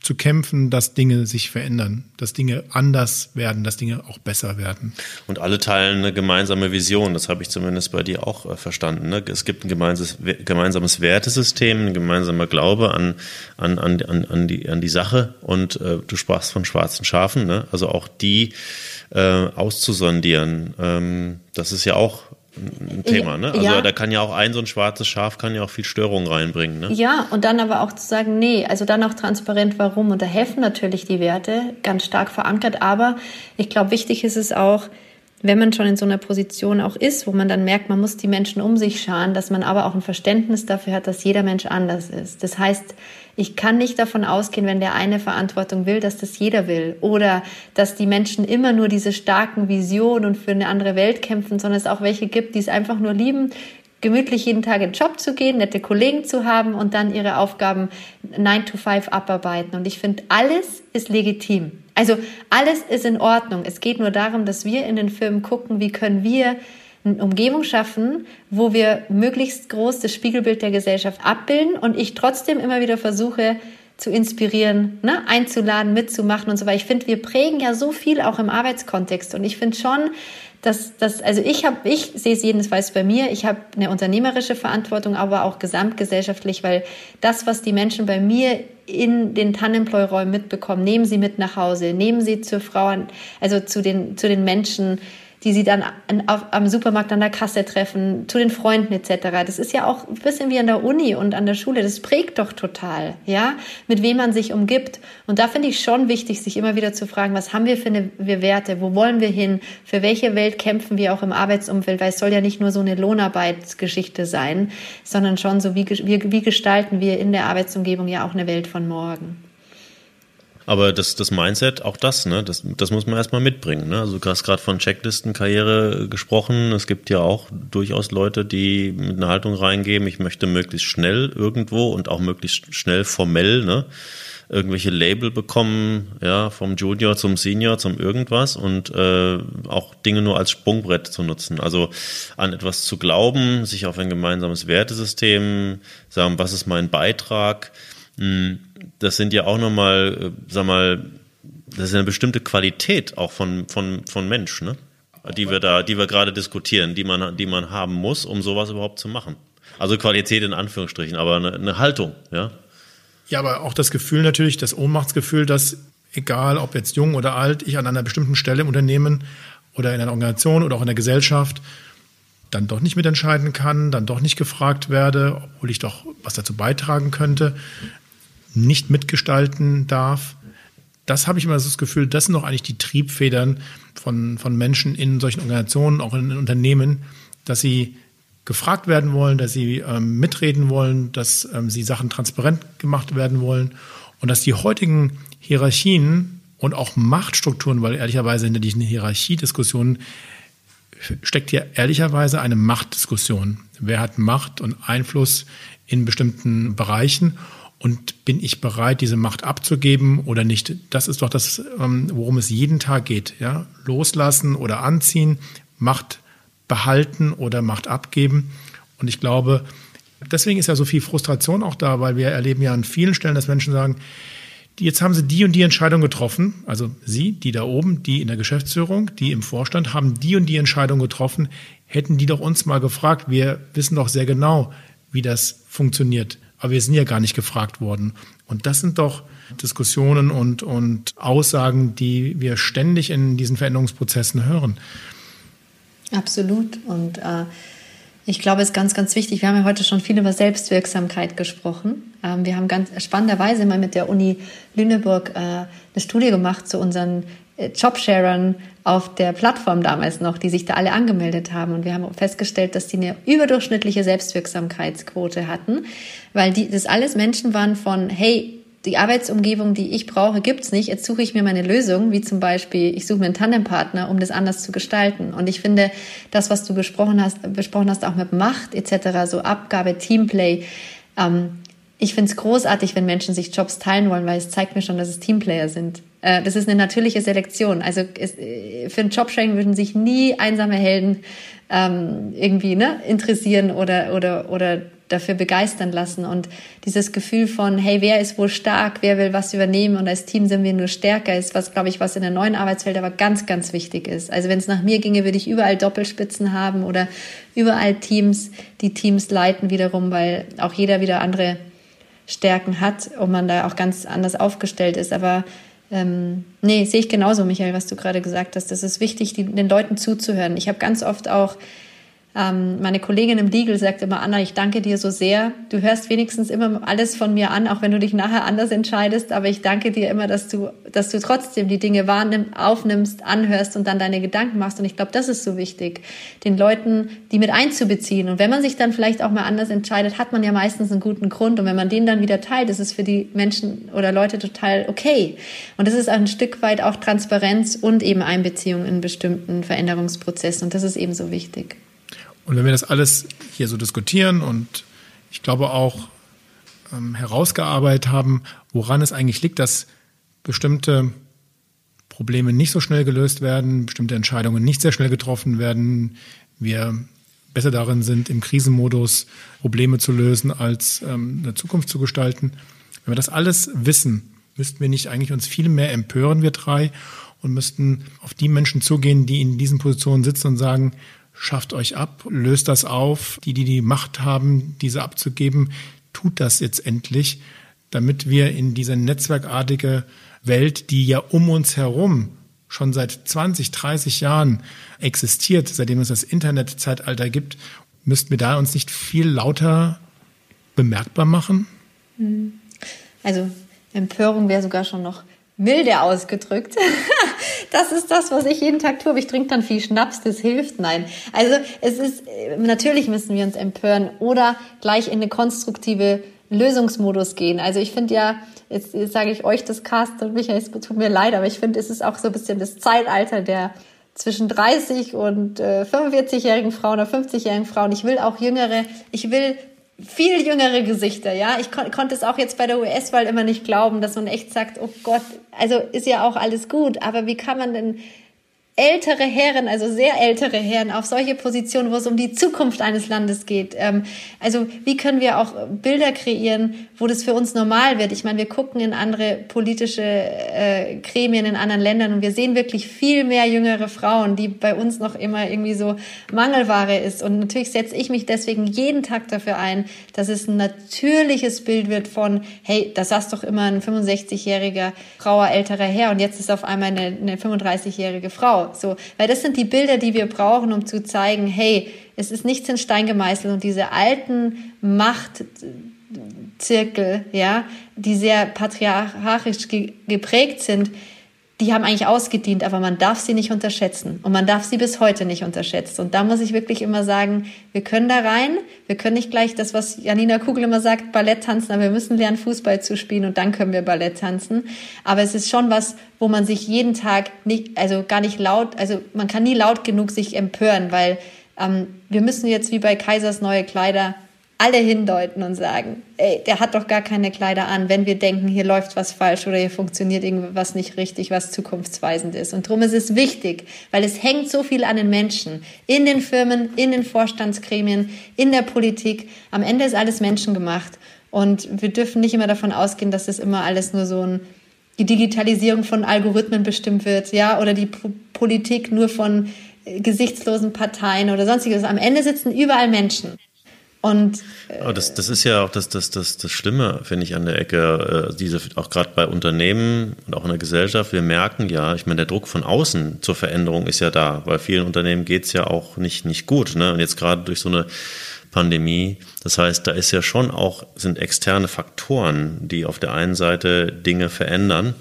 zu kämpfen, dass Dinge sich verändern, dass Dinge anders werden, dass Dinge auch besser werden. Und alle teilen eine gemeinsame Vision, das habe ich zumindest bei dir auch äh, verstanden. Ne? Es gibt ein gemeinsames, Wertesystem, ein gemeinsamer Glaube an, an, an, an, die, an die Sache und äh, du sprachst von schwarzen Schafen, ne? also auch die äh, auszusondieren. Ähm, das ist ja auch ein Thema, ne? Also ja. da kann ja auch ein so ein schwarzes Schaf kann ja auch viel Störung reinbringen, ne? Ja, und dann aber auch zu sagen, nee, also dann auch transparent, warum. Und da helfen natürlich die Werte, ganz stark verankert. Aber ich glaube, wichtig ist es auch, wenn man schon in so einer Position auch ist, wo man dann merkt, man muss die Menschen um sich scharen, dass man aber auch ein Verständnis dafür hat, dass jeder Mensch anders ist. Das heißt, ich kann nicht davon ausgehen, wenn der eine Verantwortung will, dass das jeder will oder dass die Menschen immer nur diese starken Visionen und für eine andere Welt kämpfen, sondern es auch welche gibt, die es einfach nur lieben, gemütlich jeden Tag in den Job zu gehen, nette Kollegen zu haben und dann ihre Aufgaben 9 to 5 abarbeiten. Und ich finde, alles ist legitim. Also alles ist in Ordnung. Es geht nur darum, dass wir in den Filmen gucken, wie können wir eine Umgebung schaffen, wo wir möglichst groß das Spiegelbild der Gesellschaft abbilden und ich trotzdem immer wieder versuche zu inspirieren, ne, einzuladen, mitzumachen und so weiter. Ich finde, wir prägen ja so viel auch im Arbeitskontext und ich finde schon, dass das, also ich habe, ich sehe es jedenfalls bei mir, ich habe eine unternehmerische Verantwortung, aber auch gesamtgesellschaftlich, weil das, was die Menschen bei mir in den Tannenpläuräumen mitbekommen, nehmen sie mit nach Hause, nehmen sie zur Frau, also zu den, zu den Menschen, die sie dann auf, am Supermarkt an der Kasse treffen, zu den Freunden etc. Das ist ja auch ein bisschen wie an der Uni und an der Schule. Das prägt doch total, ja, mit wem man sich umgibt. Und da finde ich schon wichtig, sich immer wieder zu fragen, was haben wir für eine wir Werte, wo wollen wir hin, für welche Welt kämpfen wir auch im Arbeitsumfeld, weil es soll ja nicht nur so eine Lohnarbeitsgeschichte sein, sondern schon so, wie, wie, wie gestalten wir in der Arbeitsumgebung ja auch eine Welt von morgen. Aber das, das Mindset, auch das, ne, das, das muss man erstmal mitbringen. Ne? Also du hast gerade von Checklistenkarriere gesprochen. Es gibt ja auch durchaus Leute, die mit einer Haltung reingeben, ich möchte möglichst schnell irgendwo und auch möglichst schnell formell, ne? irgendwelche Label bekommen, ja, vom Junior zum Senior zum irgendwas und äh, auch Dinge nur als Sprungbrett zu nutzen. Also an etwas zu glauben, sich auf ein gemeinsames Wertesystem, sagen, was ist mein Beitrag, das sind ja auch nochmal, äh, sag mal, das ist eine bestimmte Qualität auch von, von, von Mensch, ne? Die wir da, die wir gerade diskutieren, die man, die man haben muss, um sowas überhaupt zu machen. Also Qualität in Anführungsstrichen, aber eine, eine Haltung, ja. Ja, aber auch das Gefühl natürlich, das Ohnmachtsgefühl, dass egal ob jetzt jung oder alt, ich an einer bestimmten Stelle im Unternehmen oder in einer Organisation oder auch in der Gesellschaft dann doch nicht mitentscheiden kann, dann doch nicht gefragt werde, obwohl ich doch was dazu beitragen könnte nicht mitgestalten darf. Das habe ich immer das Gefühl, das sind doch eigentlich die Triebfedern von, von Menschen in solchen Organisationen, auch in Unternehmen, dass sie gefragt werden wollen, dass sie ähm, mitreden wollen, dass ähm, sie Sachen transparent gemacht werden wollen und dass die heutigen Hierarchien und auch Machtstrukturen, weil ehrlicherweise hinter diesen Hierarchiediskussionen steckt hier ehrlicherweise eine Machtdiskussion. Wer hat Macht und Einfluss in bestimmten Bereichen? Und bin ich bereit, diese Macht abzugeben oder nicht? Das ist doch das, ähm, worum es jeden Tag geht. Ja? Loslassen oder anziehen, Macht behalten oder Macht abgeben. Und ich glaube, deswegen ist ja so viel Frustration auch da, weil wir erleben ja an vielen Stellen, dass Menschen sagen, jetzt haben sie die und die Entscheidung getroffen. Also Sie, die da oben, die in der Geschäftsführung, die im Vorstand, haben die und die Entscheidung getroffen. Hätten die doch uns mal gefragt. Wir wissen doch sehr genau, wie das funktioniert aber wir sind ja gar nicht gefragt worden. Und das sind doch Diskussionen und, und Aussagen, die wir ständig in diesen Veränderungsprozessen hören. Absolut. Und äh, Ich glaube, es ist ganz, ganz wichtig. Wir haben ja heute schon viel über Selbstwirksamkeit gesprochen. Ähm, wir haben ganz spannenderweise mal mit der Uni Lüneburg äh, eine Studie gemacht zu unseren Jobsharern auf der Plattform damals noch, die sich da alle angemeldet haben. Und wir haben festgestellt, dass die eine überdurchschnittliche Selbstwirksamkeitsquote hatten, weil die, das alles Menschen waren von, hey, die Arbeitsumgebung, die ich brauche, gibt's nicht. Jetzt suche ich mir meine Lösung, wie zum Beispiel, ich suche mir einen Tandempartner, um das anders zu gestalten. Und ich finde, das, was du besprochen hast, besprochen hast, auch mit Macht etc., so Abgabe, Teamplay, ähm, ich finde es großartig, wenn Menschen sich Jobs teilen wollen, weil es zeigt mir schon, dass es Teamplayer sind. Äh, das ist eine natürliche Selektion. Also äh, für ein Jobsharing würden sich nie einsame Helden ähm, irgendwie ne, interessieren oder, oder, oder dafür begeistern lassen. Und dieses Gefühl von, hey, wer ist wohl stark, wer will was übernehmen und als Team sind wir nur stärker, ist was, glaube ich, was in der neuen Arbeitswelt aber ganz, ganz wichtig ist. Also wenn es nach mir ginge, würde ich überall Doppelspitzen haben oder überall Teams, die Teams leiten wiederum, weil auch jeder wieder andere Stärken hat und man da auch ganz anders aufgestellt ist. Aber ähm, nee, sehe ich genauso, Michael, was du gerade gesagt hast. Das ist wichtig, die, den Leuten zuzuhören. Ich habe ganz oft auch ähm, meine Kollegin im Legal sagt immer, Anna, ich danke dir so sehr. Du hörst wenigstens immer alles von mir an, auch wenn du dich nachher anders entscheidest. Aber ich danke dir immer, dass du, dass du trotzdem die Dinge wahrnimmst, aufnimmst, anhörst und dann deine Gedanken machst. Und ich glaube, das ist so wichtig, den Leuten die mit einzubeziehen. Und wenn man sich dann vielleicht auch mal anders entscheidet, hat man ja meistens einen guten Grund. Und wenn man den dann wieder teilt, ist es für die Menschen oder Leute total okay. Und das ist ein Stück weit auch Transparenz und eben Einbeziehung in bestimmten Veränderungsprozessen. Und das ist eben so wichtig. Und wenn wir das alles hier so diskutieren und ich glaube auch ähm, herausgearbeitet haben, woran es eigentlich liegt, dass bestimmte Probleme nicht so schnell gelöst werden, bestimmte Entscheidungen nicht sehr schnell getroffen werden, wir besser darin sind, im Krisenmodus Probleme zu lösen, als ähm, eine Zukunft zu gestalten. Wenn wir das alles wissen, müssten wir nicht eigentlich uns viel mehr empören, wir drei, und müssten auf die Menschen zugehen, die in diesen Positionen sitzen und sagen, schafft euch ab, löst das auf. Die, die die Macht haben, diese abzugeben, tut das jetzt endlich, damit wir in diese netzwerkartige Welt, die ja um uns herum schon seit 20, 30 Jahren existiert, seitdem es das Internetzeitalter gibt, müssten wir da uns nicht viel lauter bemerkbar machen? Hm. Also Empörung wäre sogar schon noch milde ausgedrückt. das ist das, was ich jeden Tag tue. Aber ich trinke dann viel Schnaps, das hilft. Nein. Also es ist, natürlich müssen wir uns empören oder gleich in eine konstruktive Lösungsmodus gehen. Also ich finde ja, jetzt, jetzt sage ich euch das Cast und Michael, es tut mir leid, aber ich finde, es ist auch so ein bisschen das Zeitalter der zwischen 30 und äh, 45-jährigen Frauen oder 50-jährigen Frauen. Ich will auch jüngere, ich will viel jüngere Gesichter, ja. Ich kon konnte es auch jetzt bei der US-Wahl immer nicht glauben, dass man echt sagt, oh Gott, also ist ja auch alles gut, aber wie kann man denn ältere Herren, also sehr ältere Herren, auf solche Positionen, wo es um die Zukunft eines Landes geht. Ähm, also wie können wir auch Bilder kreieren, wo das für uns normal wird? Ich meine, wir gucken in andere politische äh, Gremien in anderen Ländern und wir sehen wirklich viel mehr jüngere Frauen, die bei uns noch immer irgendwie so Mangelware ist. Und natürlich setze ich mich deswegen jeden Tag dafür ein, dass es ein natürliches Bild wird von, hey, das saß doch immer ein 65-jähriger, grauer, älterer Herr und jetzt ist auf einmal eine, eine 35-jährige Frau. So, weil das sind die Bilder, die wir brauchen, um zu zeigen, hey, es ist nichts in Stein gemeißelt und diese alten Machtzirkel, ja, die sehr patriarchisch geprägt sind, die haben eigentlich ausgedient, aber man darf sie nicht unterschätzen. Und man darf sie bis heute nicht unterschätzen. Und da muss ich wirklich immer sagen, wir können da rein, wir können nicht gleich das, was Janina Kugel immer sagt, Ballett tanzen, aber wir müssen lernen, Fußball zu spielen und dann können wir Ballett tanzen. Aber es ist schon was, wo man sich jeden Tag nicht, also gar nicht laut, also man kann nie laut genug sich empören, weil ähm, wir müssen jetzt wie bei Kaisers neue Kleider alle hindeuten und sagen, ey, der hat doch gar keine Kleider an, wenn wir denken, hier läuft was falsch oder hier funktioniert irgendwas nicht richtig, was zukunftsweisend ist. Und darum ist es wichtig, weil es hängt so viel an den Menschen, in den Firmen, in den Vorstandsgremien, in der Politik. Am Ende ist alles menschengemacht. Und wir dürfen nicht immer davon ausgehen, dass es immer alles nur so ein, die Digitalisierung von Algorithmen bestimmt wird, ja, oder die P Politik nur von äh, gesichtslosen Parteien oder sonstiges. Am Ende sitzen überall Menschen. Und äh, das, das ist ja auch das, das, das, das Schlimme, finde ich, an der Ecke, äh, diese, auch gerade bei Unternehmen und auch in der Gesellschaft, wir merken ja, ich meine, der Druck von außen zur Veränderung ist ja da, weil vielen Unternehmen geht's ja auch nicht, nicht gut. Ne? Und jetzt gerade durch so eine Pandemie. Das heißt, da ist ja schon auch, sind externe Faktoren, die auf der einen Seite Dinge verändern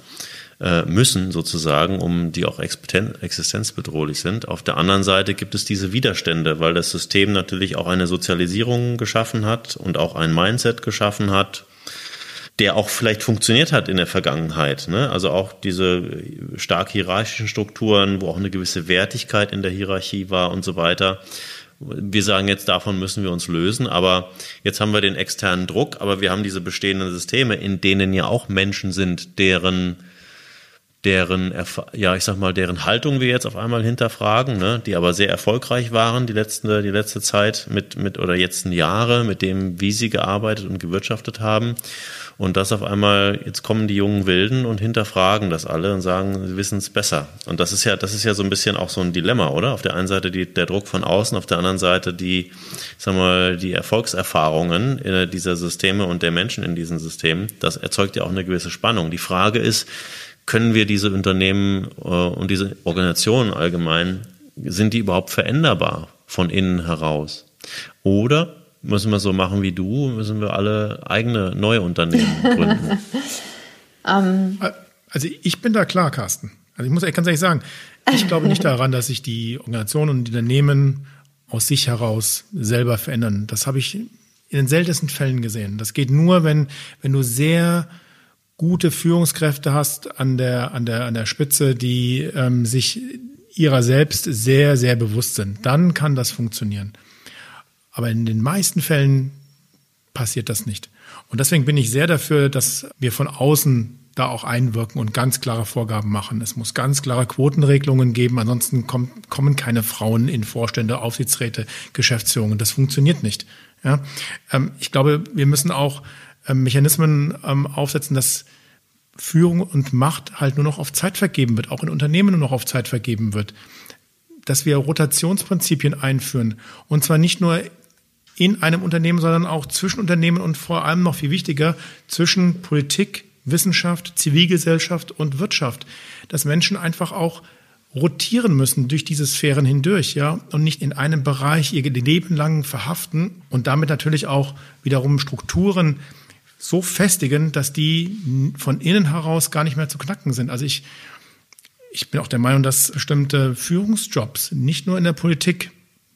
müssen sozusagen, um die auch existenzbedrohlich sind. Auf der anderen Seite gibt es diese Widerstände, weil das System natürlich auch eine Sozialisierung geschaffen hat und auch ein Mindset geschaffen hat, der auch vielleicht funktioniert hat in der Vergangenheit. Ne? Also auch diese stark hierarchischen Strukturen, wo auch eine gewisse Wertigkeit in der Hierarchie war und so weiter. Wir sagen jetzt, davon müssen wir uns lösen, aber jetzt haben wir den externen Druck, aber wir haben diese bestehenden Systeme, in denen ja auch Menschen sind, deren deren, ja, ich sag mal, deren Haltung wir jetzt auf einmal hinterfragen, ne, die aber sehr erfolgreich waren die letzte, die letzte Zeit mit, mit, oder letzten Jahre mit dem, wie sie gearbeitet und gewirtschaftet haben. Und das auf einmal, jetzt kommen die jungen Wilden und hinterfragen das alle und sagen, sie wissen es besser. Und das ist ja, das ist ja so ein bisschen auch so ein Dilemma, oder? Auf der einen Seite die, der Druck von außen, auf der anderen Seite die, sag mal, die Erfolgserfahrungen dieser Systeme und der Menschen in diesen Systemen. Das erzeugt ja auch eine gewisse Spannung. Die Frage ist, können wir diese Unternehmen äh, und diese Organisationen allgemein, sind die überhaupt veränderbar von innen heraus? Oder müssen wir so machen wie du, müssen wir alle eigene neue Unternehmen gründen? um. Ähm. Also ich bin da klar, Carsten. Also ich muss ganz ehrlich sagen, ich glaube nicht daran, dass sich die Organisationen und die Unternehmen aus sich heraus selber verändern. Das habe ich in den seltensten Fällen gesehen. Das geht nur, wenn, wenn du sehr gute Führungskräfte hast an der, an der, an der Spitze, die ähm, sich ihrer selbst sehr, sehr bewusst sind. Dann kann das funktionieren. Aber in den meisten Fällen passiert das nicht. Und deswegen bin ich sehr dafür, dass wir von außen da auch einwirken und ganz klare Vorgaben machen. Es muss ganz klare Quotenregelungen geben, ansonsten kommt, kommen keine Frauen in Vorstände, Aufsichtsräte, Geschäftsführungen. Das funktioniert nicht. Ja? Ähm, ich glaube, wir müssen auch Mechanismen ähm, aufsetzen, dass Führung und Macht halt nur noch auf Zeit vergeben wird, auch in Unternehmen nur noch auf Zeit vergeben wird. Dass wir Rotationsprinzipien einführen. Und zwar nicht nur in einem Unternehmen, sondern auch zwischen Unternehmen und vor allem noch viel wichtiger zwischen Politik, Wissenschaft, Zivilgesellschaft und Wirtschaft. Dass Menschen einfach auch rotieren müssen durch diese Sphären hindurch, ja, und nicht in einem Bereich ihr Leben lang verhaften und damit natürlich auch wiederum Strukturen so festigen, dass die von innen heraus gar nicht mehr zu knacken sind. Also ich, ich bin auch der Meinung, dass bestimmte Führungsjobs, nicht nur in der Politik,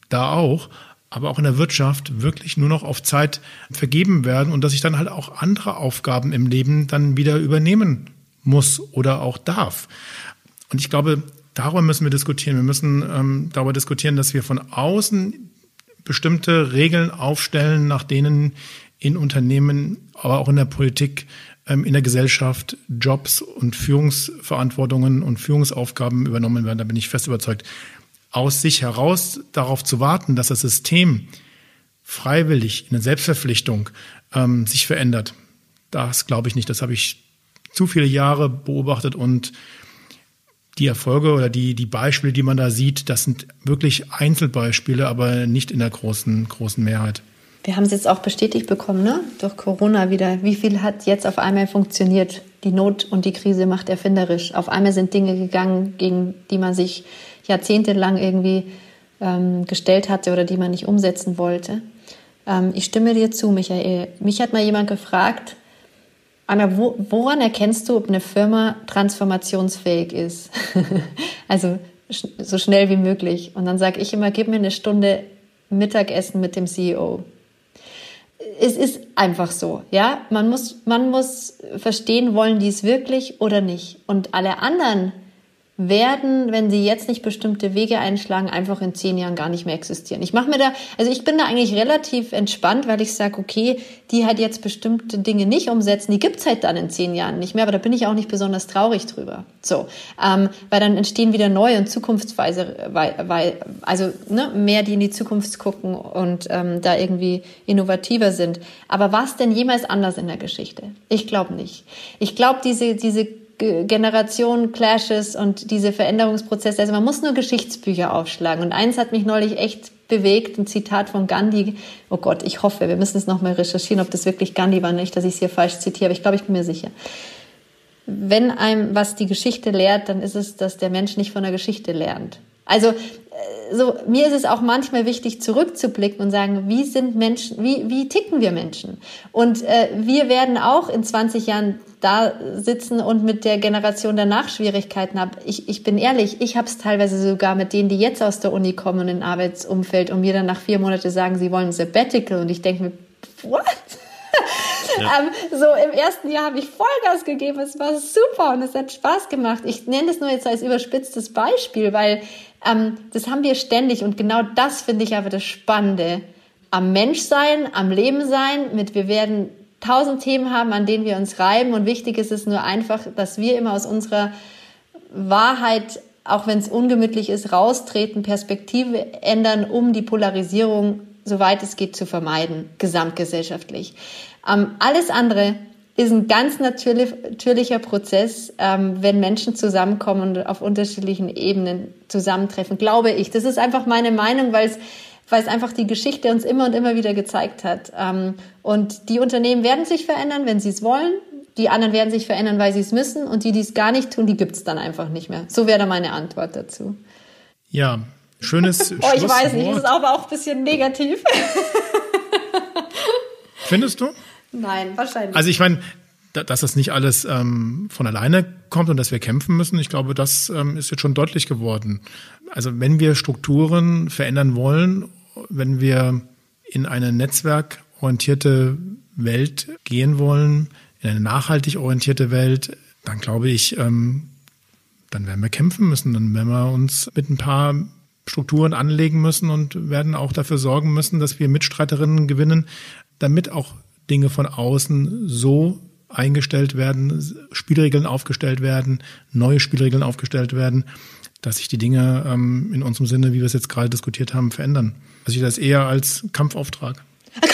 da auch, aber auch in der Wirtschaft wirklich nur noch auf Zeit vergeben werden und dass ich dann halt auch andere Aufgaben im Leben dann wieder übernehmen muss oder auch darf. Und ich glaube, darüber müssen wir diskutieren. Wir müssen ähm, darüber diskutieren, dass wir von außen bestimmte Regeln aufstellen, nach denen in Unternehmen, aber auch in der Politik, ähm, in der Gesellschaft Jobs und Führungsverantwortungen und Führungsaufgaben übernommen werden. Da bin ich fest überzeugt. Aus sich heraus darauf zu warten, dass das System freiwillig in der Selbstverpflichtung ähm, sich verändert, das glaube ich nicht. Das habe ich zu viele Jahre beobachtet und die Erfolge oder die, die Beispiele, die man da sieht, das sind wirklich Einzelbeispiele, aber nicht in der großen, großen Mehrheit wir haben es jetzt auch bestätigt bekommen, ne? durch Corona wieder. Wie viel hat jetzt auf einmal funktioniert? Die Not und die Krise macht erfinderisch. Auf einmal sind Dinge gegangen, gegen die man sich jahrzehntelang irgendwie ähm, gestellt hatte oder die man nicht umsetzen wollte. Ähm, ich stimme dir zu, Michael. Mich hat mal jemand gefragt, Anna, wo, woran erkennst du, ob eine Firma transformationsfähig ist? also so schnell wie möglich. Und dann sage ich immer, gib mir eine Stunde Mittagessen mit dem CEO es ist einfach so, ja. Man muss, man muss verstehen, wollen die es wirklich oder nicht. Und alle anderen werden, wenn sie jetzt nicht bestimmte Wege einschlagen, einfach in zehn Jahren gar nicht mehr existieren. Ich mache mir da, also ich bin da eigentlich relativ entspannt, weil ich sage, okay, die halt jetzt bestimmte Dinge nicht umsetzen, die gibt's halt dann in zehn Jahren nicht mehr, aber da bin ich auch nicht besonders traurig drüber. So, ähm, weil dann entstehen wieder neue und zukunftsweise, weil, weil also ne, mehr, die in die Zukunft gucken und ähm, da irgendwie innovativer sind. Aber was denn jemals anders in der Geschichte? Ich glaube nicht. Ich glaube, diese diese Generation-Clashes und diese Veränderungsprozesse. Also man muss nur Geschichtsbücher aufschlagen. Und eins hat mich neulich echt bewegt. Ein Zitat von Gandhi. Oh Gott, ich hoffe, wir müssen es nochmal recherchieren, ob das wirklich Gandhi war, nicht, dass ich es hier falsch zitiere, aber ich glaube, ich bin mir sicher. Wenn einem was die Geschichte lehrt, dann ist es, dass der Mensch nicht von der Geschichte lernt. Also so, mir ist es auch manchmal wichtig, zurückzublicken und sagen, wie sind Menschen, wie, wie ticken wir Menschen? Und äh, wir werden auch in 20 Jahren da sitzen und mit der Generation danach Schwierigkeiten haben. Ich, ich bin ehrlich, ich habe es teilweise sogar mit denen, die jetzt aus der Uni kommen und in Arbeitsumfeld und mir dann nach vier Monaten sagen, sie wollen ein Sabbatical und ich denke mir, what? Ja. Ähm, so im ersten Jahr habe ich Vollgas gegeben, es war super und es hat Spaß gemacht. Ich nenne es nur jetzt als überspitztes Beispiel, weil ähm, das haben wir ständig und genau das finde ich aber das Spannende. Am Menschsein, am Leben sein, mit wir werden tausend Themen haben, an denen wir uns reiben und wichtig ist es nur einfach, dass wir immer aus unserer Wahrheit, auch wenn es ungemütlich ist, raustreten, Perspektive ändern, um die Polarisierung, soweit es geht, zu vermeiden, gesamtgesellschaftlich. Ähm, alles andere ist ein ganz natürlich, natürlicher Prozess, ähm, wenn Menschen zusammenkommen und auf unterschiedlichen Ebenen zusammentreffen, glaube ich. Das ist einfach meine Meinung, weil es weil es einfach die Geschichte uns immer und immer wieder gezeigt hat. Ähm, und die Unternehmen werden sich verändern, wenn sie es wollen. Die anderen werden sich verändern, weil sie es müssen. Und die, die es gar nicht tun, die gibt es dann einfach nicht mehr. So wäre meine Antwort dazu. Ja, schönes Oh, ich weiß nicht, das ist aber auch ein bisschen negativ. Findest du? Nein, wahrscheinlich. Also ich meine, dass das nicht alles ähm, von alleine kommt und dass wir kämpfen müssen, ich glaube, das ähm, ist jetzt schon deutlich geworden. Also wenn wir Strukturen verändern wollen, wenn wir in eine netzwerkorientierte Welt gehen wollen, in eine nachhaltig orientierte Welt, dann glaube ich, ähm, dann werden wir kämpfen müssen, dann werden wir uns mit ein paar Strukturen anlegen müssen und werden auch dafür sorgen müssen, dass wir Mitstreiterinnen gewinnen, damit auch Dinge von außen so eingestellt werden, Spielregeln aufgestellt werden, neue Spielregeln aufgestellt werden, dass sich die Dinge ähm, in unserem Sinne, wie wir es jetzt gerade diskutiert haben, verändern. Also ich das eher als Kampfauftrag.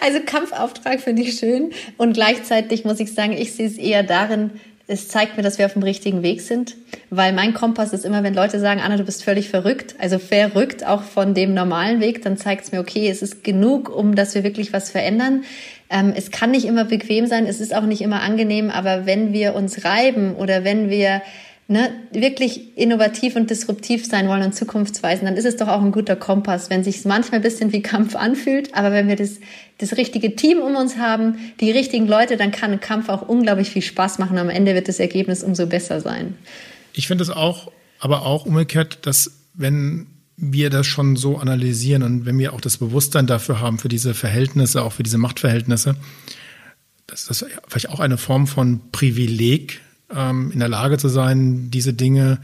Also Kampfauftrag finde ich schön und gleichzeitig muss ich sagen, ich sehe es eher darin, es zeigt mir, dass wir auf dem richtigen Weg sind, weil mein Kompass ist immer, wenn Leute sagen, Anna, du bist völlig verrückt, also verrückt auch von dem normalen Weg, dann zeigt es mir, okay, es ist genug, um dass wir wirklich was verändern. Ähm, es kann nicht immer bequem sein, es ist auch nicht immer angenehm, aber wenn wir uns reiben oder wenn wir ne, wirklich innovativ und disruptiv sein wollen und zukunftsweisen, dann ist es doch auch ein guter Kompass, wenn sich manchmal ein bisschen wie Kampf anfühlt, aber wenn wir das, das richtige Team um uns haben, die richtigen Leute, dann kann ein Kampf auch unglaublich viel Spaß machen. Am Ende wird das Ergebnis umso besser sein. Ich finde es auch, aber auch umgekehrt, dass wenn wir das schon so analysieren und wenn wir auch das Bewusstsein dafür haben, für diese Verhältnisse, auch für diese Machtverhältnisse, dass das vielleicht auch eine Form von Privileg ähm, in der Lage zu sein, diese Dinge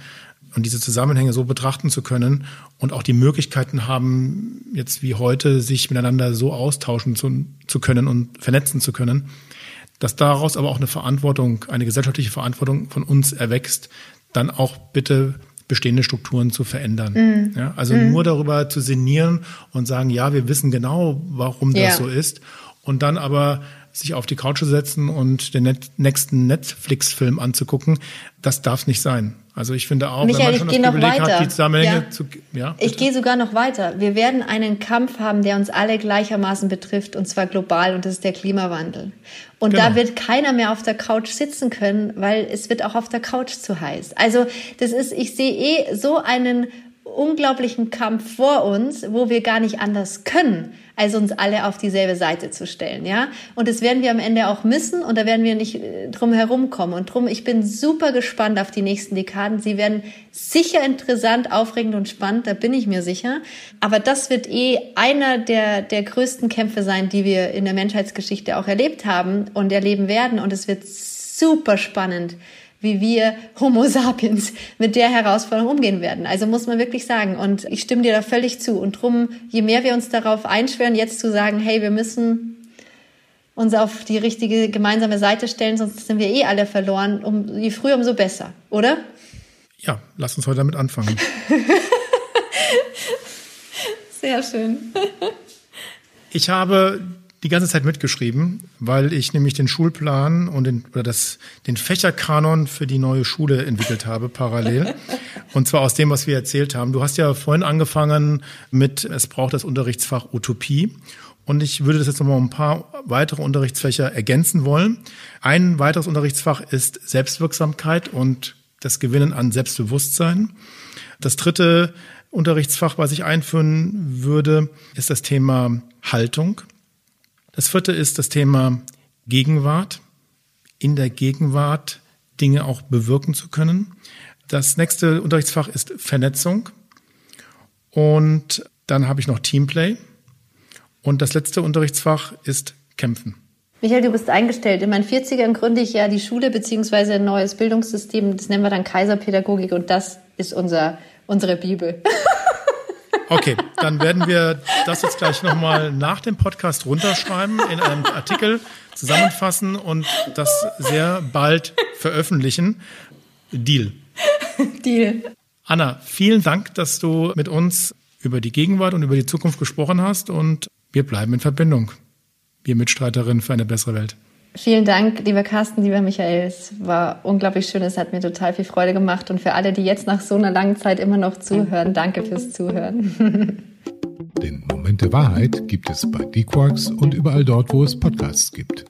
und diese Zusammenhänge so betrachten zu können und auch die Möglichkeiten haben, jetzt wie heute, sich miteinander so austauschen zu, zu können und vernetzen zu können, dass daraus aber auch eine Verantwortung, eine gesellschaftliche Verantwortung von uns erwächst, dann auch bitte bestehende Strukturen zu verändern. Mhm. Ja, also mhm. nur darüber zu sinnieren und sagen, ja, wir wissen genau, warum das ja. so ist. Und dann aber sich auf die Couch zu setzen und den net nächsten Netflix-Film anzugucken, das darf nicht sein. Also ich finde auch, Michael, wenn man schon das Privileg hat, die Zusammenhänge ja. zu... Ja, ich gehe sogar noch weiter. Wir werden einen Kampf haben, der uns alle gleichermaßen betrifft, und zwar global, und das ist der Klimawandel. Und genau. da wird keiner mehr auf der Couch sitzen können, weil es wird auch auf der Couch zu heiß. Also das ist, ich sehe eh so einen unglaublichen Kampf vor uns, wo wir gar nicht anders können, als uns alle auf dieselbe Seite zu stellen, ja. Und das werden wir am Ende auch müssen und da werden wir nicht äh, drum herum kommen. Und drum, ich bin super gespannt auf die nächsten Dekaden. Sie werden sicher interessant, aufregend und spannend, da bin ich mir sicher. Aber das wird eh einer der, der größten Kämpfe sein, die wir in der Menschheitsgeschichte auch erlebt haben und erleben werden. Und es wird super spannend wie wir Homo sapiens mit der Herausforderung umgehen werden. Also muss man wirklich sagen. Und ich stimme dir da völlig zu. Und drum, je mehr wir uns darauf einschwören, jetzt zu sagen, hey, wir müssen uns auf die richtige gemeinsame Seite stellen, sonst sind wir eh alle verloren. Um, je früher, umso besser, oder? Ja, lass uns heute damit anfangen. Sehr schön. ich habe die ganze Zeit mitgeschrieben, weil ich nämlich den Schulplan und den, oder das, den Fächerkanon für die neue Schule entwickelt habe, parallel. Und zwar aus dem, was wir erzählt haben. Du hast ja vorhin angefangen mit, es braucht das Unterrichtsfach Utopie. Und ich würde das jetzt nochmal um ein paar weitere Unterrichtsfächer ergänzen wollen. Ein weiteres Unterrichtsfach ist Selbstwirksamkeit und das Gewinnen an Selbstbewusstsein. Das dritte Unterrichtsfach, was ich einführen würde, ist das Thema Haltung. Das vierte ist das Thema Gegenwart. In der Gegenwart Dinge auch bewirken zu können. Das nächste Unterrichtsfach ist Vernetzung. Und dann habe ich noch Teamplay. Und das letzte Unterrichtsfach ist Kämpfen. Michael, du bist eingestellt. In meinen 40ern gründe ich ja die Schule beziehungsweise ein neues Bildungssystem. Das nennen wir dann Kaiserpädagogik und das ist unser, unsere Bibel. Okay, dann werden wir das jetzt gleich nochmal nach dem Podcast runterschreiben, in einem Artikel zusammenfassen und das sehr bald veröffentlichen. Deal. Deal. Anna, vielen Dank, dass du mit uns über die Gegenwart und über die Zukunft gesprochen hast und wir bleiben in Verbindung. Wir Mitstreiterinnen für eine bessere Welt. Vielen Dank, lieber Carsten, lieber Michael. Es war unglaublich schön. Es hat mir total viel Freude gemacht. Und für alle, die jetzt nach so einer langen Zeit immer noch zuhören, danke fürs Zuhören. Den Moment der Wahrheit gibt es bei D-Quarks und überall dort, wo es Podcasts gibt.